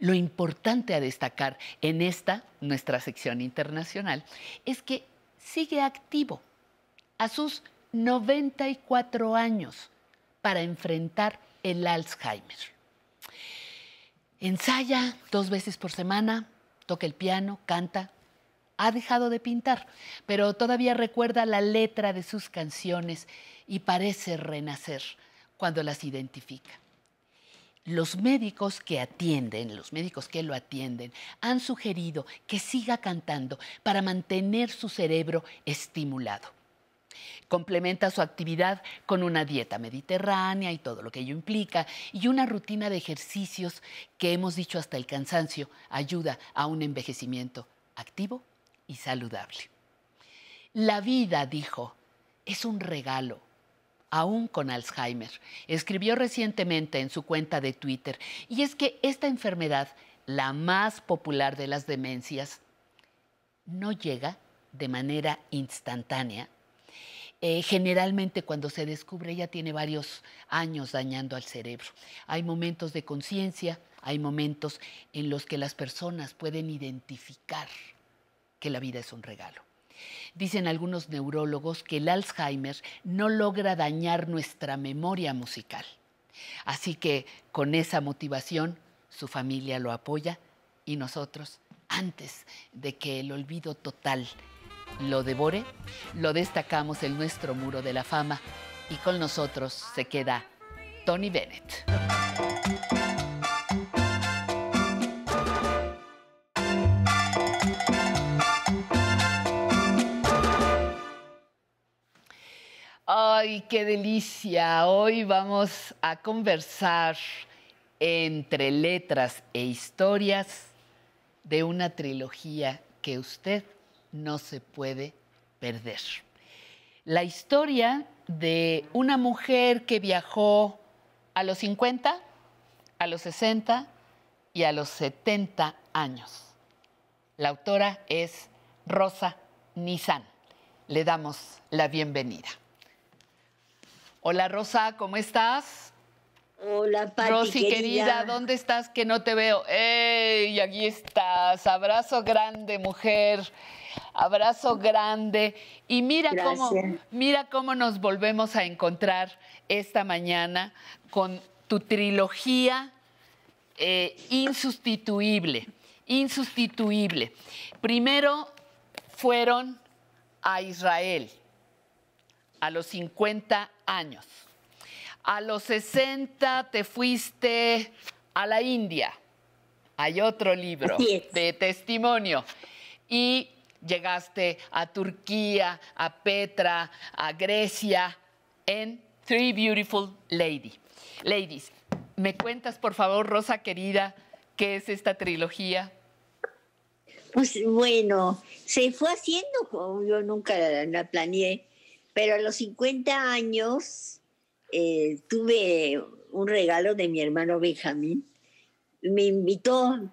Lo importante a destacar en esta, nuestra sección internacional, es que sigue activo a sus 94 años para enfrentar el Alzheimer. Ensaya dos veces por semana, toca el piano, canta. Ha dejado de pintar, pero todavía recuerda la letra de sus canciones y parece renacer cuando las identifica. Los médicos que atienden, los médicos que lo atienden, han sugerido que siga cantando para mantener su cerebro estimulado. Complementa su actividad con una dieta mediterránea y todo lo que ello implica y una rutina de ejercicios que hemos dicho hasta el cansancio ayuda a un envejecimiento activo y saludable. La vida, dijo, es un regalo, aún con Alzheimer. Escribió recientemente en su cuenta de Twitter y es que esta enfermedad, la más popular de las demencias, no llega de manera instantánea eh, generalmente cuando se descubre ya tiene varios años dañando al cerebro. Hay momentos de conciencia, hay momentos en los que las personas pueden identificar que la vida es un regalo. Dicen algunos neurólogos que el Alzheimer no logra dañar nuestra memoria musical. Así que con esa motivación su familia lo apoya y nosotros, antes de que el olvido total lo devore, lo destacamos en nuestro muro de la fama y con nosotros se queda Tony Bennett. Ay, qué delicia. Hoy vamos a conversar entre letras e historias de una trilogía que usted no se puede perder. La historia de una mujer que viajó a los 50, a los 60 y a los 70 años. La autora es Rosa Nizan. Le damos la bienvenida. Hola Rosa, ¿cómo estás? Hola, Pati, Rosy, querida. querida, ¿dónde estás que no te veo? ¡Ey! Aquí estás. Abrazo grande, mujer. Abrazo grande. Y mira cómo, mira cómo nos volvemos a encontrar esta mañana con tu trilogía eh, insustituible. Insustituible. Primero fueron a Israel a los 50 años. A los 60 te fuiste a la India. Hay otro libro de testimonio. Y llegaste a Turquía, a Petra, a Grecia, en Three Beautiful Lady. Ladies, ¿me cuentas, por favor, Rosa querida, qué es esta trilogía? Pues bueno, se fue haciendo, yo nunca la, la planeé, pero a los 50 años eh, tuve un regalo de mi hermano Benjamín. Me invitó,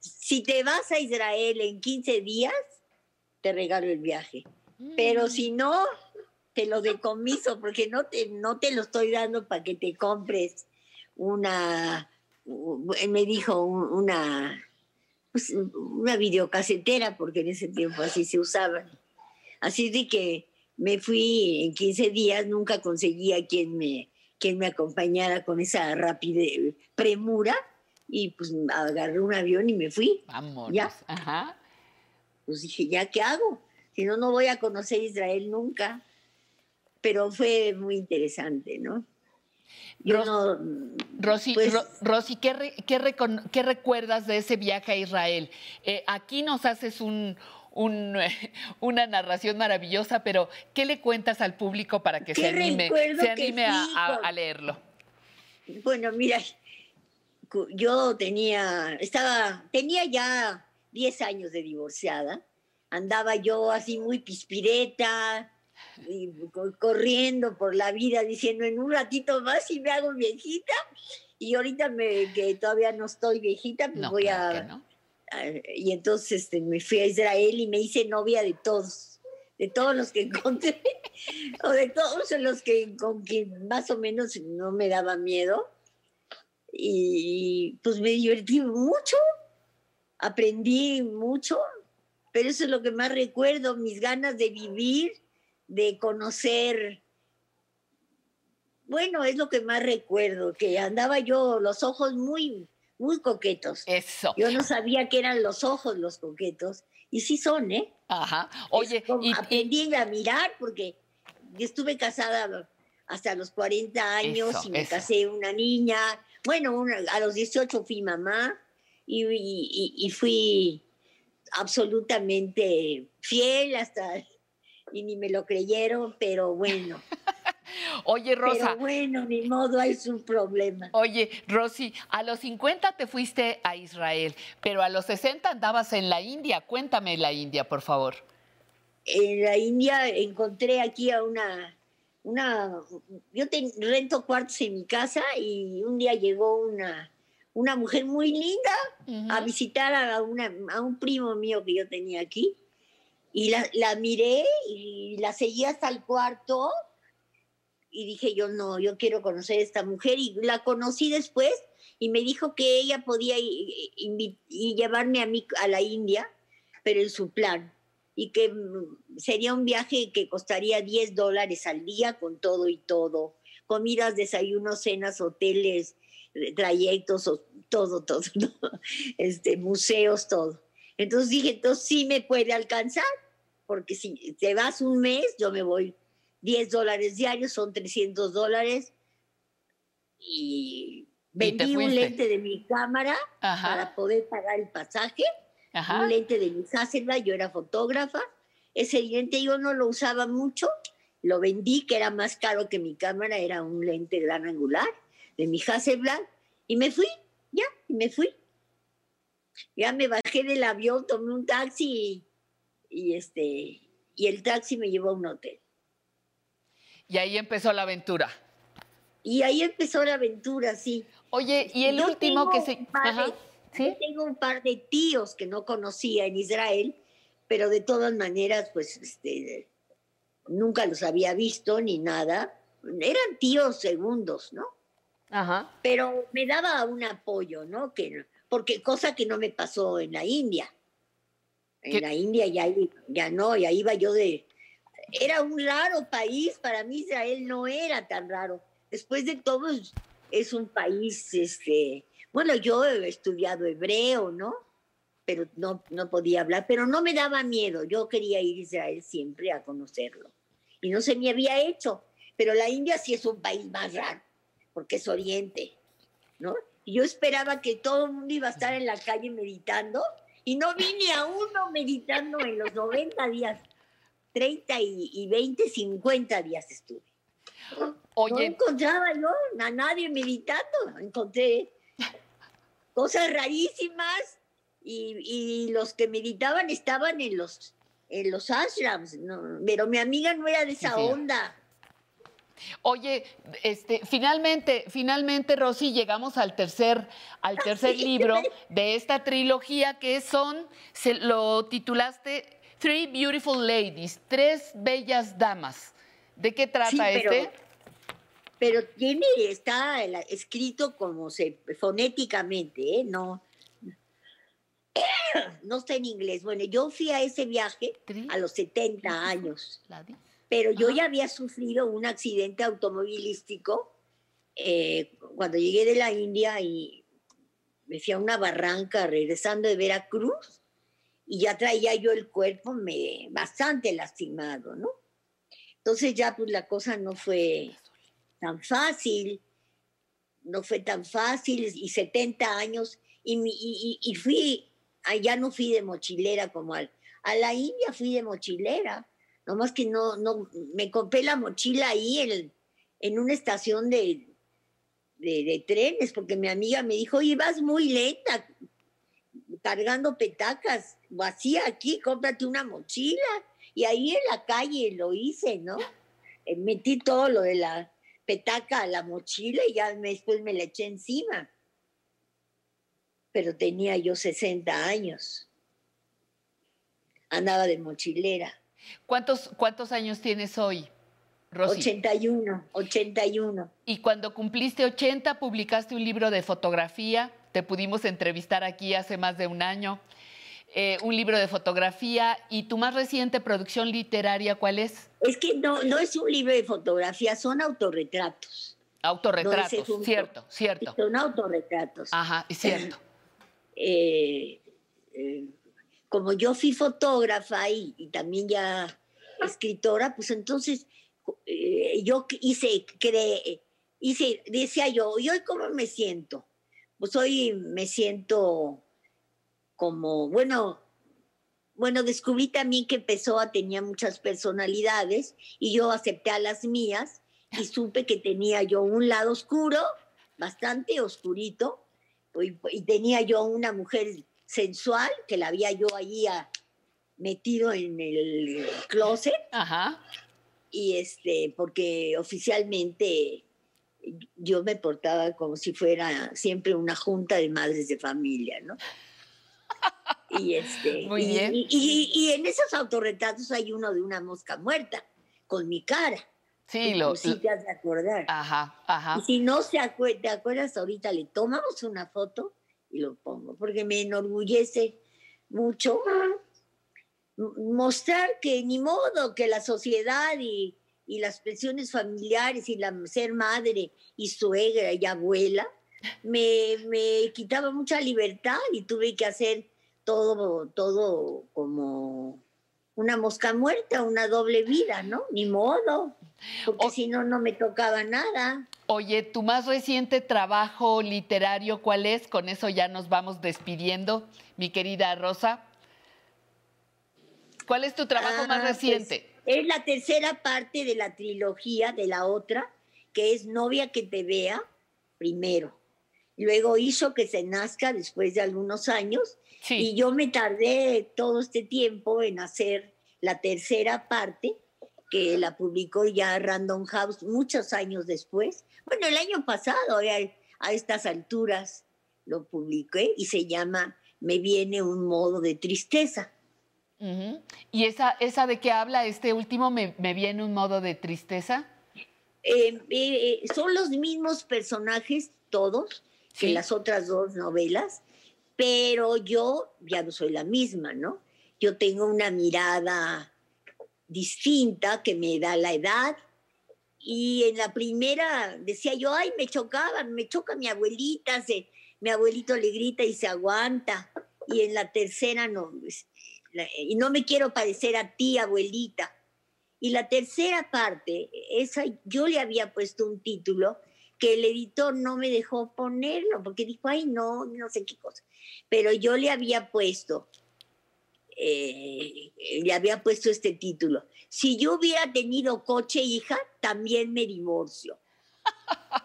si te vas a Israel en 15 días, te regalo el viaje. Pero si no, te lo decomiso porque no te, no te lo estoy dando para que te compres una, él me dijo un- una, pues, una videocasetera, porque en ese tiempo así se usaban. Así de que me fui en 15 días, nunca conseguía quien me, quien me acompañara con esa rápida premura y pues agarré un avión y me fui. Vamos. Ya. Ajá. Pues dije, ¿ya qué hago? Si no, no voy a conocer Israel nunca. Pero fue muy interesante, ¿no? Yo no, Rosy, pues- Ro- Rosy, ¿qué, re- qué recuerdas de ese viaje a Israel? Eh, aquí nos haces un, un, una narración maravillosa, pero ¿qué le cuentas al público para que se ¿Qué anime, se anime a, a- leerlo? Bueno, mira, yo tenía, estaba, tenía ya 10 años de divorciada. Andaba yo así muy pispireta, y co- corriendo por la vida diciendo en un ratito más y me hago viejita y ahorita me, que todavía no estoy viejita, pues No, voy claro a... que no. a- Y entonces este, me fui a Israel y me hice novia de todos, de todos los que encontré, o de todos los que con quien más o menos no me daba miedo. Y pues me divertí mucho, aprendí mucho, pero eso es lo que más recuerdo, mis ganas de vivir, de conocer. Bueno, es lo que más recuerdo, que andaba yo los ojos muy, muy coquetos. Eso. Yo no sabía que eran los ojos los coquetos, y sí son, ¿eh? Ajá. Oye, y, aprendí a mirar porque estuve casada hasta los 40 años Eso, y me eso. casé una niña. Bueno, una- a los 18 fui mamá y, y- y- y fui absolutamente fiel hasta y ni me lo creyeron, pero bueno. Oye, Rosa. Pero bueno, ni modo, es un problema. Oye, Rosy, a los 50 te fuiste a Israel, pero a los 60 andabas en la India. Cuéntame la India, por favor. en la India encontré aquí a una, una yo te- rento cuartos en mi casa y un día llegó una, una mujer muy linda a visitar a, una, a un primo mío que yo tenía aquí. Y la, la miré y la seguí hasta el cuarto. Y dije yo no, yo quiero conocer a esta mujer y la conocí después y me dijo que ella podía y llevarme a mí a la India, pero en su plan. Y que mm, sería un viaje que costaría 10 dólares al día con todo y todo, comidas, desayunos, cenas, hoteles, trayectos, todo, todo, todo, este, museos, todo. Entonces dije, entonces sí me puede alcanzar, porque si te vas un mes, yo me voy 10 dólares diarios, son 300 dólares, y vendí un lente de mi cámara Ajá. para poder pagar el pasaje, Ajá. un lente de mi Hasselblad, yo era fotógrafa, ese lente yo no lo usaba mucho, lo vendí, que era más caro que mi cámara, era un lente gran angular de mi Hasselblad, y me fui, ya, y me fui. Ya me bajé del avión, tomé un taxi y, y este, y el taxi me llevó a un hotel. Y ahí empezó la aventura. Y ahí empezó la aventura, sí. Oye, y el Yo último que se... de- Ajá. yo tengo un par de tíos que no conocía en Israel, pero de todas maneras, pues, este, nunca los había visto ni nada. Eran tíos segundos, ¿no? Ajá. Pero me daba un apoyo, ¿no? Que, porque cosa que no me pasó en la India. En la India ya, ya no, ya iba yo de... Era un raro país, para mí Israel no era tan raro. Después de todo es, es un país, este, bueno, yo he estudiado hebreo, ¿no? Pero no, no podía hablar, pero no me daba miedo. Yo quería ir a Israel siempre a conocerlo. Y no se me había hecho. Pero la India sí es un país más raro, porque es oriente, ¿no? Y yo esperaba que todo el mundo iba a estar en la calle meditando y no vi ni a uno meditando en los 90 días. 30 y, y 20, 50 días estuve. Oye. No encontraba yo a nadie meditando. Encontré cosas rarísimas y, y los que meditaban estaban en los, en los ashrams. ¿no? Pero mi amiga no era de esa Sí, sí. onda. Oye, este, finalmente, finalmente, Rosy, llegamos al tercer, al tercer libro de esta trilogía que son, se lo titulaste Three Beautiful Ladies, tres bellas damas. ¿De qué trata Sí, pero- este? Pero tiene, está escrito como se, fonéticamente, ¿eh? No, no está en inglés. Bueno, yo fui a ese viaje a los 70 años, pero yo ya había sufrido un accidente automovilístico eh, cuando llegué de la India y me fui a una barranca regresando de Veracruz y ya traía yo el cuerpo me, bastante lastimado, ¿no? Entonces ya pues la cosa no fue tan fácil, no fue tan fácil y 70 años y, y, y- y fui, allá no fui de mochilera como al, a la India fui de mochilera, nomás que no, no, me compré la mochila ahí en, en una estación de, de, trenes porque mi amiga me dijo, oye, vas muy lenta cargando petacas vacía aquí, cómprate una mochila. Y ahí en la calle lo hice, ¿no? Eh, Metí todo lo de la petaca a la mochila y ya después me la eché encima. Pero tenía yo 60 años. Andaba de mochilera. ¿Cuántos, ¿Cuántos años tienes hoy, Rosy? 81, 81. Y cuando cumpliste 80, publicaste un libro de fotografía. Te pudimos entrevistar aquí hace más de un año. Eh, un libro de fotografía. ¿Y tu más reciente producción literaria cuál es? Es que no, no es un libro de fotografía, son autorretratos. Autorretratos, No, cierto, cierto. Son autorretratos. Ajá, cierto. Eh, eh, como yo fui fotógrafa y, también ya escritora, pues entonces eh, yo hice, cre- hice, decía yo, ¿y hoy cómo me siento? Pues hoy me siento como, bueno, bueno, descubrí también que Pessoa tenía muchas personalidades y yo acepté a las mías y supe que tenía yo un lado oscuro, bastante oscurito, y tenía yo una mujer sensual que la había yo allí metido en el closet. Ajá. Y este, porque oficialmente yo me portaba como si fuera siempre una junta de madres de familia, ¿no? Y este, Muy y- bien. Y, y- y en esos autorretratos hay uno de una mosca muerta con mi cara. Sí, lo. sí te has de acordar. Ajá, ajá. Y si no se acue- te acuerdas ahorita, le tomamos una foto y lo pongo, porque me enorgullece mucho mostrar que ni modo que la sociedad y, y las presiones familiares y la ser madre y suegra y abuela me, me quitaba mucha libertad y tuve que hacer todo, todo como una mosca muerta, una doble vida, ¿no? Ni modo, porque si no, no me tocaba nada. Oye, tu más reciente trabajo literario, ¿cuál es? Con eso ya nos vamos despidiendo, mi querida Rosa. ¿Cuál es tu trabajo más Ah, pues, reciente? es la tercera parte de la trilogía de la otra, que es Novia que te vea, primero. Luego hizo que se nazca después de algunos años. Y yo me tardé todo este tiempo en hacer la tercera parte, que la publicó ya Random House muchos años después. Bueno, el año pasado, eh, a, estas alturas, lo publiqué y se llama Me viene un modo de tristeza. ¿Y esa, esa de qué habla este último me, me viene un modo de tristeza? Eh, eh, son los mismos personajes todos que Sí. las otras dos novelas, pero yo ya no soy la misma, ¿no? Yo tengo una mirada distinta que me da la edad. Y en la primera decía yo, ay, me chocaban, me choca mi abuelita, se, mi abuelito le grita y se aguanta. Y en la tercera no, y no me quiero parecer a ti, abuelita. Y la tercera parte, esa yo le había puesto un título que el editor no me dejó ponerlo porque dijo, ay, no, no sé qué cosa. Pero yo le había puesto, eh, le había puesto este título. Si yo hubiera tenido coche, hija, también me divorcio.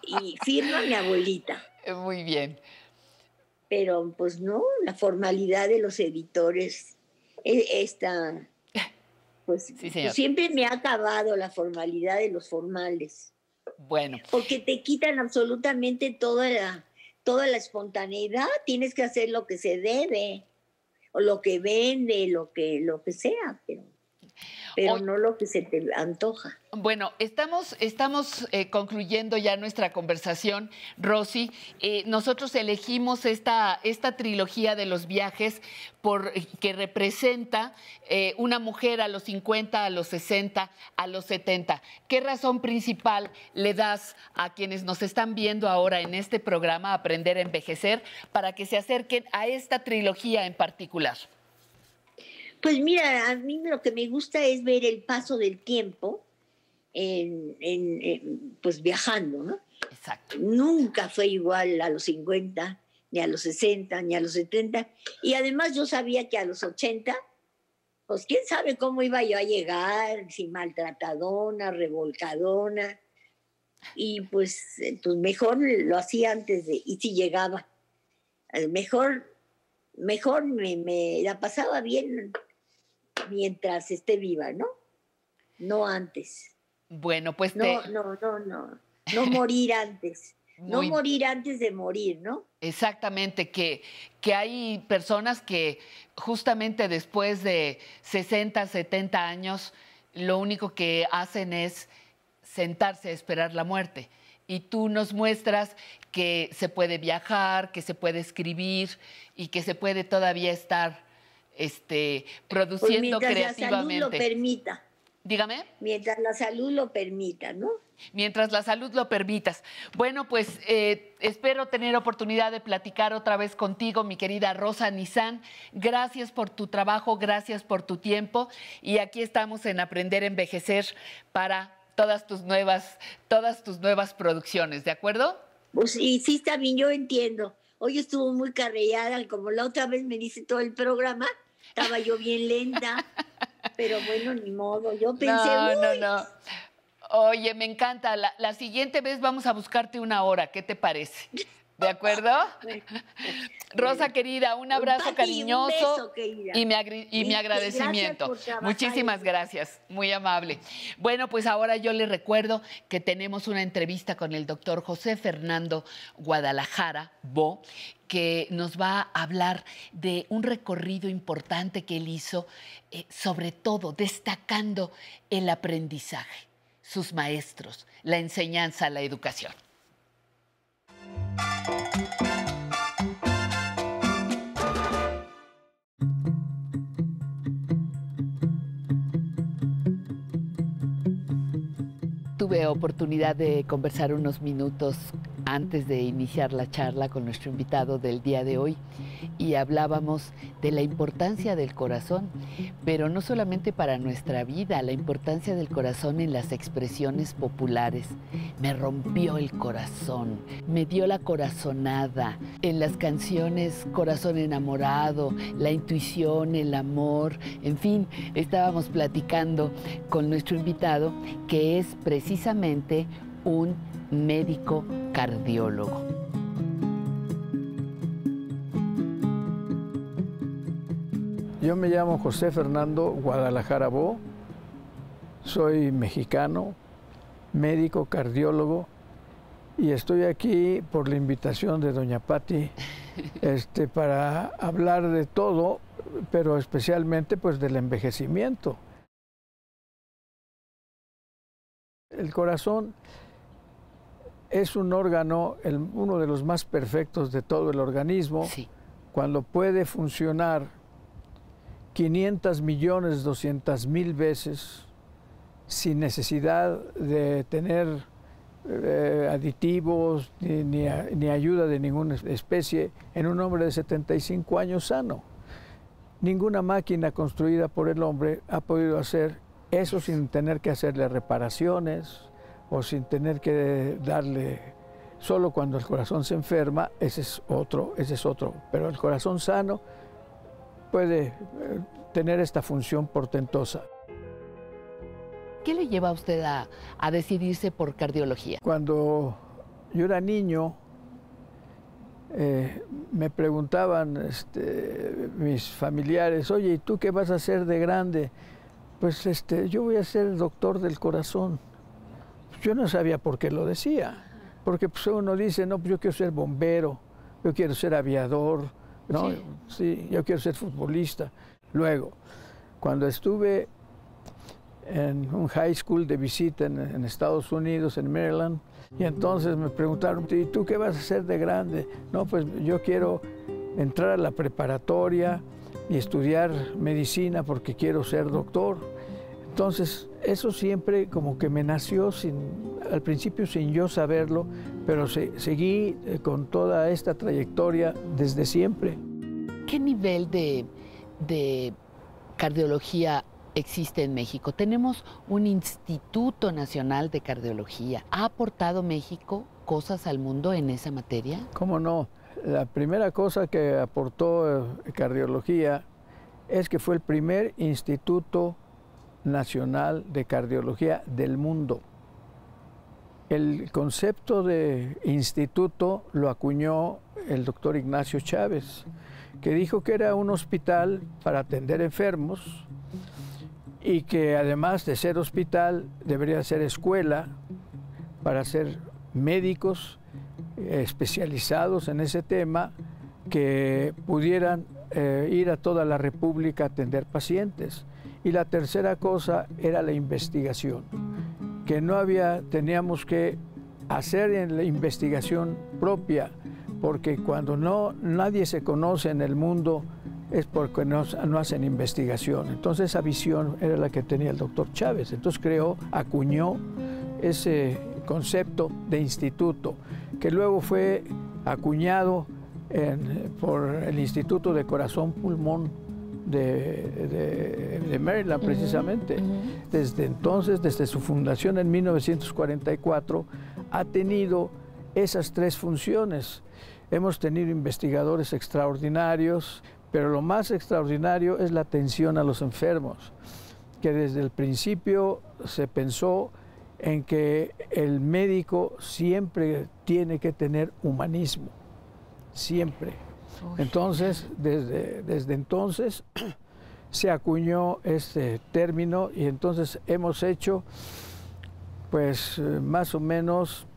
Y firma mi abuelita. Muy bien. Pero pues no, la formalidad de los editores, eh, esta, pues, pues, siempre me ha acabado la formalidad de los formales. Bueno, Porque te quitan absolutamente toda la, toda la espontaneidad, tienes que hacer lo que se debe, o lo que vende, lo que, lo que sea, pero, pero no lo que se te antoja. Bueno, estamos, estamos eh, concluyendo ya nuestra conversación, Rosy. Eh, nosotros elegimos esta, esta trilogía de los viajes por, que representa eh, una mujer a los 50, a los 60, a los 70. ¿Qué razón principal le das a quienes nos están viendo ahora en este programa Aprender a Envejecer para que se acerquen a esta trilogía en particular? Pues mira, a mí lo que me gusta es ver el paso del tiempo en, en- en, pues viajando, ¿no? Exacto. Nunca fue igual a los 50, ni a los 60, ni a los 70. Y además yo sabía que a los 80, pues quién sabe cómo iba yo a llegar, si maltratadona, revolcadona. Y pues, pues mejor lo hacía antes de, y si llegaba, mejor, mejor me, me la pasaba bien mientras esté viva, ¿no? No antes. Bueno, pues No, te... no, no, no. No morir antes. No morir antes de morir, ¿no? Exactamente, que, que hay personas que justamente después de 60, 70 años, lo único que hacen es sentarse a esperar la muerte. Y tú nos muestras que se puede viajar, que se puede escribir y que se puede todavía estar este, Pues produciendo mientras la salud lo creativamente. permita. Dígame. Mientras la salud lo permita, ¿no? mientras la salud lo permitas. Bueno, pues eh, espero tener oportunidad de platicar otra vez contigo, mi querida Rosa Nizán. Gracias por tu trabajo, gracias por tu tiempo y aquí estamos en Aprender a Envejecer para todas tus nuevas, todas tus nuevas producciones, ¿de acuerdo? Pues y sí bien, yo entiendo. Hoy estuvo muy carreada, como la otra vez me dice todo el programa, estaba yo bien lenta, pero bueno, ni modo. Yo pensé, no, no, "Uy, no. Oye, me encanta. La, la siguiente vez vamos a buscarte una hora. ¿Qué te parece? ¿De acuerdo? Rosa querida, un abrazo un cariñoso beso, querida. y, mi, y mi Y- y agradecimiento. gracias Muchísimas gracias, muy amable. Bueno, pues ahora yo le recuerdo que tenemos una entrevista con el doctor José Fernando Guadalajara Bo, que nos va a hablar de un recorrido importante que él hizo, eh, sobre todo destacando el aprendizaje, sus maestros, la enseñanza, la educación. Tuve oportunidad de conversar unos minutos antes de iniciar la charla con nuestro invitado del día de hoy y hablábamos de la importancia del corazón, pero no solamente para nuestra vida, la importancia del corazón en las expresiones populares. Me rompió el corazón, me dio la corazonada. En las canciones Corazón enamorado, la intuición, el amor, en fin, estábamos platicando con nuestro invitado que es precisamente un médico cardiólogo. Yo me llamo José Fernando Guadalajara Bo, soy mexicano, médico cardiólogo y estoy aquí por la invitación de doña Patti este, para hablar de todo, pero especialmente pues del envejecimiento. El corazón es un órgano, el- uno de los más perfectos de todo el organismo, cuando puede funcionar 500 millones, 200 mil veces sin necesidad de tener eh, aditivos ni, ni a- ni ayuda de ninguna especie en un hombre de 75 años sano. Ninguna máquina construida por el hombre ha podido hacer eso sin tener que hacerle reparaciones o sin tener que darle solo cuando el corazón se enferma, ese es otro, ese es otro, pero el corazón sano puede eh, tener esta función portentosa. ¿Qué le lleva a usted a, a decidirse por cardiología? Cuando yo era niño, eh, me preguntaban este, mis familiares, oye, ¿y tú qué vas a hacer de grande? Pues este, yo voy a ser doctor del corazón. Yo no sabía por qué lo decía, porque pues, uno dice, no, pues yo quiero ser bombero, yo quiero ser aviador, ¿no? Sí. sí, yo quiero ser futbolista. Luego, cuando estuve en un high school de visita en, en Estados Unidos, en Maryland, y entonces me preguntaron, ¿y tú qué vas a hacer de grande? No, pues yo quiero entrar a la preparatoria y estudiar medicina porque quiero ser doctor. Entonces, eso siempre como que me nació sin, al principio sin yo saberlo, pero se- seguí eh, con toda esta trayectoria desde siempre. ¿Qué nivel de, de cardiología existe en México? Tenemos un Instituto Nacional de Cardiología. ¿Ha aportado México cosas al mundo en esa materia? ¿Cómo no? La primera cosa que aportó eh, cardiología es que fue el primer instituto nacional de cardiología del mundo. El concepto de instituto lo acuñó el doctor Ignacio Chávez, que dijo que era un hospital para atender enfermos y que además de ser hospital debería ser escuela para ser médicos especializados en ese tema que pudieran eh, ir a toda la República a atender pacientes. Y la tercera cosa era la investigación, que no había, teníamos que hacer en la investigación propia, porque cuando no nadie se conoce en el mundo es porque no, no, hacen investigación. Entonces esa visión era la que tenía el doctor Chávez. Entonces creó, acuñó ese concepto de instituto, que luego fue acuñado por el Instituto de Corazón Pulmón de, de, Maryland, precisamente. Desde entonces, desde su fundación en 1944, ha tenido esas tres funciones. Hemos tenido investigadores extraordinarios, pero lo más extraordinario es la atención a los enfermos, que desde el principio se pensó en que el médico siempre tiene que tener humanismo siempre. Entonces, desde, desde entonces se acuñó este término y entonces hemos hecho pues más o menos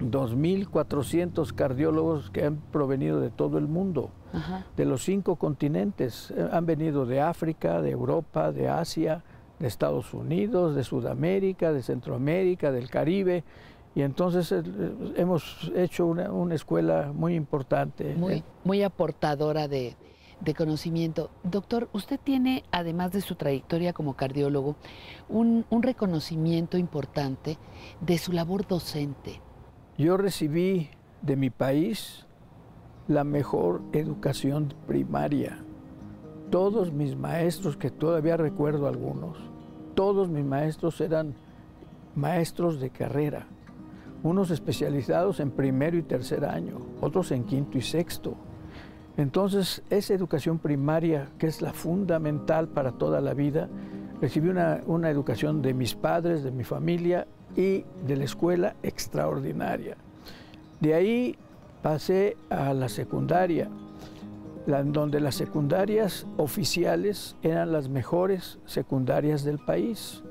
2.400 cardiólogos que han provenido de todo el mundo, de los cinco continentes. Han venido de África, de Europa, de Asia, de Estados Unidos, de Sudamérica, de Centroamérica, del Caribe. Y entonces eh, hemos hecho una, escuela muy importante. Muy, muy aportadora de, conocimiento. Doctor, usted tiene, además de su trayectoria como cardiólogo, un, un reconocimiento importante de su labor docente. Yo recibí de mi país la mejor educación primaria. Todos mis maestros, que todavía recuerdo algunos, todos mis maestros eran maestros de carrera unos especializados en primero y tercer año, otros en quinto y sexto. Entonces, esa educación primaria, que es la fundamental para toda la vida, recibí una, una educación de mis padres, de mi familia y de la escuela extraordinaria. De ahí pasé a la secundaria, donde las secundarias oficiales eran las mejores secundarias del país.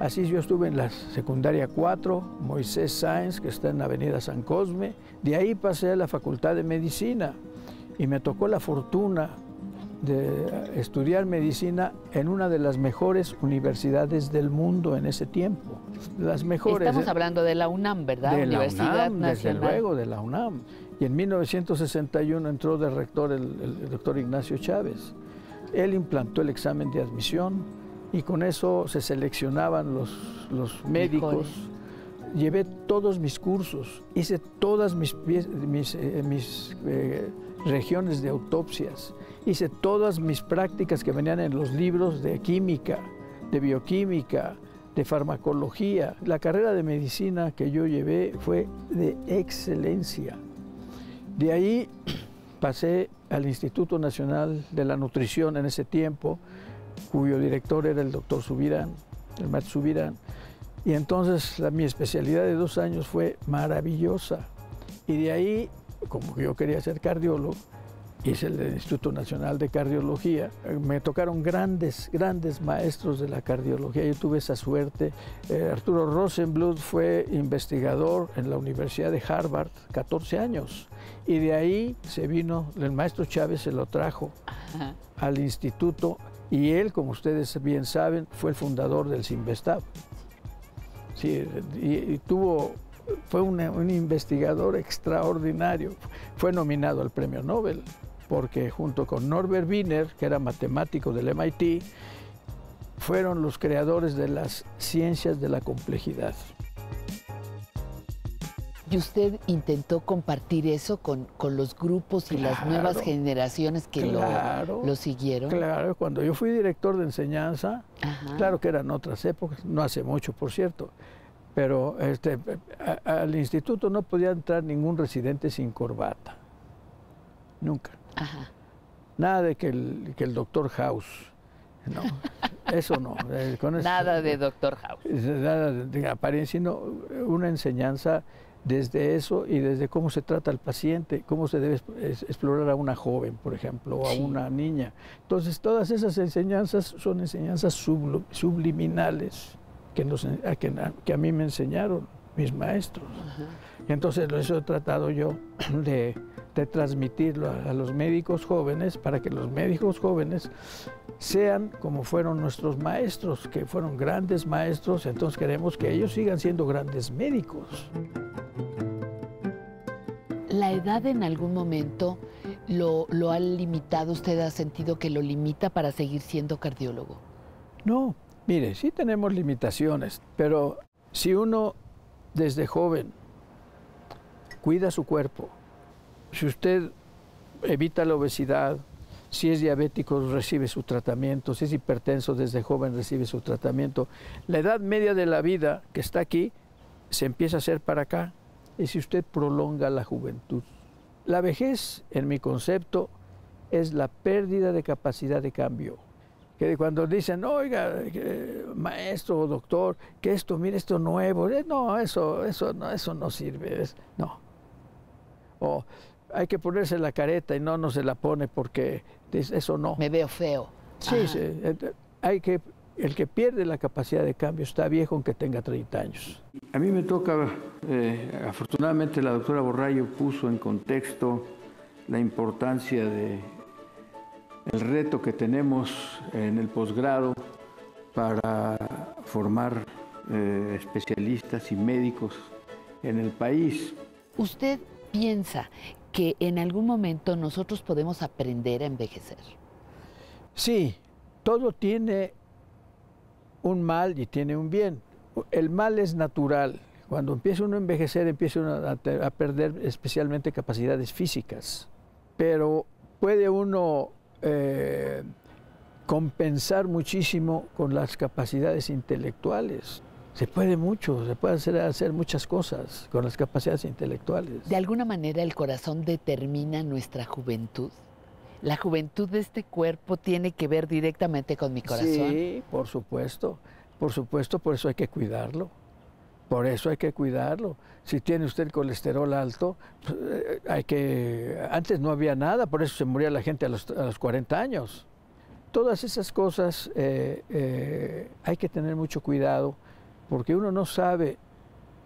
Así yo estuve en la secundaria 4, Moisés Sáenz, que está en la avenida San Cosme. De ahí pasé a la Facultad de Medicina y me tocó la fortuna de estudiar medicina en una de las mejores universidades del mundo en ese tiempo. Las mejores. Estamos ¿eh? hablando de la UNAM, ¿verdad? De Universidad la UNAM, desde luego, de la UNAM. Y en 1961 entró de rector el, el doctor Ignacio Chávez. Él implantó el examen de admisión, y con eso se seleccionaban los, los médicos. Llevé todos mis cursos, hice todas mis, mis, eh, mis eh, regiones de autopsias, hice todas mis prácticas que venían en los libros de química, de bioquímica, de farmacología. La carrera de medicina que yo llevé fue de excelencia. De ahí pasé al Instituto Nacional de la Nutrición en ese tiempo, cuyo director era el doctor Subirán, el maestro Subirán. Y entonces mi especialidad de dos años fue maravillosa. Y de ahí, como yo quería ser cardiólogo, hice el Instituto Nacional de Cardiología. Me tocaron grandes, grandes maestros de la cardiología. Yo tuve esa suerte. Eh, Arturo Rosenbluth fue investigador en la Universidad de Harvard 14 años. Y de ahí se vino, el maestro Chávez se lo trajo al instituto y él, como ustedes bien saben, fue el fundador del Sinvestab. Sí, y, tuvo, fue un, investigador extraordinario. Fue nominado al premio Nobel porque junto con Norbert Wiener, que era matemático del MIT, fueron los creadores de las ciencias de la complejidad. ¿Y usted intentó compartir eso con, los grupos y las nuevas generaciones que lo, siguieron? Claro, cuando yo fui director de enseñanza, claro que eran otras épocas, no hace mucho, por cierto, pero este, al instituto no podía entrar ningún residente sin corbata, nunca. Nada de que el, que el doctor House, no, eso no. Eh, nada de doctor House. Nada de, apariencia, sino una enseñanza desde eso y desde cómo se trata al paciente, cómo se debe explorar a una joven, por ejemplo, o a una niña. Entonces, todas esas enseñanzas son enseñanzas subliminales que, que, a mí me enseñaron mis maestros. Y entonces eso he tratado yo de, transmitirlo a, los médicos jóvenes para que los médicos jóvenes sean como fueron nuestros maestros, que fueron grandes maestros, entonces queremos que ellos sigan siendo grandes médicos. ¿La edad en algún momento lo, lo ha limitado? ¿Usted ha sentido que lo limita para seguir siendo cardiólogo? No, mire, sí tenemos limitaciones, pero si uno desde joven cuida su cuerpo, si usted evita la obesidad, si es diabético recibe su tratamiento, si es hipertenso desde joven recibe su tratamiento, la edad media de la vida que está aquí se empieza a hacer para acá y si usted prolonga la juventud. La vejez, en mi concepto, es la pérdida de capacidad de cambio. Que cuando dicen, oiga, maestro o doctor, que esto, mire esto nuevo, eh, no, eso, eso, no, eso no sirve, no. O hay que ponerse la careta y no, no se la pone porque eso no. Me veo feo. Sí, sí, hay que el que pierde la capacidad de cambio está viejo aunque tenga 30 años. A mí me toca, eh, afortunadamente la doctora Borrayo puso en contexto la importancia de el reto que tenemos en el posgrado para formar eh, especialistas y médicos en el país. ¿Usted piensa que en algún momento nosotros podemos aprender a envejecer? Sí, todo tiene un mal y tiene un bien. El mal es natural. Cuando empieza uno a envejecer, empieza uno a, perder especialmente capacidades físicas. Pero puede uno eh, compensar muchísimo con las capacidades intelectuales. Se puede mucho, se puede hacer, hacer muchas cosas con las capacidades intelectuales. De alguna manera el corazón determina nuestra juventud la juventud de este cuerpo tiene que ver directamente con mi corazón. Sí, por supuesto, por supuesto, por eso hay que cuidarlo. Por eso hay que cuidarlo. Si tiene usted colesterol alto, pues, eh, hay que... Antes no había nada, por eso se moría la gente a los, a 40 años. Todas esas cosas eh, eh, hay que tener mucho cuidado porque uno no sabe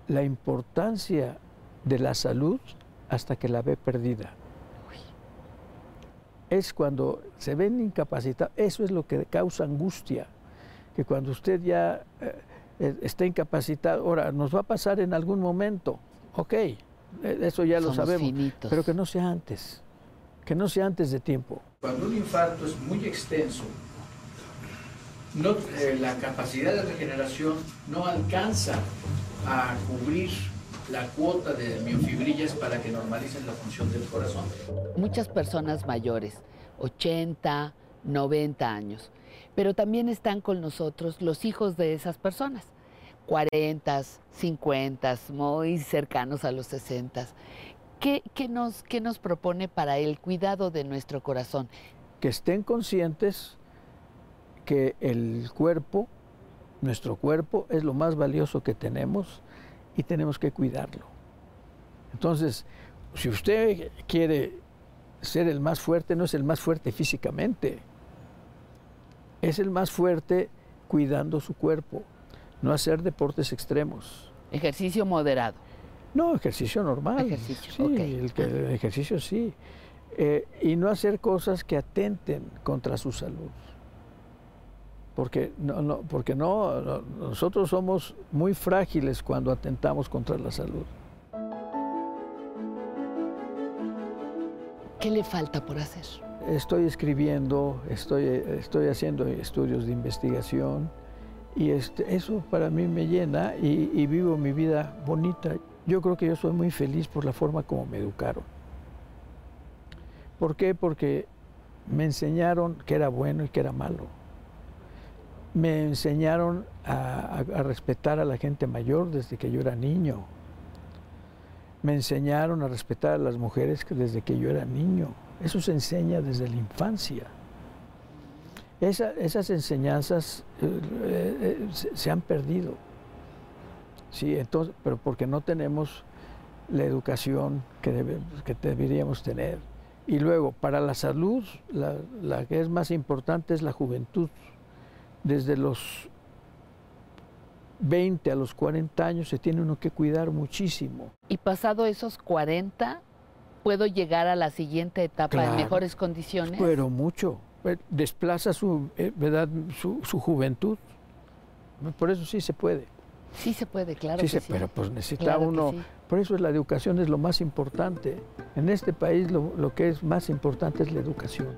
la importancia de la salud hasta que la ve perdida. Es cuando se ven incapacitados, eso es lo que causa angustia, que cuando usted ya eh, eh, está incapacitado, ahora nos va a pasar en algún momento, ok, eh, eso ya lo sabemos, pero que no sea antes, que no sea antes de tiempo. Cuando un infarto es muy extenso, no, la capacidad de regeneración no alcanza a cubrir la cuota de miofibrillas para que normalicen la función del corazón. Muchas personas mayores, 80, 90 años, pero también están con nosotros los hijos de esas personas, 40, 50, muy cercanos a los 60. ¿Qué, qué, nos, ¿Qué nos propone para el cuidado de nuestro corazón? Que estén conscientes que el cuerpo, nuestro cuerpo, es lo más valioso que tenemos y tenemos que cuidarlo. Entonces, si usted quiere ser el más fuerte, no es el más fuerte físicamente, es el más fuerte cuidando su cuerpo, no hacer deportes extremos. Ejercicio moderado. No, ejercicio normal. Ejercicio, sí, el, ejercicio sí. Eh, y no hacer cosas que atenten contra su salud porque no, no, porque no, nosotros somos muy frágiles cuando atentamos contra la salud. ¿Qué le falta por hacer? Estoy escribiendo, estoy, estoy haciendo estudios de investigación y este, eso para mí me llena y, y vivo mi vida bonita. Yo creo que yo soy muy feliz por la forma como me educaron. ¿Por qué? Porque me enseñaron que era bueno y que era malo me enseñaron a, respetar a la gente mayor desde que yo era niño. Me enseñaron a respetar a las mujeres desde que yo era niño. Eso se enseña desde la infancia. esas enseñanzas eh, eh, se, han perdido. Sí, entonces, pero porque no tenemos la educación que, debe- que deberíamos tener. Y luego, para la salud, la, la que es más importante es la juventud. Desde los 20 a los 40 años se tiene uno que cuidar muchísimo. Y pasado esos 40, ¿puedo llegar a la siguiente etapa en mejores condiciones? Pero mucho. Eh, Desplaza su, eh, ¿verdad? su, su juventud. Por eso sí se puede. Sí se puede, claro sí que se, sí. pero pues necesita Claro uno. sí. Por eso la educación es lo más importante. En este país lo, lo que es más importante es la educación.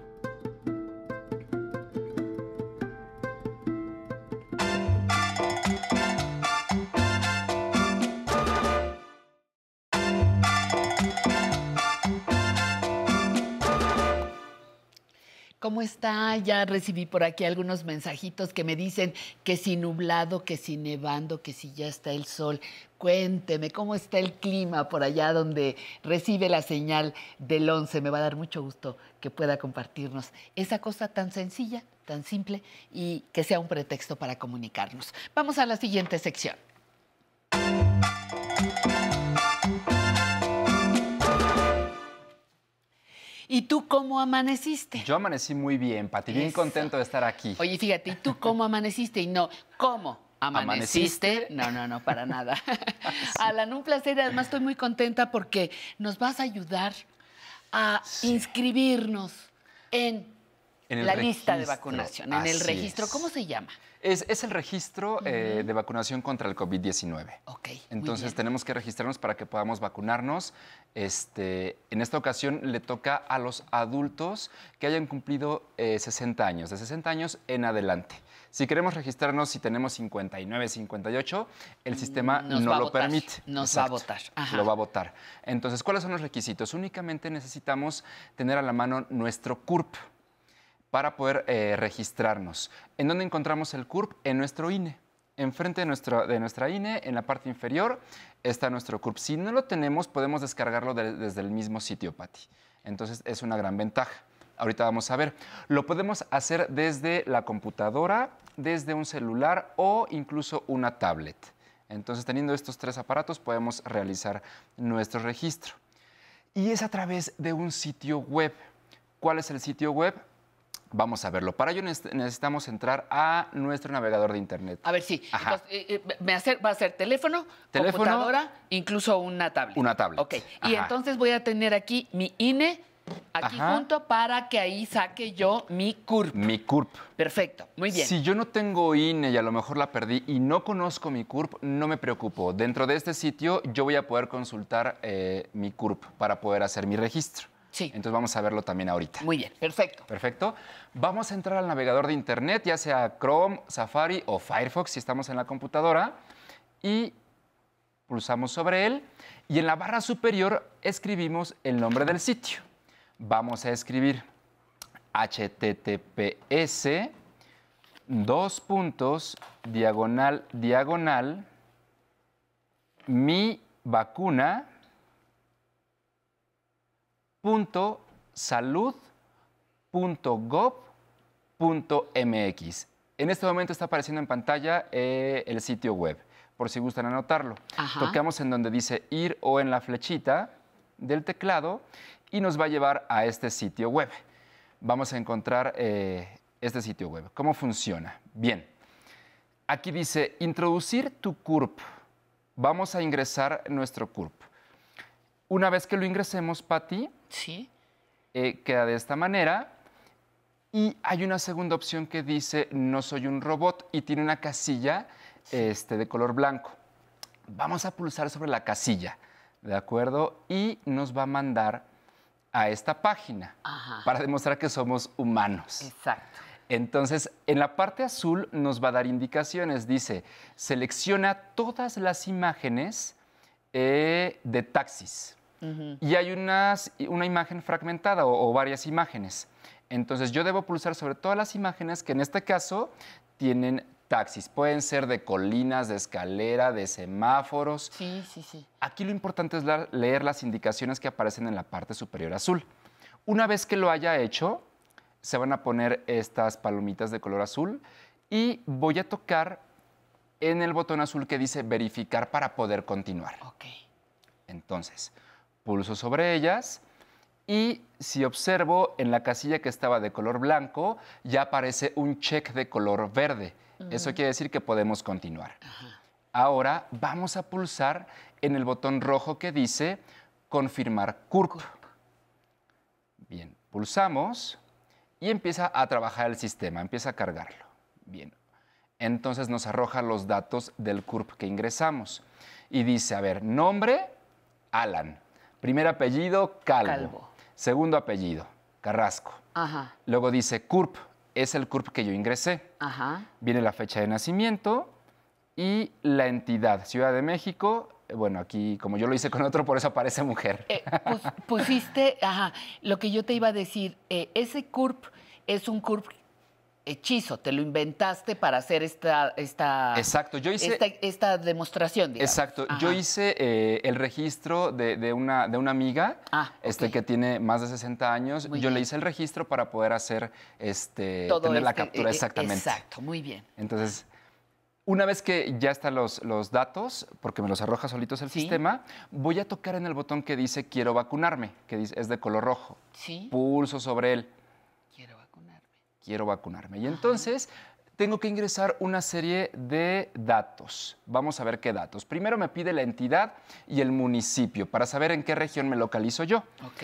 ¿Cómo está? Ya recibí por aquí algunos mensajitos que me dicen que si nublado, que si nevando, que si ya está el sol. Cuénteme, ¿cómo está el clima por allá donde recibe la señal del 11? Me va a dar mucho gusto que pueda compartirnos esa cosa tan sencilla, tan simple y que sea un pretexto para comunicarnos. Vamos a la siguiente sección. ¿Y tú cómo amaneciste? Yo amanecí muy bien, Pati, bien Eso. contento de estar aquí. Oye, fíjate, ¿y tú cómo amaneciste? Y no, ¿cómo? ¿Amaneciste? No, no, no, para nada. Alan, un placer. Además, estoy muy contenta porque nos vas a ayudar a inscribirnos en, la lista de vacunación, en el registro. es. ¿Cómo se llama? Es, es el registro eh, de vacunación contra el COVID-19. Ok. Entonces tenemos que registrarnos para que podamos vacunarnos. Este, en esta ocasión le toca a los adultos que hayan cumplido eh, 60 años, de 60 años en adelante. Si queremos registrarnos si tenemos 59, 58, el sistema Nos no lo votar, permite. nos va a votar, ajá. Lo va a votar. Entonces, ¿cuáles son los requisitos? Únicamente necesitamos tener a la mano nuestro CURP para poder eh, registrarnos. ¿En dónde encontramos el CURP? En nuestro INE. Enfrente de, nuestro, de nuestra INE, en la parte inferior, está nuestro CURP. Si no lo tenemos, podemos descargarlo de- desde el mismo sitio, Pati. Entonces, es una gran ventaja. Ahorita vamos a ver. Lo podemos hacer desde la computadora, desde un celular o incluso una tablet. Entonces, teniendo estos tres aparatos, podemos realizar nuestro registro. Y es a través de un sitio web. ¿Cuál es el sitio web? Vamos a verlo. Para ello neces- necesitamos entrar a nuestro navegador de internet. A ver, sí. Ajá. Entonces, eh, eh, me hacer- va a ser teléfono, Teléfono. computadora, incluso una tablet. Una tablet. Ok. Y entonces voy a tener aquí mi INE, aquí Ajá. junto, para que ahí saque yo mi CURP. Mi CURP. Perfecto, muy bien. Si yo no tengo INE y a lo mejor la perdí y no conozco mi CURP, no me preocupo. Dentro de este sitio yo voy a poder consultar eh, mi CURP para poder hacer mi registro. Sí. Entonces vamos a verlo también ahorita. Muy bien, perfecto. Perfecto. Vamos a entrar al navegador de internet, ya sea Chrome, Safari o Firefox si estamos en la computadora. Y pulsamos sobre él. Y en la barra superior escribimos el nombre del sitio. Vamos a escribir https dos puntos diagonal diagonal mi vacuna punto salud punto gov punto mx. En este momento está apareciendo en pantalla eh, el sitio web, por si gustan anotarlo. Ajá. Tocamos en donde dice ir o en la flechita del teclado y nos va a llevar a este sitio web. Vamos a encontrar eh, este sitio web. ¿Cómo funciona? Bien. Aquí dice introducir tu CURP. Vamos a ingresar nuestro CURP. Una vez que lo ingresemos, Patti, Sí. eh, queda de esta manera. Y hay una segunda opción que dice no soy un robot y tiene una casilla este, de color blanco. Vamos a pulsar sobre la casilla, ¿de acuerdo? Y nos va a mandar a esta página Ajá. para demostrar que somos humanos. Exacto. Entonces, en la parte azul nos va a dar indicaciones. Dice, selecciona todas las imágenes eh, de taxis. Y hay unas- una imagen fragmentada o, o varias imágenes. Entonces yo debo pulsar sobre todas las imágenes que en este caso tienen taxis. Pueden ser de colinas, de escalera, de semáforos. Sí, sí, sí. Aquí lo importante es leer las indicaciones que aparecen en la parte superior azul. Una vez que lo haya hecho, se van a poner estas palomitas de color azul y voy a tocar en el botón azul que dice verificar para poder continuar. Ok. Entonces, pulso sobre ellas y si observo en la casilla que estaba de color blanco, ya aparece un check de color verde. Eso quiere decir que podemos continuar. Ahora vamos a pulsar en el botón rojo que dice confirmar CURP. Bien, pulsamos y empieza a trabajar el sistema, empieza a cargarlo. Bien, entonces nos arroja los datos del CURP que ingresamos. Y dice, a ver, nombre, Alan. Primer apellido, Calvo. Calvo. Segundo apellido, Carrasco. Ajá, Luego dice CURP, es el CURP que yo ingresé. ajá. Viene la fecha de nacimiento y la entidad, Ciudad de México. Eh, Bueno, aquí como yo lo hice con otro, por eso aparece mujer. Pus- pusiste, ajá, lo que yo te iba a decir, eh, ese CURP es un CURP hechizo, te lo inventaste para hacer esta, esta, Exacto, yo hice- esta, esta demostración, digamos. Exacto, Ajá. yo hice eh, el registro de, de una, de una amiga Ah, este, que tiene más de 60 años. Muy yo le hice el registro para poder hacer, este, Todo tener la este, captura eh, eh, exactamente. Exacto, muy bien. Entonces, una vez que ya están los, los datos, porque me los arroja solitos el sistema, voy a tocar en el botón que dice quiero vacunarme, que dice- es de color rojo. Sí. Pulso sobre él. Quiero vacunarme. Y entonces tengo que ingresar una serie de datos. Vamos a ver qué datos. Primero me pide la entidad y el municipio para saber en qué región me localizo yo. Ok.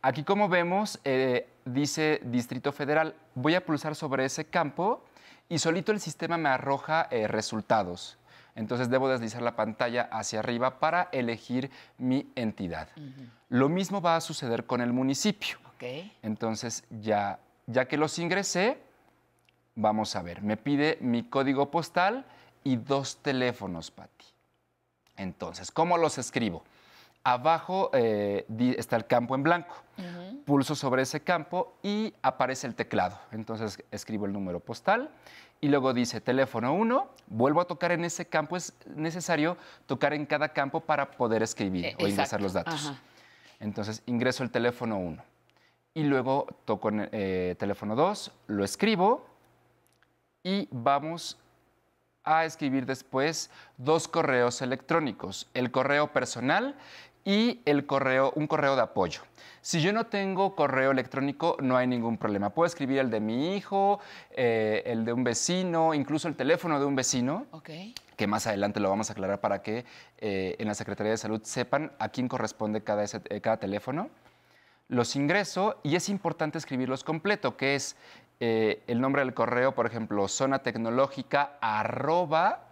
Aquí como vemos, eh, dice Distrito Federal. Voy a pulsar sobre ese campo y solito el sistema me arroja eh, resultados. Entonces debo deslizar la pantalla hacia arriba para elegir mi entidad. Lo mismo va a suceder con el municipio. Ok. Entonces ya, ya que los ingresé, vamos a ver, me pide mi código postal y dos teléfonos, Pati. Entonces, ¿cómo los escribo? Abajo eh, está el campo en blanco. Pulso sobre ese campo y aparece el teclado. Entonces escribo el número postal y luego dice teléfono 1. Vuelvo a tocar en ese campo. Es necesario tocar en cada campo para poder escribir Eh, o ingresar los datos. Ajá. Entonces ingreso el teléfono 1 y luego toco en eh, teléfono 2, lo escribo y vamos a escribir después dos correos electrónicos, el correo personal y el correo, un correo de apoyo. Si yo no tengo correo electrónico, no hay ningún problema. Puedo escribir el de mi hijo, eh, el de un vecino, incluso el teléfono de un vecino que más adelante lo vamos a aclarar para que eh, en la Secretaría de Salud sepan a quién corresponde cada, ese- cada teléfono. Los ingreso y es importante escribirlos completo, que es eh, el nombre del correo, por ejemplo, zona tecnológica arroba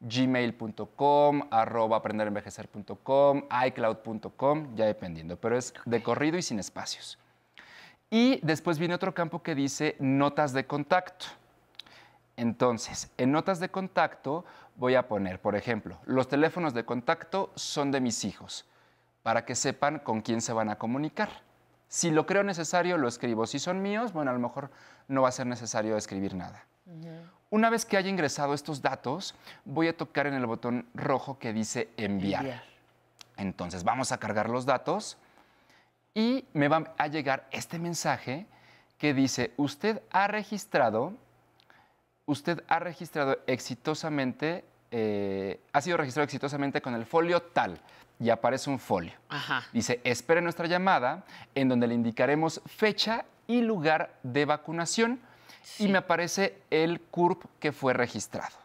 gmail.com, arroba aprenderenvejecer.com, icloud.com, ya dependiendo, pero es de corrido y sin espacios. Y después viene otro campo que dice notas de contacto. Entonces, en notas de contacto voy a poner, por ejemplo, los teléfonos de contacto son de mis hijos, para que sepan con quién se van a comunicar. Si lo creo necesario, lo escribo. Si son míos, bueno, a lo mejor no va a ser necesario escribir nada. Una vez que haya ingresado estos datos, voy a tocar en el botón rojo que dice enviar. Enviar. Entonces, vamos a cargar los datos y me va a llegar este mensaje que dice, usted ha registrado, usted ha registrado exitosamente, eh, ha sido registrado exitosamente con el folio tal, y aparece un folio. Ajá. Dice, espere nuestra llamada en donde le indicaremos fecha y lugar de vacunación y me aparece el CURP que fue registrado.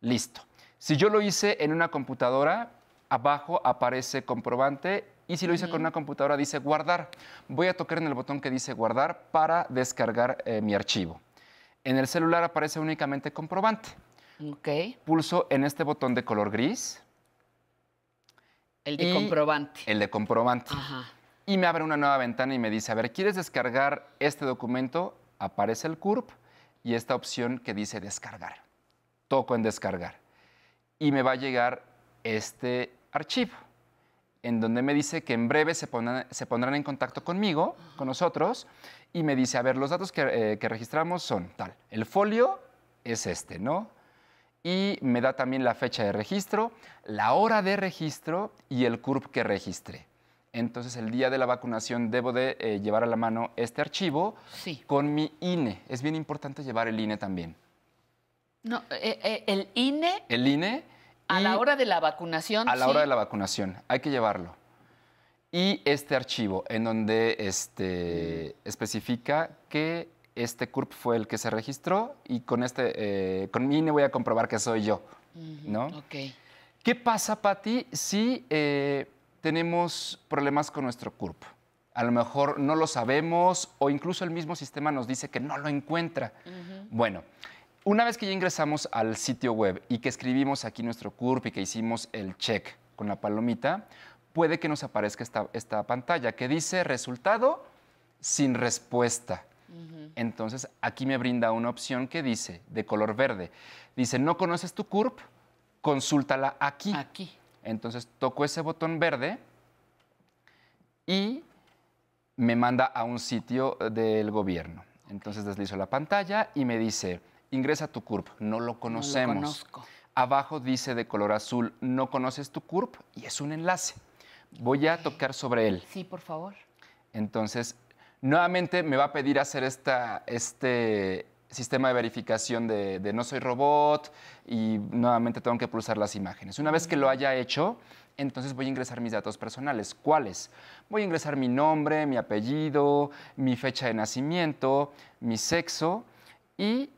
Listo. Si yo lo hice en una computadora, abajo aparece comprobante y si lo hice con una computadora dice guardar. Voy a tocar en el botón que dice guardar para descargar eh, mi archivo. En el celular aparece únicamente comprobante. Ok. Pulso en este botón de color gris. El de comprobante. El de comprobante. Ajá. Y me abre una nueva ventana y me dice, a ver, ¿quieres descargar este documento? Aparece el CURP y esta opción que dice descargar. Toco en descargar. Y me va a llegar este archivo, en donde me dice que en breve se pondrán, se pondrán en contacto conmigo, con nosotros, y me dice, a ver, los datos que, eh, que registramos son tal. El folio es este, ¿no? Y me da también la fecha de registro, la hora de registro y el CURP que registré. Entonces, el día de la vacunación debo de eh, llevar a la mano este archivo Sí. con mi INE. Es bien importante llevar el INE también. No, eh, eh, el INE. El INE A la hora de la vacunación. A la sí. hora de la vacunación, hay que llevarlo. Y este archivo en donde este, especifica que este CURP fue el que se registró y con, este, eh, con mi INE voy a comprobar que soy yo. ¿no? Ok. ¿Qué pasa, Patti, si eh, tenemos problemas con nuestro CURP? A lo mejor no lo sabemos o incluso el mismo sistema nos dice que no lo encuentra. Bueno, una vez que ya ingresamos al sitio web y que escribimos aquí nuestro CURP y que hicimos el check con la palomita, puede que nos aparezca esta, esta pantalla que dice resultado sin respuesta. Entonces aquí me brinda una opción que dice, de color verde, dice, no conoces tu CURP, consúltala aquí. Aquí. Entonces toco ese botón verde y me manda a un sitio del gobierno. Entonces deslizo la pantalla y me dice, ingresa tu CURP, no lo conocemos. conozco. Abajo dice de color azul, no conoces tu CURP y es un enlace. Voy a tocar sobre él. Sí, por favor. Entonces, nuevamente me va a pedir hacer este sistema de verificación de, de no soy robot y nuevamente tengo que pulsar las imágenes. Una vez que lo haya hecho, entonces voy a ingresar mis datos personales. ¿Cuáles? Voy a ingresar mi nombre, mi apellido, mi fecha de nacimiento, mi sexo y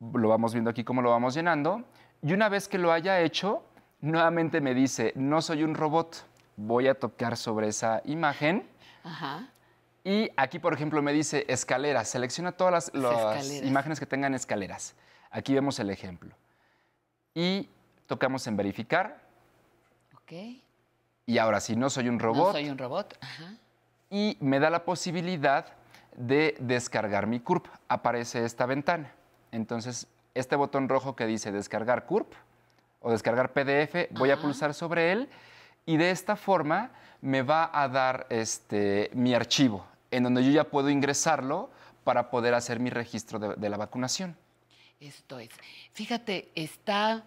lo vamos viendo aquí cómo lo vamos llenando. Y una vez que lo haya hecho, nuevamente me dice, no soy un robot. Voy a tocar sobre esa imagen. Ajá. Y aquí, por ejemplo, me dice escaleras. Selecciona todas las, imágenes que tengan escaleras. Aquí vemos el ejemplo. Y tocamos en verificar. Ok. Y ahora sí, no soy un robot. No soy un robot. Ajá. Y me da la posibilidad de descargar mi CURP. Aparece esta ventana. Entonces, este botón rojo que dice descargar CURP o descargar PDF, voy a pulsar sobre él y de esta forma me va a dar este, mi archivo, en donde yo ya puedo ingresarlo para poder hacer mi registro de, de la vacunación. Esto es. Fíjate, está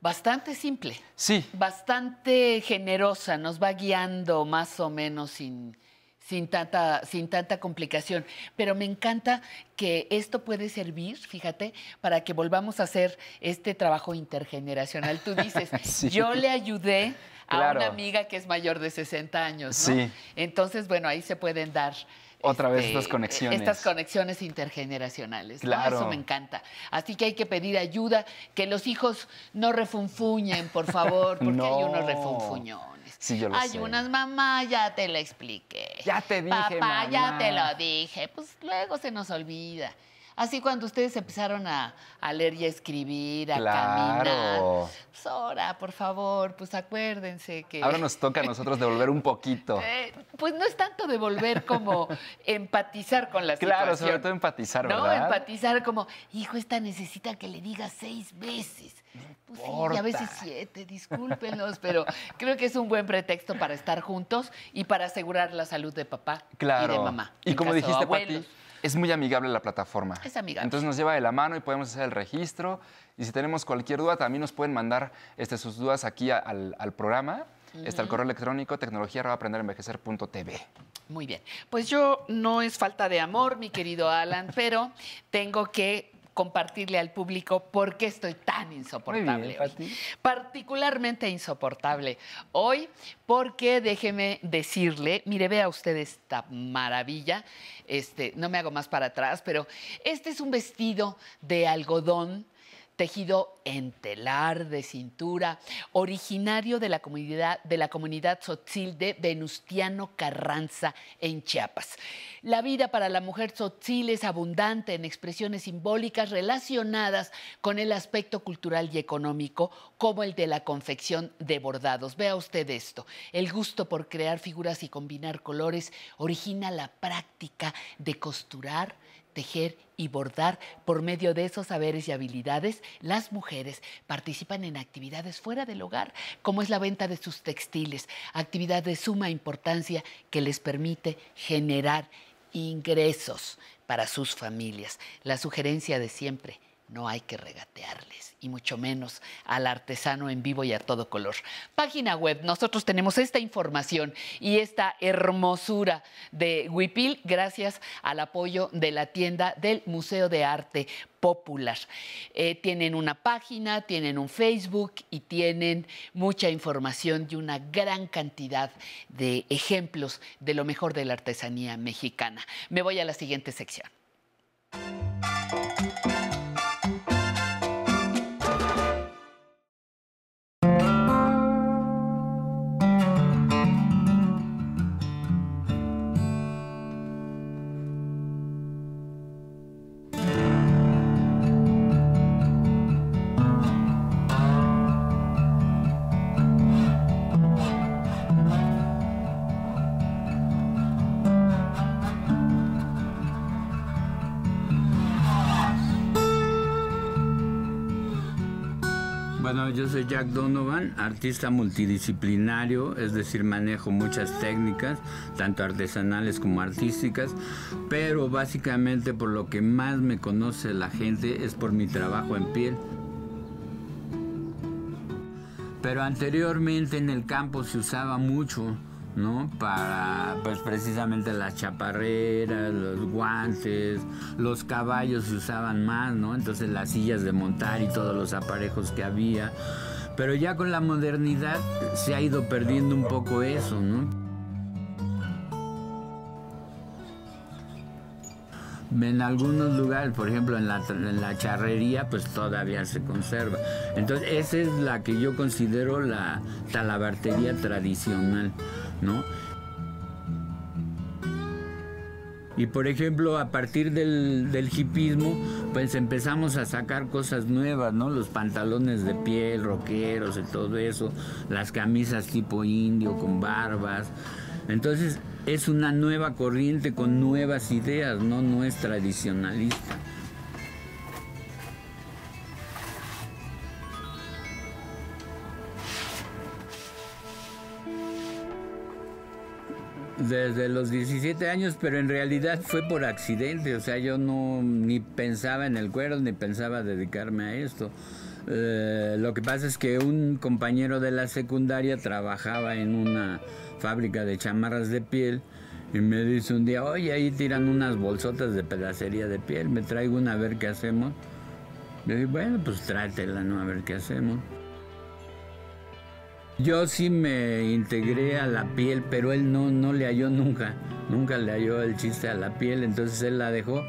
bastante simple. Sí. Bastante generosa, nos va guiando más o menos sin, sin, tanta, sin tanta complicación. Pero me encanta que esto puede servir, fíjate, para que volvamos a hacer este trabajo intergeneracional. Tú dices, Sí. yo le ayudé a una amiga que es mayor de 60 años, ¿no? Sí. Entonces, bueno, ahí se pueden dar Otra vez este, estas conexiones. Estas conexiones intergeneracionales. ¿no? Claro. Eso me encanta. Así que hay que pedir ayuda, que los hijos no refunfuñen, por favor, porque hay No. unos refunfuñones. Sí, yo lo hay sé. unas, mamá, ya te lo expliqué. Ya te dije, Papá, ya mamá. te lo dije. Pues luego se nos olvida. Así cuando ustedes empezaron a, a leer y a escribir, a caminar. Claro. Pues ahora, por favor, pues acuérdense que... Ahora nos toca a nosotros devolver un poquito. Eh, pues no es tanto devolver como empatizar con la Claro, situación. sobre todo empatizar, No, ¿verdad? empatizar como, hijo, esta necesita que le diga seis veces. Pues sí, y a veces siete, discúlpenos, pero creo que es un buen pretexto para estar juntos y para asegurar la salud de papá Claro. y de mamá. Y como dijiste, abuelos. Pati, es muy amigable la plataforma. Es amigable. Entonces nos lleva de la mano y podemos hacer el registro. Y si tenemos cualquier duda, también nos pueden mandar este, sus dudas aquí a- al, al programa. Está el correo electrónico tecnología.aprenderenvejecer.tv. Muy bien. Pues yo no es falta de amor, mi querido Alan, pero tengo que compartirle al público por qué estoy tan insoportable. hoy. Particularmente insoportable hoy, porque déjeme decirle, mire, vea usted esta maravilla, este, no me hago más para atrás, pero este es un vestido de algodón tejido en telar de cintura, originario de la comunidad, de la comunidad tzotzil de Venustiano Carranza en Chiapas. La vida para la mujer tzotzil es abundante en expresiones simbólicas relacionadas con el aspecto cultural y económico, como el de la confección de bordados. Vea usted esto. El gusto por crear figuras y combinar colores origina la práctica de costurar, tejer y bordar por medio de esos saberes y habilidades, las mujeres participan en actividades fuera del hogar, como es la venta de sus textiles, actividad de suma importancia que les permite generar ingresos para sus familias. La sugerencia de siempre, no hay que regatearles, y mucho menos al artesano en vivo y a todo color. Página web, nosotros tenemos esta información y esta hermosura de Huipil gracias al apoyo de la tienda del Museo de Arte Popular. Eh, tienen una página, tienen un Facebook y tienen mucha información y una gran cantidad de ejemplos de lo mejor de la artesanía mexicana. Me voy a la siguiente sección. Jack Donovan, artista multidisciplinario, es decir, manejo muchas técnicas, tanto artesanales como artísticas, pero básicamente por lo que más me conoce la gente es por mi trabajo en piel. Pero anteriormente en el campo se usaba mucho ¿no? Para, pues precisamente las chaparreras, los guantes, los caballos se usaban más, ¿no? Entonces las sillas de montar y todos los aparejos que había. Pero ya con la modernidad se ha ido perdiendo un poco eso, ¿no? En algunos lugares, por ejemplo en la, charrería, pues todavía se conserva. Entonces, esa es la que yo considero la talabartería tradicional. ¿no? Y por ejemplo, a partir del, del hipismo, pues empezamos a sacar cosas nuevas, ¿no? Los pantalones de piel, roqueros y todo eso, las camisas tipo indio con barbas. Entonces, es una nueva corriente con nuevas ideas, ¿no? No es tradicionalista. Desde los 17 años, pero en realidad fue por accidente, o sea, yo no ni pensaba en el cuero, ni pensaba dedicarme a esto. Eh, lo que pasa es que un compañero de la secundaria trabajaba en una fábrica de chamarras de piel y me dice un día, oye, ahí tiran unas bolsotas de pedacería de piel, me traigo una a ver qué hacemos. Yo dije, bueno, pues tráetela, ¿no? A ver qué hacemos. Yo sí me integré a la piel, pero él no, no le halló nunca, nunca le halló el chiste a la piel, entonces él la dejó.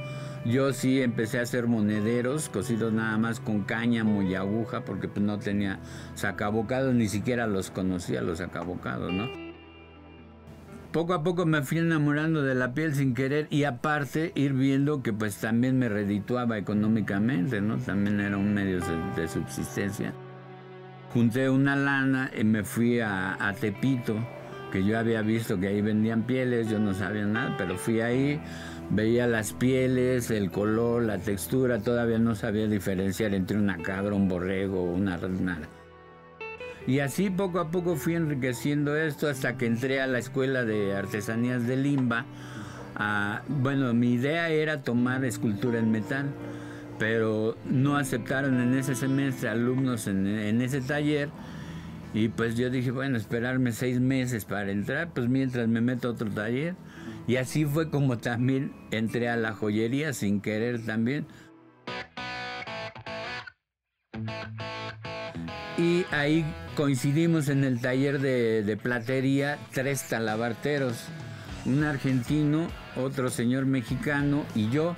Yo sí empecé a hacer monederos, cosidos nada más con cáñamo y aguja, porque pues no tenía sacabocados, ni siquiera los conocía los sacabocados, ¿no? Poco a poco me fui enamorando de la piel sin querer y aparte ir viendo que pues también me redituaba económicamente, ¿no? También era un medio de subsistencia junté una lana y me fui a, Tepito, que yo había visto que ahí vendían pieles, yo no sabía nada, pero fui ahí, veía las pieles, el color, la textura, todavía no sabía diferenciar entre una cabra, un borrego, una nada. Y así poco a poco fui enriqueciendo esto hasta que entré a la escuela de artesanías de Limba. Ah, bueno, mi idea era tomar escultura en metal pero no aceptaron en ese semestre alumnos en, ese taller. Y pues yo dije, bueno, esperarme seis meses para entrar, pues mientras me meto a otro taller. Y así fue como también entré a la joyería sin querer también. Y ahí coincidimos en el taller de, de platería tres talabarteros, un argentino, otro señor mexicano y yo.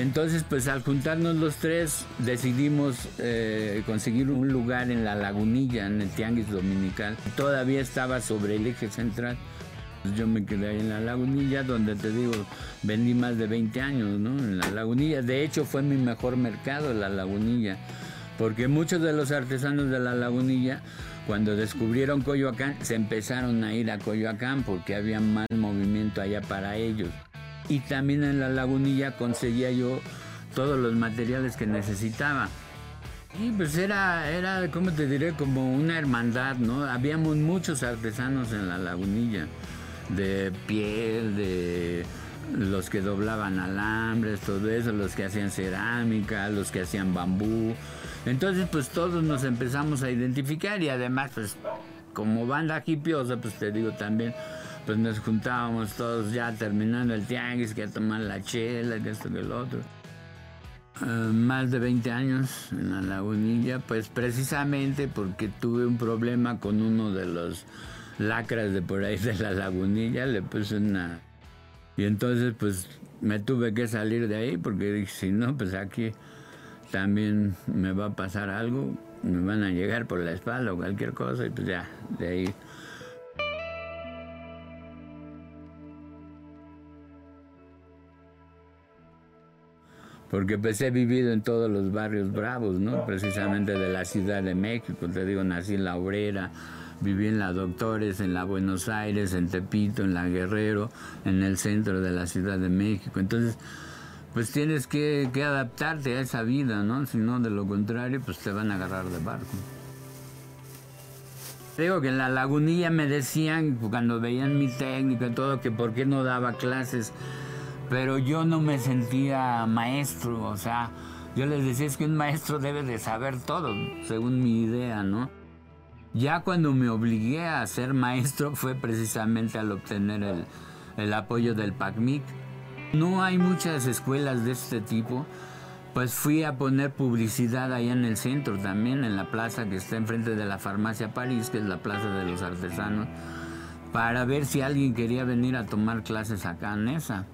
Entonces, pues al juntarnos los tres, decidimos eh, conseguir un lugar en la lagunilla, en el Tianguis Dominical. Todavía estaba sobre el eje central. Pues, yo me quedé ahí en la lagunilla, donde te digo, vendí más de 20 años, ¿no? En la lagunilla. De hecho, fue mi mejor mercado, la lagunilla. Porque muchos de los artesanos de la lagunilla, cuando descubrieron Coyoacán, se empezaron a ir a Coyoacán porque había más movimiento allá para ellos y también en la lagunilla conseguía yo todos los materiales que necesitaba. Y pues era, era, ¿cómo te diré? Como una hermandad, ¿no? Habíamos muchos artesanos en la lagunilla, de piel, de los que doblaban alambres, todo eso, los que hacían cerámica, los que hacían bambú. Entonces, pues todos nos empezamos a identificar y además, pues como banda hipiosa, pues te digo también, pues nos juntábamos todos ya terminando el tianguis, que a tomar la chela, que esto, que el otro. Eh, más de 20 años en la lagunilla, pues precisamente porque tuve un problema con uno de los lacras de por ahí de la lagunilla, le puse una... Y entonces pues me tuve que salir de ahí porque dije, si no, pues aquí también me va a pasar algo, me van a llegar por la espalda o cualquier cosa y pues ya, de ahí porque pues he vivido en todos los barrios bravos, ¿no? Precisamente de la Ciudad de México, te digo, nací en La Obrera, viví en la Doctores, en la Buenos Aires, en Tepito, en la Guerrero, en el centro de la Ciudad de México. Entonces, pues tienes que, que adaptarte a esa vida, ¿no? Si no, de lo contrario, pues te van a agarrar de barco. Digo que en la lagunilla me decían, cuando veían mi técnica y todo, que por qué no daba clases pero yo no me sentía maestro, o sea, yo les decía es que un maestro debe de saber todo, según mi idea, ¿no? Ya cuando me obligué a ser maestro fue precisamente al obtener el, el apoyo del PACMIC. No hay muchas escuelas de este tipo, pues fui a poner publicidad allá en el centro también, en la plaza que está enfrente de la farmacia París, que es la plaza de los artesanos, para ver si alguien quería venir a tomar clases acá en esa.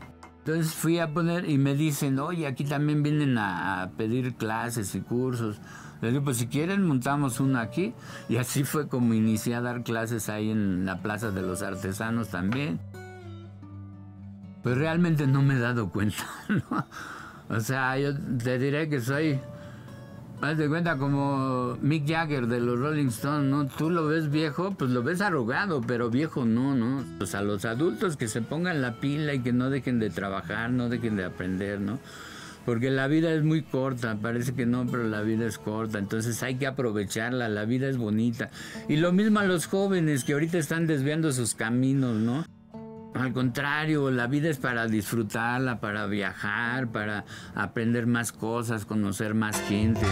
Entonces fui a poner y me dicen, oye, aquí también vienen a, pedir clases y cursos. Les digo, pues si quieren montamos uno aquí. Y así fue como inicié a dar clases ahí en la Plaza de los Artesanos también. Pues realmente no me he dado cuenta, ¿no? O sea, yo te diré que soy Haz de cuenta como Mick Jagger de los Rolling Stones, ¿no? Tú lo ves viejo, pues lo ves arrugado, pero viejo no, ¿no? Pues a los adultos que se pongan la pila y que no dejen de trabajar, no dejen de aprender, ¿no? Porque la vida es muy corta, parece que no, pero la vida es corta, entonces hay que aprovecharla, la vida es bonita. Y lo mismo a los jóvenes que ahorita están desviando sus caminos, ¿no? Al contrario, la vida es para disfrutarla, para viajar, para aprender más cosas, conocer más gente.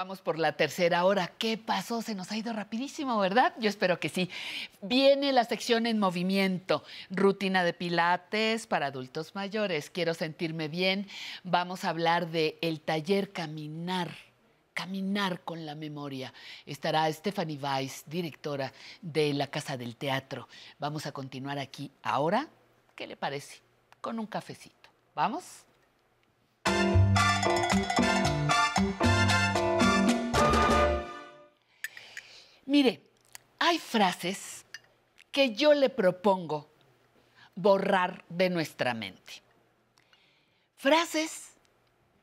Vamos por la tercera hora. ¿Qué pasó? Se nos ha ido rapidísimo, ¿verdad? Yo espero que sí. Viene la sección en movimiento, rutina de pilates para adultos mayores. Quiero sentirme bien. Vamos a hablar de el taller caminar caminar con la memoria. Estará Stephanie Weiss, directora de la Casa del Teatro. Vamos a continuar aquí ahora. ¿Qué le parece? Con un cafecito. ¿Vamos? Mire, hay frases que yo le propongo borrar de nuestra mente. Frases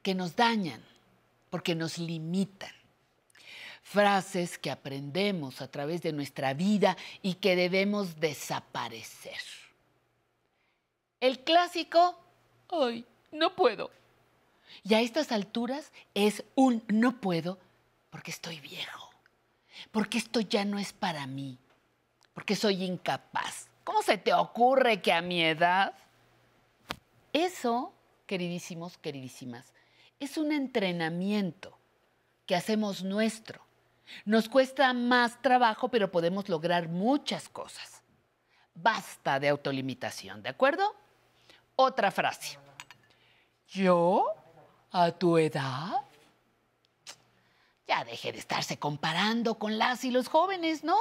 que nos dañan porque nos limitan. Frases que aprendemos a través de nuestra vida y que debemos desaparecer. El clásico, hoy no puedo. Y a estas alturas es un no puedo porque estoy viejo porque esto ya no es para mí, porque soy incapaz. ¿Cómo se te ocurre que a mi edad? Eso, queridísimos, queridísimas, es un entrenamiento que hacemos nuestro. Nos cuesta más trabajo, pero podemos lograr muchas cosas. Basta de autolimitación, ¿de acuerdo? Otra frase. ¿Yo? ¿A tu edad? Ya deje de estarse comparando con las y los jóvenes, ¿no?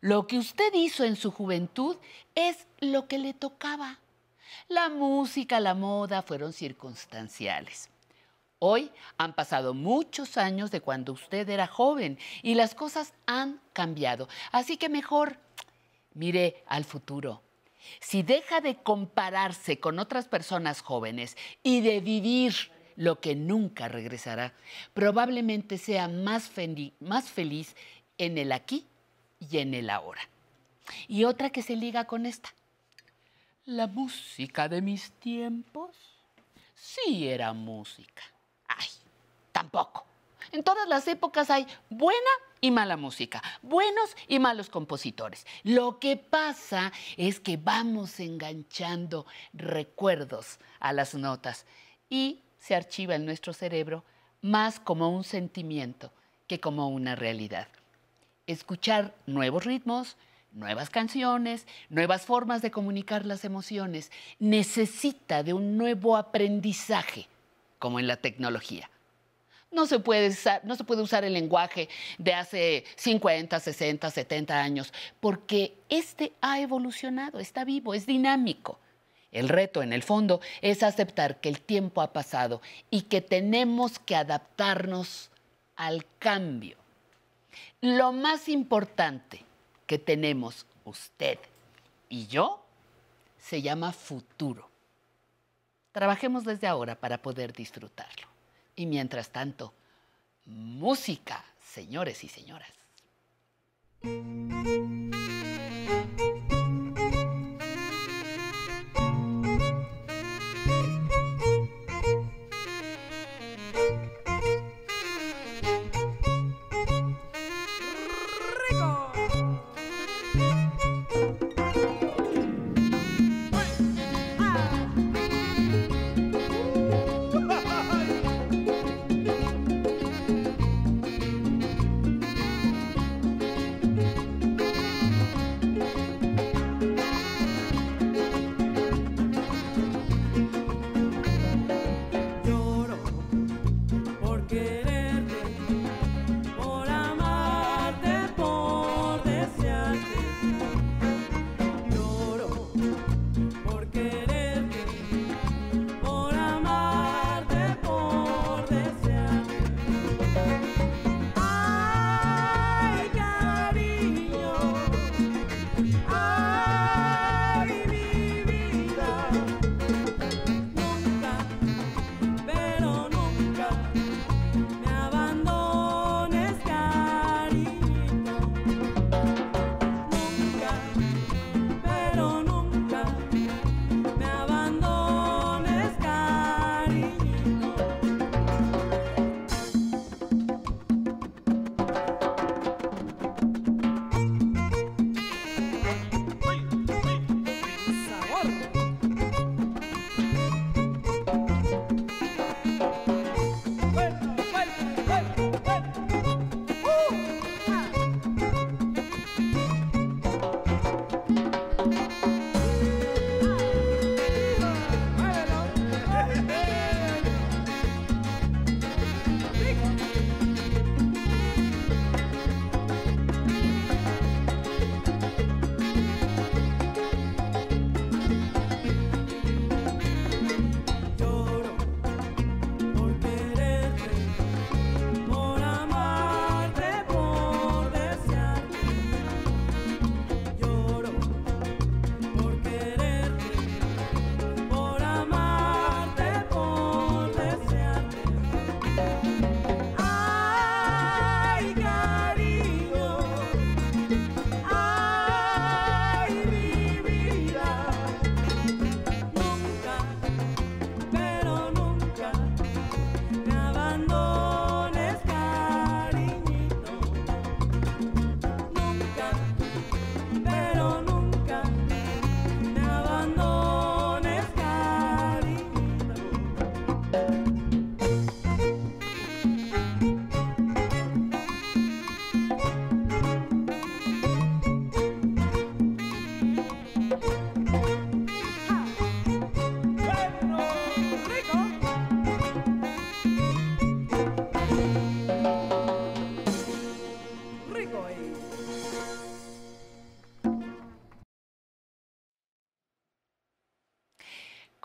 Lo que usted hizo en su juventud es lo que le tocaba. La música, la moda fueron circunstanciales. Hoy han pasado muchos años de cuando usted era joven y las cosas han cambiado. Así que mejor mire al futuro. Si deja de compararse con otras personas jóvenes y de vivir lo que nunca regresará, probablemente sea más, más feliz en el aquí y en el ahora. Y otra que se liga con esta. La música de mis tiempos sí era música. Ay, tampoco. En todas las épocas hay buena y mala música, buenos y malos compositores. Lo que pasa es que vamos enganchando recuerdos a las notas y se archiva en nuestro cerebro más como un sentimiento que como una realidad. Escuchar nuevos ritmos, nuevas canciones, nuevas formas de comunicar las emociones, necesita de un nuevo aprendizaje, como en la tecnología. No se, puede usar, no se puede usar el lenguaje de hace 50, 60, 70 años, porque este ha evolucionado, está vivo, es dinámico. El reto, en el fondo, es aceptar que el tiempo ha pasado y que tenemos que adaptarnos al cambio. Lo más importante que tenemos usted y yo se llama futuro. Trabajemos desde ahora para poder disfrutarlo. Y mientras tanto, música, señores y señoras.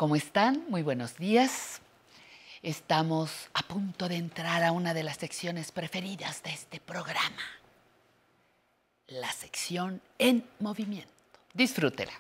¿Cómo están? Muy buenos días. Estamos a punto de entrar a una de las secciones preferidas de este programa, la sección en movimiento. Disfrútela.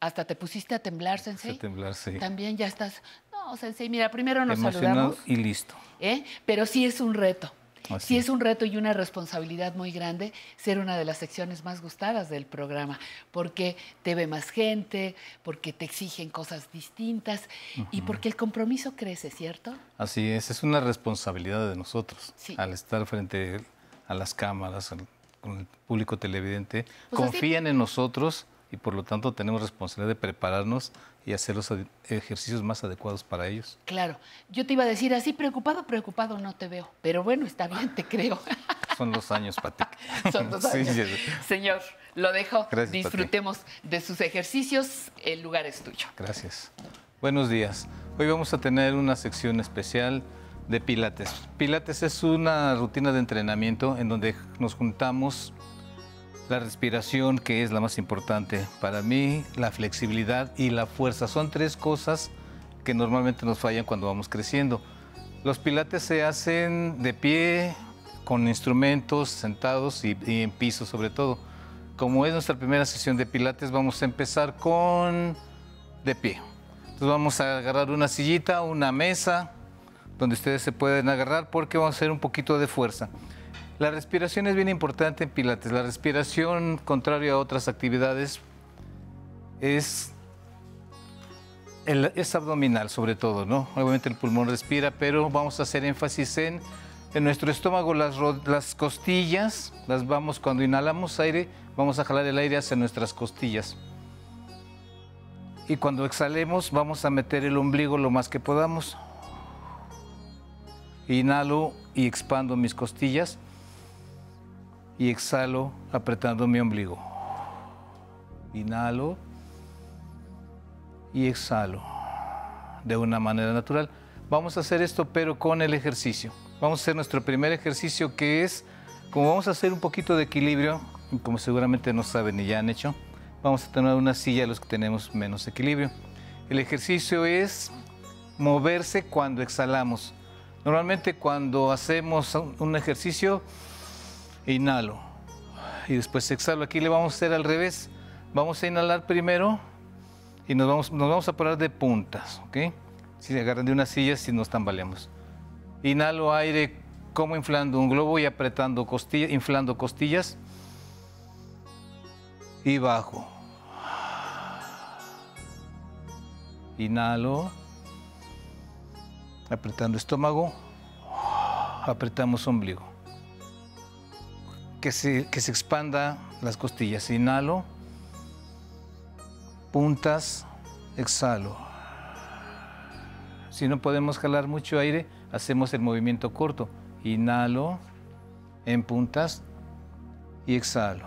Hasta te pusiste a temblar, Sensei. A temblar, sí. También ya estás. No, Sensei, mira, primero nos Emocionado saludamos. y listo. ¿eh? Pero sí es un reto. Así Sí es. un reto y una responsabilidad muy grande ser una de las secciones más gustadas del programa, porque te ve más gente, porque te exigen cosas distintas y porque el compromiso crece, ¿cierto? Así es, es una responsabilidad de nosotros Sí. al estar frente a las cámaras, al- con el público televidente. Pues así- confían en nosotros y por lo tanto tenemos responsabilidad de prepararnos y hacer los ejercicios más adecuados para ellos. Claro, yo te iba a decir así, preocupado, preocupado no te veo, pero bueno, está bien, te creo. Son los años, Pati. Son Sí, años. sí. Señor, lo dejo, Gracias, disfrutemos de sus ejercicios, el lugar es tuyo. Gracias. Buenos días. Hoy vamos a tener una sección especial de Pilates. Pilates es una rutina de entrenamiento en donde nos juntamos la respiración, que es la más importante para mí, la flexibilidad y la fuerza. Son tres cosas que normalmente nos fallan cuando vamos creciendo. Los pilates se hacen de pie, con instrumentos, sentados y, en piso sobre todo. Como es nuestra primera sesión de pilates, vamos a empezar con de pie. Entonces vamos a agarrar una sillita, una mesa, donde ustedes se pueden agarrar porque vamos a hacer un poquito de fuerza. La respiración es bien importante en Pilates. La respiración, contrario a otras actividades, es, abdominal sobre todo, ¿no? Obviamente el pulmón respira, pero vamos a hacer énfasis en, nuestro estómago, las, las costillas, las vamos, cuando inhalamos aire, vamos a jalar el aire hacia nuestras costillas. Y cuando exhalemos, vamos a meter el ombligo lo más que podamos. Inhalo y expando mis costillas y exhalo apretando mi ombligo. Inhalo y exhalo de una manera natural. Vamos a hacer esto pero con el ejercicio. Vamos a hacer nuestro primer ejercicio que es, como vamos a hacer un poquito de equilibrio, como seguramente no saben y ya han hecho, vamos a tener una silla los que tenemos menos equilibrio. El ejercicio es moverse cuando exhalamos. Normalmente cuando hacemos un ejercicio, inhalo y después exhalo. Aquí le vamos a hacer al revés. Vamos a inhalar primero y nos vamos, nos vamos a parar de puntas, ¿ok? Si se agarran de una silla, si nos tambaleamos. Inhalo aire como inflando un globo y apretando costillas, inflando costillas. Y bajo. Inhalo. Apretando estómago. Apretamos ombligo. Que se, que se expanda las costillas. Inhalo. Puntas. Exhalo. Si no podemos jalar mucho aire, hacemos el movimiento corto. Inhalo en puntas y exhalo.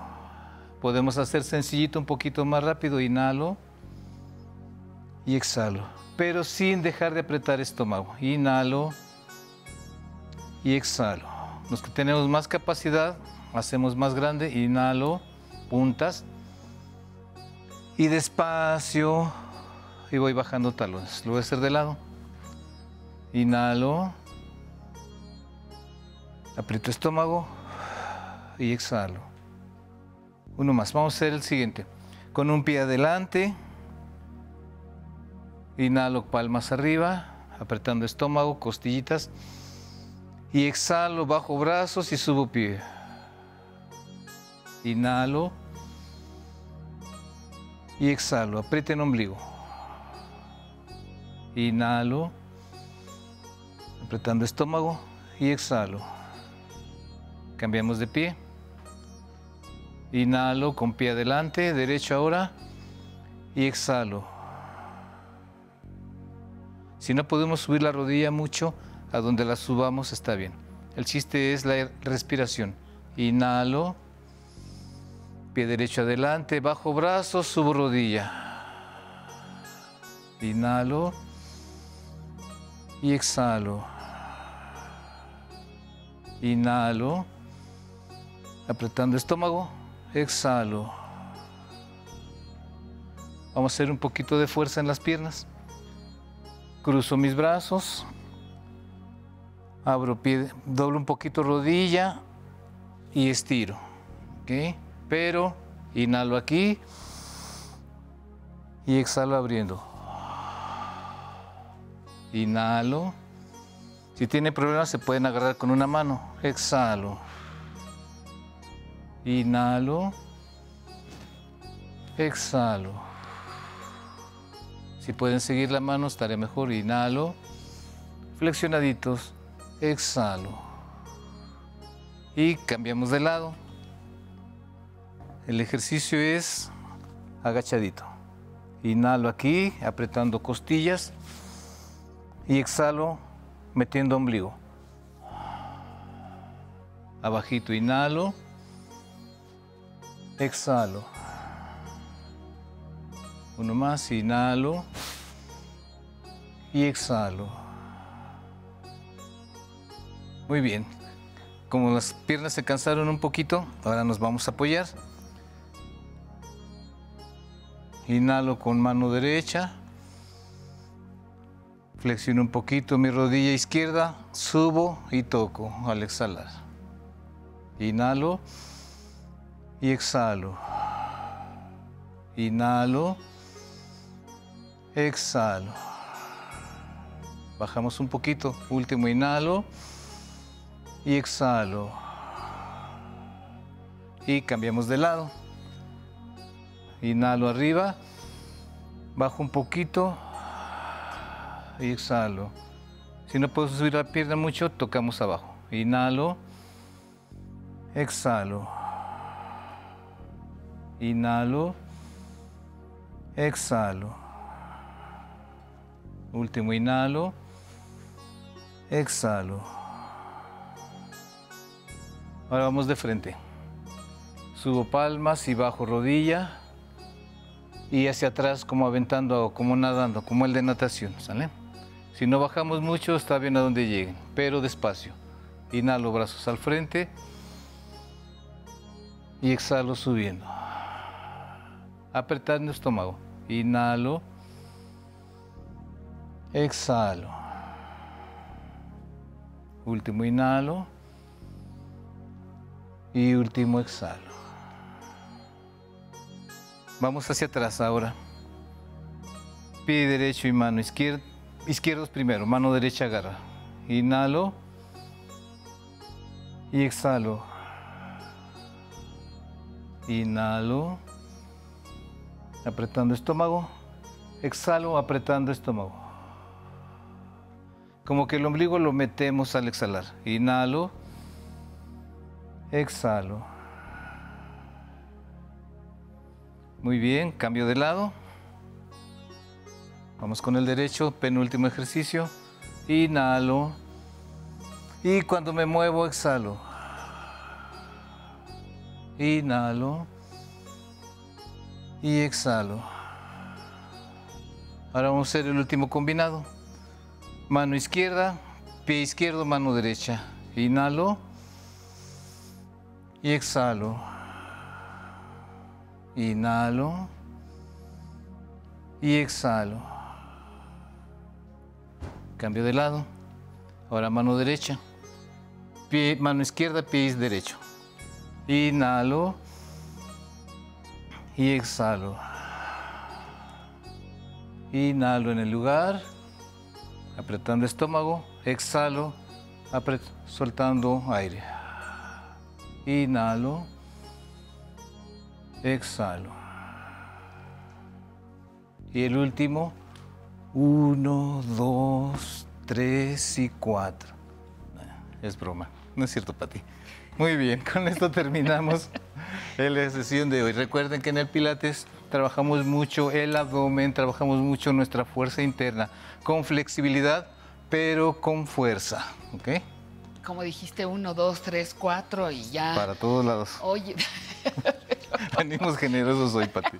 Podemos hacer sencillito un poquito más rápido. Inhalo y exhalo, pero sin dejar de apretar estómago. Inhalo y exhalo. Los que tenemos más capacidad, hacemos más grande. Inhalo, puntas y despacio y voy bajando talones. Lo voy a hacer de lado. Inhalo, aprieto estómago y exhalo. Uno más. Vamos a hacer el siguiente. Con un pie adelante. Inhalo palmas arriba, apretando estómago, costillitas. Y exhalo, bajo brazos y subo pie. Inhalo. Y exhalo, aprieten ombligo. Inhalo, apretando estómago y exhalo. Cambiamos de pie. Inhalo con pie adelante, derecho ahora. Y exhalo. Si no podemos subir la rodilla mucho, a donde la subamos está bien. El chiste es la respiración. Inhalo, pie derecho adelante, bajo brazo, subo rodilla. Inhalo y exhalo. Inhalo, apretando estómago, exhalo. Vamos a hacer un poquito de fuerza en las piernas. Cruzo mis brazos. Abro pie, doblo un poquito rodilla y estiro. ¿ok? Pero inhalo aquí y exhalo abriendo. Inhalo. Si tiene problemas se pueden agarrar con una mano. Exhalo. Inhalo. Exhalo. Si pueden seguir la mano estaría mejor. Inhalo. Flexionaditos. Exhalo. Y cambiamos de lado. El ejercicio es agachadito. Inhalo aquí, apretando costillas. Y exhalo, metiendo ombligo. Abajito, inhalo. Exhalo. Uno más, inhalo. Y exhalo. Muy bien. Como las piernas se cansaron un poquito, ahora nos vamos a apoyar. Inhalo con mano derecha. Flexiono un poquito mi rodilla izquierda, subo y toco al exhalar. Inhalo y exhalo. Inhalo, exhalo. Bajamos un poquito, último inhalo y exhalo. Y cambiamos de lado. Inhalo arriba, bajo un poquito y exhalo. Si no puedo subir la pierna mucho, tocamos abajo. Inhalo, exhalo. Inhalo, exhalo. Último inhalo, exhalo. Ahora vamos de frente. Subo palmas y bajo rodilla y hacia atrás como aventando, como nadando, como el de natación, ¿sale? Si no bajamos mucho, está bien a donde lleguen, pero despacio. Inhalo brazos al frente y exhalo subiendo. Apretando estómago. Inhalo. Exhalo. Último inhalo. Y último exhalo. Vamos hacia atrás ahora. Pie derecho y mano izquierda. Izquierdos primero, mano derecha agarra. Inhalo. Y exhalo. Inhalo. Apretando estómago. Exhalo apretando estómago. Como que el ombligo lo metemos al exhalar. Inhalo. Exhalo. Muy bien, cambio de lado. Vamos con el derecho, penúltimo ejercicio. Inhalo. Y cuando me muevo, exhalo. Inhalo. Y exhalo. Ahora vamos a hacer el último combinado. Mano izquierda, pie izquierdo, mano derecha. Inhalo. Y exhalo. Inhalo. Y exhalo. Cambio de lado. Ahora mano derecha. Mano izquierda, pie derecho. Inhalo. Y exhalo. Inhalo en el lugar. Apretando estómago. Exhalo. Soltando aire. Inhalo. Exhalo. Y el último. Uno, dos, tres y cuatro. Es broma. No es cierto, Pati. Muy bien, con esto terminamos la sesión de hoy. Recuerden que en el Pilates trabajamos mucho el abdomen, trabajamos mucho nuestra fuerza interna, con flexibilidad, pero con fuerza. ¿Ok? Como dijiste, uno, dos, tres, cuatro y ya. Para todos lados. Oye. Venimos generosos hoy, Pati.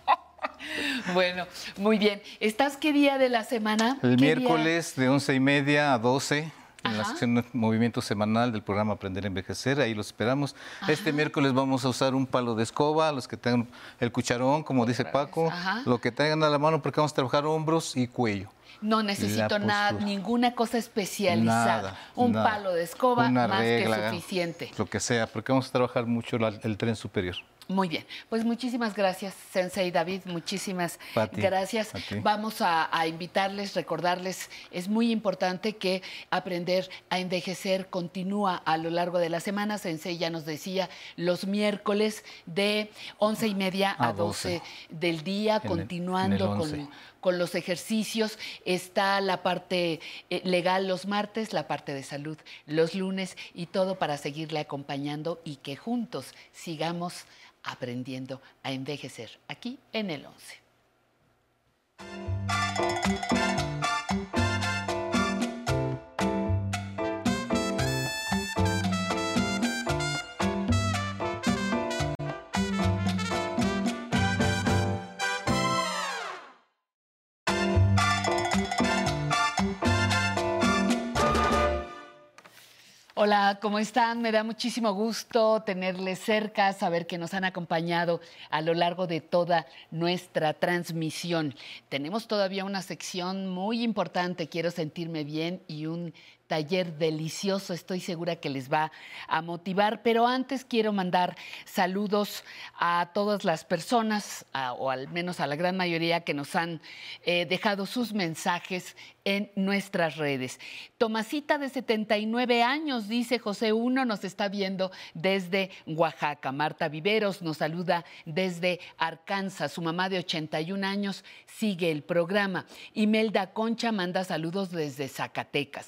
Bueno, muy bien. ¿Estás qué día de la semana? El ¿Qué miércoles de once y media a 12 en la sección de movimiento semanal del programa Aprender a Envejecer, ahí los esperamos. Este miércoles vamos a usar un palo de escoba, los que tengan el cucharón, como dice Paco, lo que traigan a la mano porque vamos a trabajar hombros y cuello. No necesito nada, ninguna cosa especializada. Nada, Un nada. palo de escoba Una más regla, que suficiente. Lo que sea, porque vamos a trabajar mucho la- el tren superior. Muy bien, pues muchísimas gracias, Sensei David, muchísimas Pati, gracias. a. Vamos a, a invitarles, recordarles, es muy importante que aprender a envejecer continúa a lo largo de la semana. Sensei ya nos decía, los miércoles de once y media a, A 12 12 del día, En continuando el con 11. con los ejercicios. Está la parte eh, legal los martes, la parte de salud los lunes y todo para seguirle acompañando y que juntos sigamos aprendiendo a envejecer aquí en el 11. Hola, ¿cómo están? Me da muchísimo gusto tenerles cerca, saber que nos han acompañado a lo largo de toda nuestra transmisión. Tenemos todavía una sección muy importante, quiero sentirme bien, y un taller delicioso, estoy segura que les va a motivar, pero antes quiero mandar saludos a todas las personas, o al menos a la gran mayoría que nos han eh, dejado sus mensajes en nuestras redes. Tomasita de 79 años, dice José Uno, nos está viendo desde Oaxaca. Marta Viveros nos saluda desde Arkansas. Su mamá de 81 años sigue el programa. Imelda Concha manda saludos desde Zacatecas.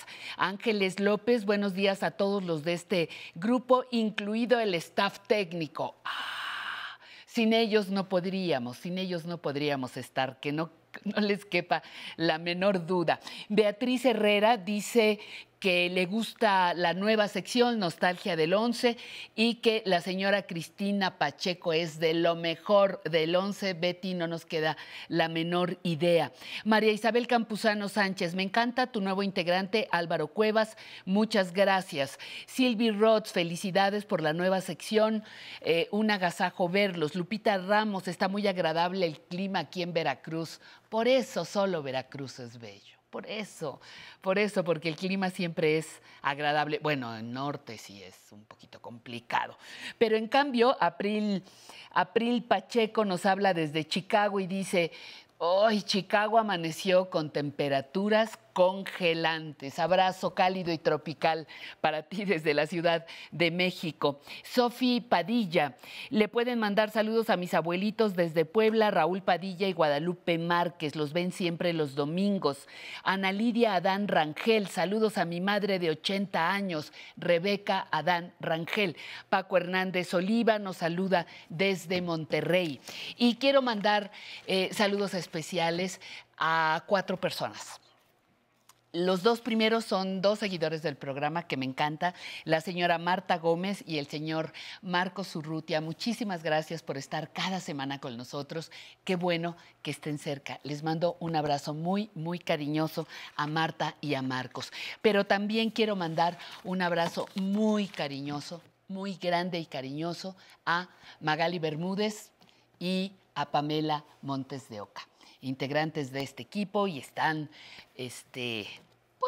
Ángeles López, buenos días a todos los de este grupo, incluido el staff técnico. Ah, sin ellos no podríamos, sin ellos no podríamos estar, que no, no les quepa la menor duda. Beatriz Herrera dice que le gusta la nueva sección Nostalgia del 11 y que la señora Cristina Pacheco es de lo mejor del 11. Betty, no nos queda la menor idea. María Isabel Campuzano Sánchez, me encanta tu nuevo integrante Álvaro Cuevas, muchas gracias. Silvi Rods, felicidades por la nueva sección, eh, un agasajo verlos. Lupita Ramos, está muy agradable el clima aquí en Veracruz, por eso solo Veracruz es bello. Por eso, por eso, porque el clima siempre es agradable. Bueno, en norte sí es un poquito complicado. Pero en cambio, April, April Pacheco nos habla desde Chicago y dice, hoy Chicago amaneció con temperaturas congelantes. Abrazo cálido y tropical para ti desde la Ciudad de México. Sofi Padilla, le pueden mandar saludos a mis abuelitos desde Puebla, Raúl Padilla y Guadalupe Márquez. Los ven siempre los domingos. Ana Lidia Adán Rangel, saludos a mi madre de 80 años, Rebeca Adán Rangel. Paco Hernández Oliva nos saluda desde Monterrey. Y quiero mandar eh, saludos especiales a cuatro personas. Los dos primeros son dos seguidores del programa que me encanta, la señora Marta Gómez y el señor Marcos Urrutia. Muchísimas gracias por estar cada semana con nosotros. Qué bueno que estén cerca. Les mando un abrazo muy, muy cariñoso a Marta y a Marcos. Pero también quiero mandar un abrazo muy cariñoso, muy grande y cariñoso a Magali Bermúdez y a Pamela Montes de Oca integrantes de este equipo y están, este,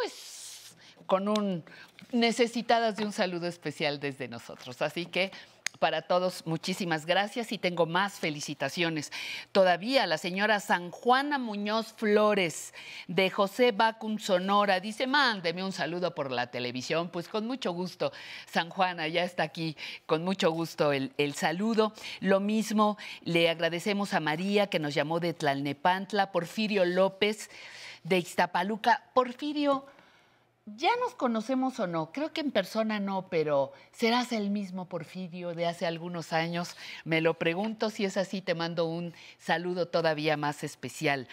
pues, con un necesitadas de un saludo especial desde nosotros. Así que para todos, muchísimas gracias y tengo más felicitaciones. Todavía la señora San Juana Muñoz Flores de José Bacum Sonora dice, mándeme un saludo por la televisión. Pues con mucho gusto, San Juana, ya está aquí, con mucho gusto el, el saludo. Lo mismo le agradecemos a María que nos llamó de Tlalnepantla, Porfirio López de Iztapaluca. Porfirio, ¿Ya nos conocemos o no? Creo que en persona no, pero ¿serás el mismo Porfirio de hace algunos años? Me lo pregunto, si es así, te mando un saludo todavía más especial.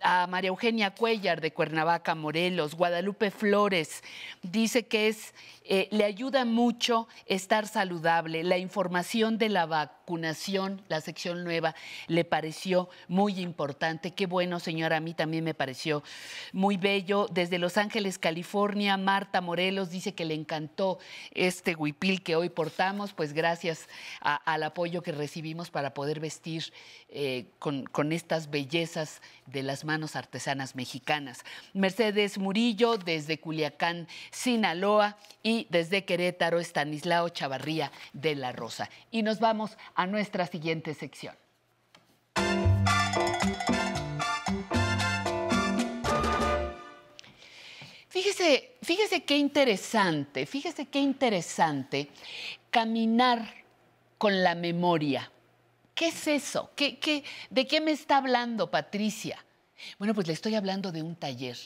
A María Eugenia Cuellar de Cuernavaca, Morelos, Guadalupe Flores, dice que es, eh, le ayuda mucho estar saludable. La información de la vacunación, la sección nueva, le pareció muy importante. Qué bueno, señora, a mí también me pareció muy bello. Desde Los Ángeles, California. Marta Morelos dice que le encantó este huipil que hoy portamos, pues gracias al apoyo que recibimos para poder vestir eh, con, con estas bellezas de las manos artesanas mexicanas. Mercedes Murillo desde Culiacán, Sinaloa y desde Querétaro, Estanislao Chavarría de la Rosa. Y nos vamos a nuestra siguiente sección. Fíjese, fíjese qué interesante, fíjese qué interesante caminar con la memoria. ¿Qué es eso? ¿Qué, de qué me está hablando Patricia? Bueno, pues le estoy hablando de un taller,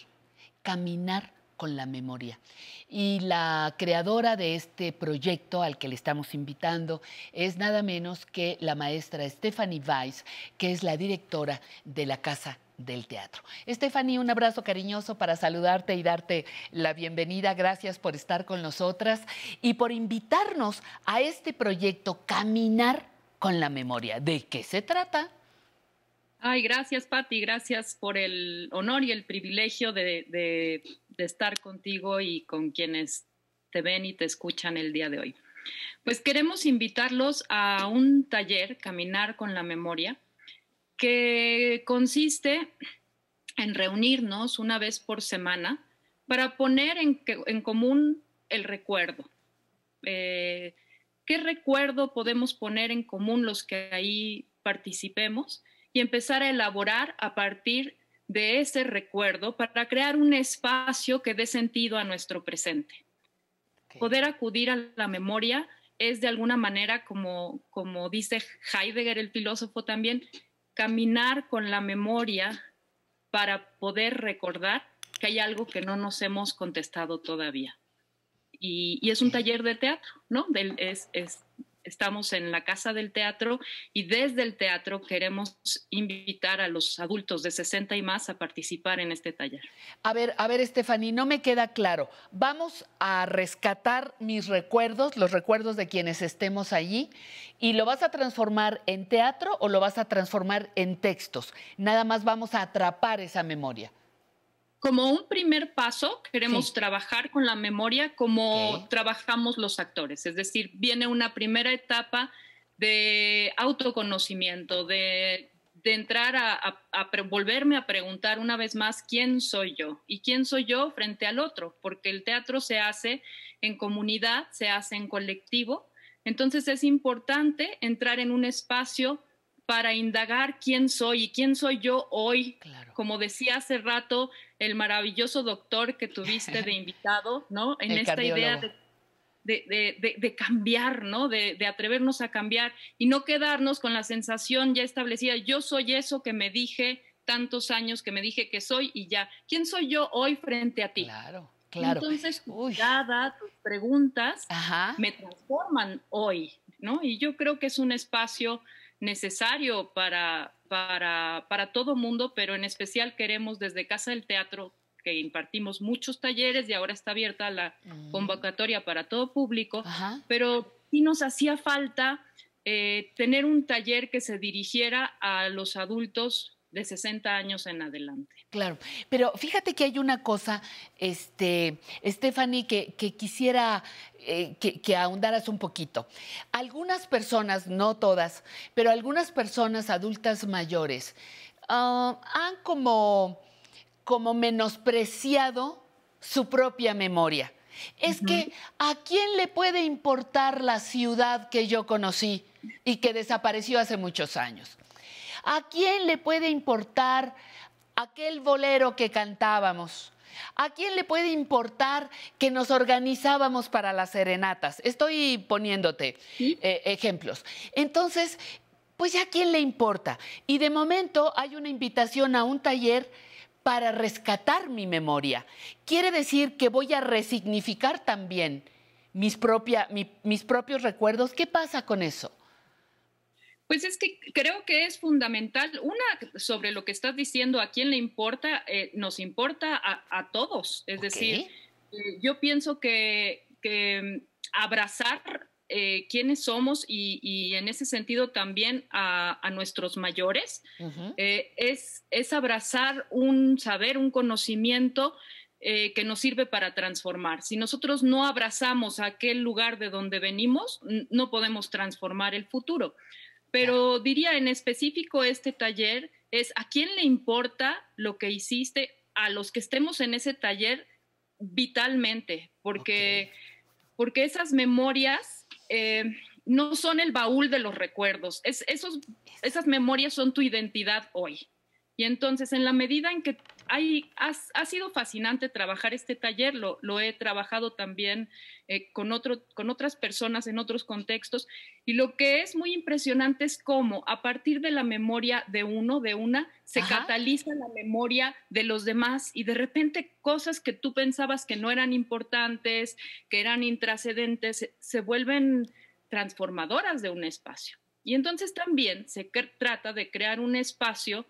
caminar con la memoria. Y la creadora de este proyecto al que le estamos invitando es nada menos que la maestra Stephanie Weiss, que es la directora de la Casa del Teatro. Stephanie, un abrazo cariñoso para saludarte y darte la bienvenida. Gracias por estar con nosotras y por invitarnos a este proyecto Caminar con la Memoria. ¿De qué se trata? Ay, gracias, Patti. Gracias por el honor y el privilegio de, de, estar contigo y con quienes te ven y te escuchan el día de hoy. Pues queremos invitarlos a un taller, Caminar con la Memoria, que consiste en reunirnos una vez por semana para poner en, común el recuerdo. Eh, ¿Qué recuerdo podemos poner en común los que ahí participemos? y empezar a elaborar a partir de ese recuerdo para crear un espacio que dé sentido a nuestro presente. Poder acudir a la memoria es de alguna manera, como, como dice Heidegger, el filósofo también, caminar con la memoria para poder recordar que hay algo que no nos hemos contestado todavía. Y, es un taller de teatro, ¿no? Del, es, es Estamos en la Casa del Teatro y desde el teatro queremos invitar a los adultos de 60 y más a participar en este taller. A ver, a ver, Estefany, no me queda claro. ¿Vamos a rescatar mis recuerdos, los recuerdos de quienes estemos allí, y lo vas a transformar en teatro o lo vas a transformar en textos? Nada más vamos a atrapar esa memoria como un primer paso, queremos trabajar con la memoria como trabajamos los actores. Es decir, viene una primera etapa de autoconocimiento, de, entrar a, volverme a preguntar una vez más quién soy yo y quién soy yo frente al otro, porque el teatro se hace en comunidad, se hace en colectivo. Entonces es importante entrar en un espacio para indagar quién soy y quién soy yo hoy. Como decía hace rato el maravilloso doctor que tuviste de invitado, ¿no? En esta idea de, cambiar, ¿no? De, atrevernos a cambiar y no quedarnos con la sensación ya establecida, yo soy eso que me dije tantos años, que me dije que soy y ya. ¿Quién soy yo hoy frente a ti? Claro. Claro. Entonces, tu mirada, tus preguntas me transforman hoy, ¿no? Y yo creo que es un espacio necesario para, para, para todo mundo, pero en especial queremos desde Casa del Teatro que impartimos muchos talleres y ahora está abierta la mm. convocatoria para todo público, pero sí nos hacía falta eh, tener un taller que se dirigiera a los adultos de 60 años en adelante. Claro, pero fíjate que hay una cosa, este, Stephanie, que, quisiera eh, que, ahondaras un poquito. Algunas personas, no todas, pero algunas personas adultas mayores ah, han como, como menospreciado su propia memoria. Es que, ¿a quién le puede importar la ciudad que yo conocí y que desapareció hace muchos años? ¿A quién le puede importar aquel bolero que cantábamos? ¿A quién le puede importar que nos organizábamos para las serenatas? Estoy poniéndote eh, ejemplos. Entonces, pues ya a quién le importa. Y de momento hay una invitación a un taller para rescatar mi memoria. Quiere decir que voy a resignificar también mis, mis propios recuerdos. ¿Qué pasa con eso? Pues es que creo que es fundamental, una, sobre lo que estás diciendo, a quién le importa, eh, nos importa a, todos. Es decir, eh, yo pienso que, mm, abrazar eh, quiénes somos y, en ese sentido también a, nuestros mayores es, es abrazar un saber, un conocimiento eh, que nos sirve para transformar. Si nosotros no abrazamos aquel lugar de donde venimos, no podemos transformar el futuro. Pero diría en específico este taller es a quién le importa lo que hiciste, a los que estemos en ese taller vitalmente, porque, porque esas memorias eh, no son el baúl de los recuerdos, es, esos, esas memorias son tu identidad hoy. Y entonces, en la medida en que hay, ha sido fascinante trabajar este taller, lo, lo he trabajado también eh, con, otro, con otras personas en otros contextos, y lo que es muy impresionante es cómo a partir de la memoria de uno, de una, se cataliza la memoria de los demás y de repente cosas que tú pensabas que no eran importantes, que eran intrascendentes, se vuelven transformadoras de un espacio. Y entonces también se trata de crear un espacio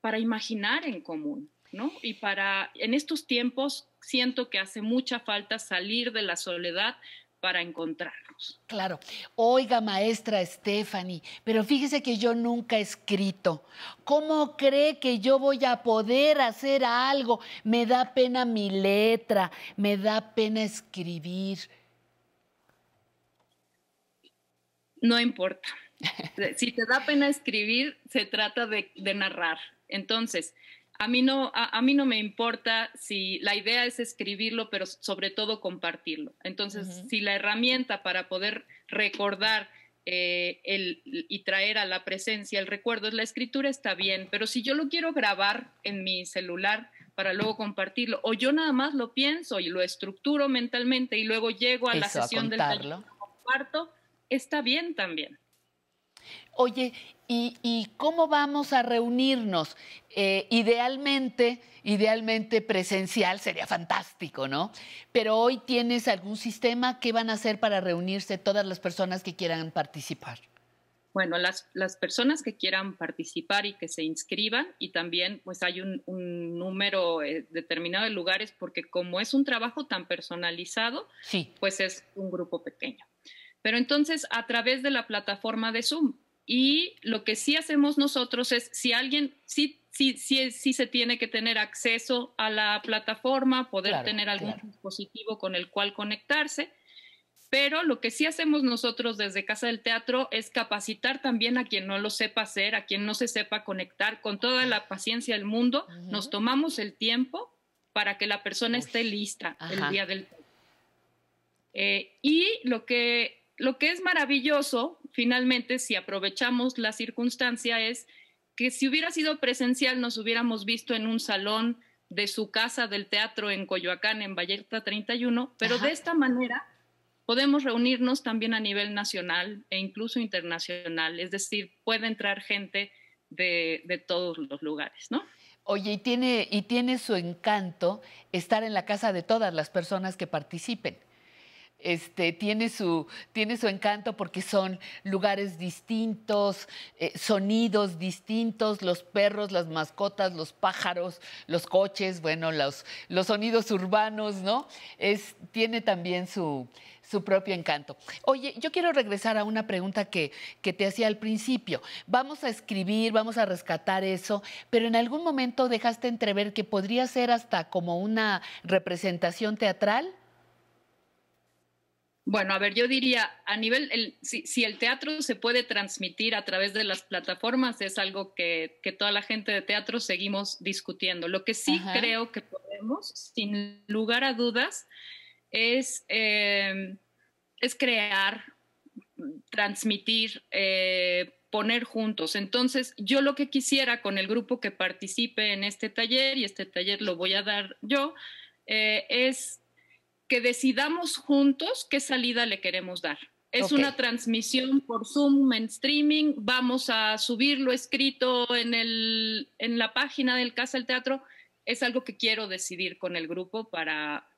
para imaginar en común, ¿no? Y para, en estos tiempos, siento que hace mucha falta salir de la soledad para encontrarnos. Claro. Oiga, maestra Stephanie, pero fíjese que yo nunca he escrito. ¿Cómo cree que yo voy a poder hacer algo? Me da pena mi letra, me da pena escribir. No importa. si te da pena escribir, se trata de, de narrar. Entonces, a mí, no, a, mí no me importa si la idea es escribirlo, pero sobre todo compartirlo. Entonces, si la herramienta para poder recordar eh, el, y traer a la presencia el recuerdo es la escritura, está bien, pero si yo lo quiero grabar en mi celular para luego compartirlo, o yo nada más lo pienso y lo estructuro mentalmente y luego llego a la sesión del taller y comparto, está bien también. Oye, ¿y, cómo vamos a reunirnos? Eh, idealmente, idealmente presencial sería fantástico, ¿no? Pero hoy tienes algún sistema que van a hacer para reunirse todas las personas que quieran participar. Bueno, las, las personas que quieran participar y que se inscriban y también pues hay un, número eh, determinado de lugares porque como es un trabajo tan personalizado, sí. pues es un grupo pequeño. Pero entonces a través de la plataforma de Zoom, y lo que sí hacemos nosotros es, si alguien, sí, sí, sí, sí se tiene que tener acceso a la plataforma, poder tener algún dispositivo con el cual conectarse, pero lo que sí hacemos nosotros desde Casa del Teatro es capacitar también a quien no lo sepa hacer, a quien no se sepa conectar, con toda la paciencia del mundo, nos tomamos el tiempo para que la persona esté lista el día del... Eh, y lo que lo que es maravilloso, finalmente, si aprovechamos la circunstancia, es que si hubiera sido presencial nos hubiéramos visto en un salón de su casa del teatro en Coyoacán, en Vallarta 31, pero de esta manera podemos reunirnos también a nivel nacional e incluso internacional, es decir, puede entrar gente de, de todos los lugares, ¿no? Oye, y tiene, y tiene su encanto estar en la casa de todas las personas que participen este, tiene, su, tiene su encanto porque son lugares distintos, eh, sonidos distintos, los perros, las mascotas, los pájaros, los coches, bueno, los, los sonidos urbanos, ¿no? Es, tiene también su, su propio encanto. Oye, yo quiero regresar a una pregunta que, que te hacía al principio. Vamos a escribir, vamos a rescatar eso, pero en algún momento dejaste entrever que podría ser hasta como una representación teatral. Bueno, a ver, yo diría, a nivel, si, el teatro se puede transmitir a través de las plataformas, es algo que, toda la gente de teatro seguimos discutiendo. Lo que sí creo que podemos, sin lugar a dudas, es, eh, es crear, transmitir, eh, poner juntos. Entonces, yo lo que quisiera con el grupo que participe en este taller, y este taller lo voy a dar yo, eh, es que decidamos juntos qué salida le queremos dar. Es una transmisión por Zoom en streaming, vamos a subirlo escrito en, el, en la página del Casa del Teatro. Es algo que quiero decidir con el grupo para,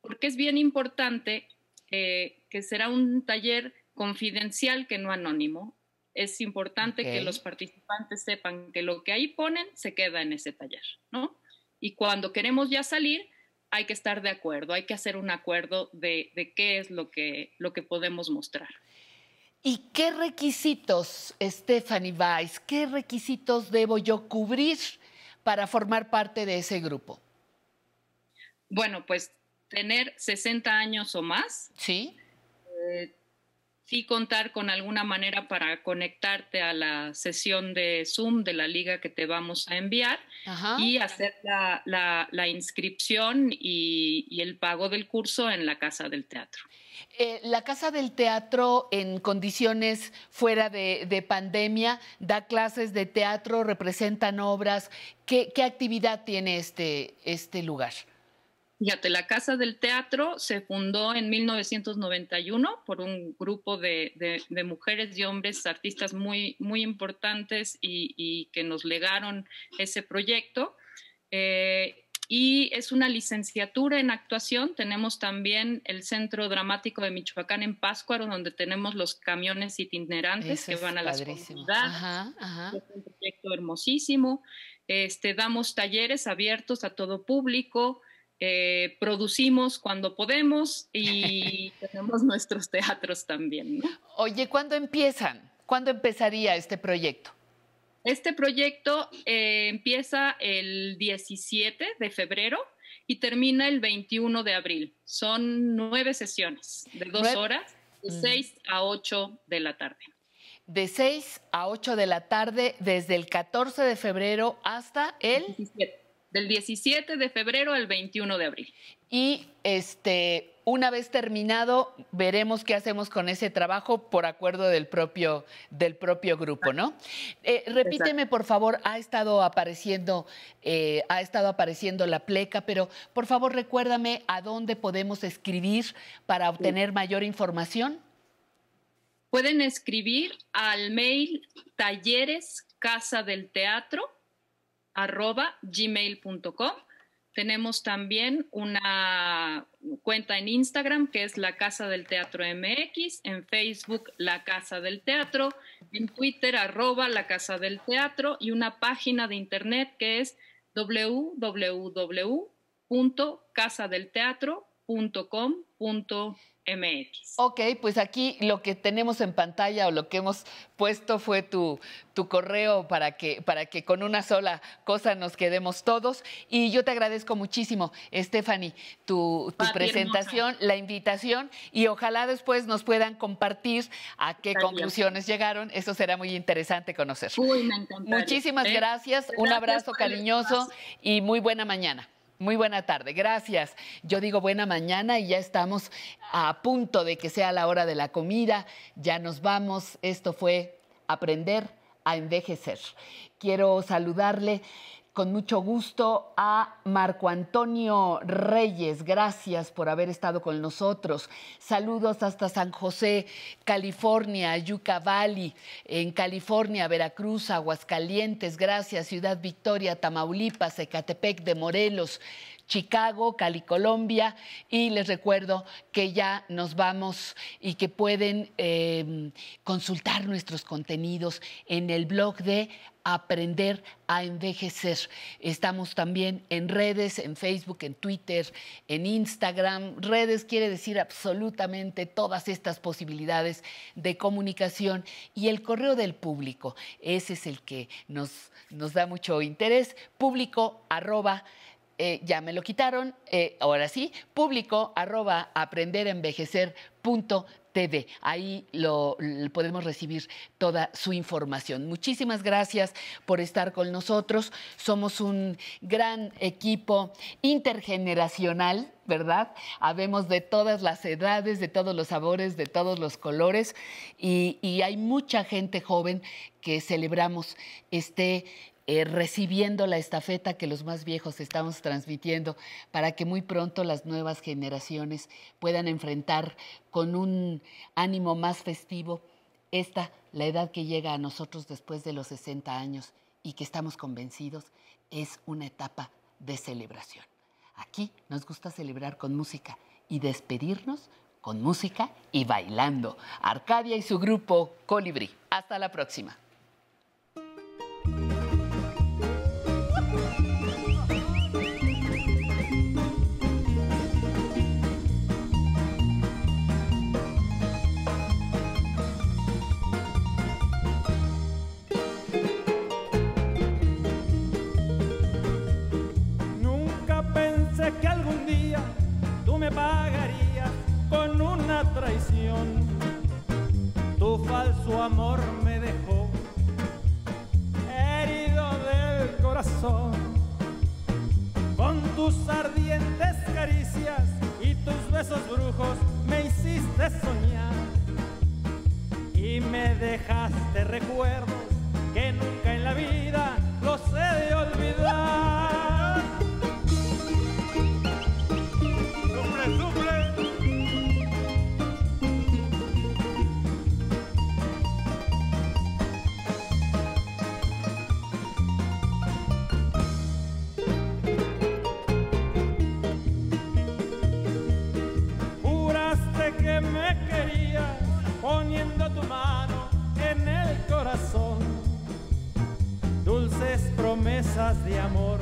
porque es bien importante eh, que será un taller confidencial que no anónimo. Es importante que los participantes sepan que lo que ahí ponen se queda en ese taller, ¿no? Y cuando queremos ya salir, hay que estar de acuerdo, hay que hacer un acuerdo de, qué es lo que, lo que podemos mostrar. ¿Y qué requisitos, Stephanie Weiss, qué requisitos debo yo cubrir para formar parte de ese grupo? Bueno, pues tener 60 años o más. Sí. Eh, sí contar con alguna manera para conectarte a la sesión de Zoom de la liga que te vamos a enviar y hacer la, inscripción y, el pago del curso en la Casa del Teatro. Eh, la Casa del Teatro en condiciones fuera de, pandemia da clases de teatro, representan obras. ¿Qué, qué actividad tiene este, este lugar? Fíjate, la Casa del Teatro se fundó en 1991 por un grupo de, mujeres y hombres artistas muy, muy importantes y, que nos legaron ese proyecto. Eh, y es una licenciatura en actuación. Tenemos también el Centro Dramático de Michoacán en Páscuaro, donde tenemos los camiones itinerantes que van a las comunidades. Es un proyecto hermosísimo. Este, damos talleres abiertos a todo público. Eh, producimos cuando podemos y tenemos nuestros teatros también. Oye, ¿cuándo empiezan? ¿Cuándo empezaría este proyecto? Este proyecto eh, empieza el 17 de febrero y termina el 21 de abril. Son nueve sesiones de dos horas, de 6 a 8 de la tarde. De 6 a 8 de la tarde, desde el 14 de febrero hasta el 17 del 17 de febrero al 21 de abril. Y este, una vez terminado, veremos qué hacemos con ese trabajo por acuerdo del propio, del propio grupo, ¿no? Eh, repíteme, por favor, ha estado apareciendo, eh, ha estado apareciendo la pleca, pero por favor recuérdame a dónde podemos escribir para obtener mayor información. Pueden escribir al mail talleres casa del teatro arroba gmail.com. Tenemos también una cuenta en Instagram que es La Casa del Teatro MX, en Facebook La Casa del Teatro, en Twitter arroba La Casa del Teatro y una página de internet que es www.casadelteatro.com.mx. MX. Ok, pues aquí lo que tenemos en pantalla o lo que hemos puesto fue tu, tu correo para que, para que con una sola cosa nos quedemos todos. Y yo te agradezco muchísimo, Stephanie, tu, presentación, la invitación y ojalá después nos puedan compartir a qué conclusiones llegaron. Eso será muy interesante conocer. Uy, me Muchísimas gracias, un abrazo cariñoso y muy buena mañana. Muy buena tarde, gracias. Yo digo buena mañana y ya estamos a punto de que sea la hora de la comida. Ya nos vamos. Esto fue aprender a envejecer. Quiero saludarle con mucho gusto a Marco Antonio Reyes. Gracias por haber estado con nosotros. Saludos hasta San José, California, Yucca Valley, en California, Veracruz, Aguascalientes. Gracias, Ciudad Victoria, Tamaulipas, Ecatepec de Morelos. Chicago, Cali, Colombia. Y les recuerdo que ya nos vamos y que pueden em, consultar nuestros contenidos en el blog de Aprender a Envejecer. Estamos también en redes, en Facebook, en Twitter, en Instagram. Redes quiere decir absolutamente todas estas posibilidades de comunicación y el correo del público. Ese es el que nos, nos da mucho interés. Público arroba eh, ya me lo quitaron, eh, ahora sí, público arroba aprenderenvejecer.tv. Ahí lo, podemos recibir toda su información. Muchísimas gracias por estar con nosotros. Somos un gran equipo intergeneracional, ¿verdad? Habemos de todas las edades, de todos los sabores, de todos los colores y, y hay mucha gente joven que celebramos este eh, recibiendo la estafeta que los más viejos estamos transmitiendo para que muy pronto las nuevas generaciones puedan enfrentar con un ánimo más festivo esta, la edad que llega a nosotros después de los 60 años y que estamos convencidos es una etapa de celebración. Aquí nos gusta celebrar con música y despedirnos con música y bailando. Arcadia y su grupo Colibrí. Hasta la próxima. Traición. Tu falso amor me dejó herido del corazón. Con tus ardientes caricias y tus besos brujos me hiciste soñar y me dejaste recuerdos que nunca en la vida los he de olvidar. Dulces promesas de amor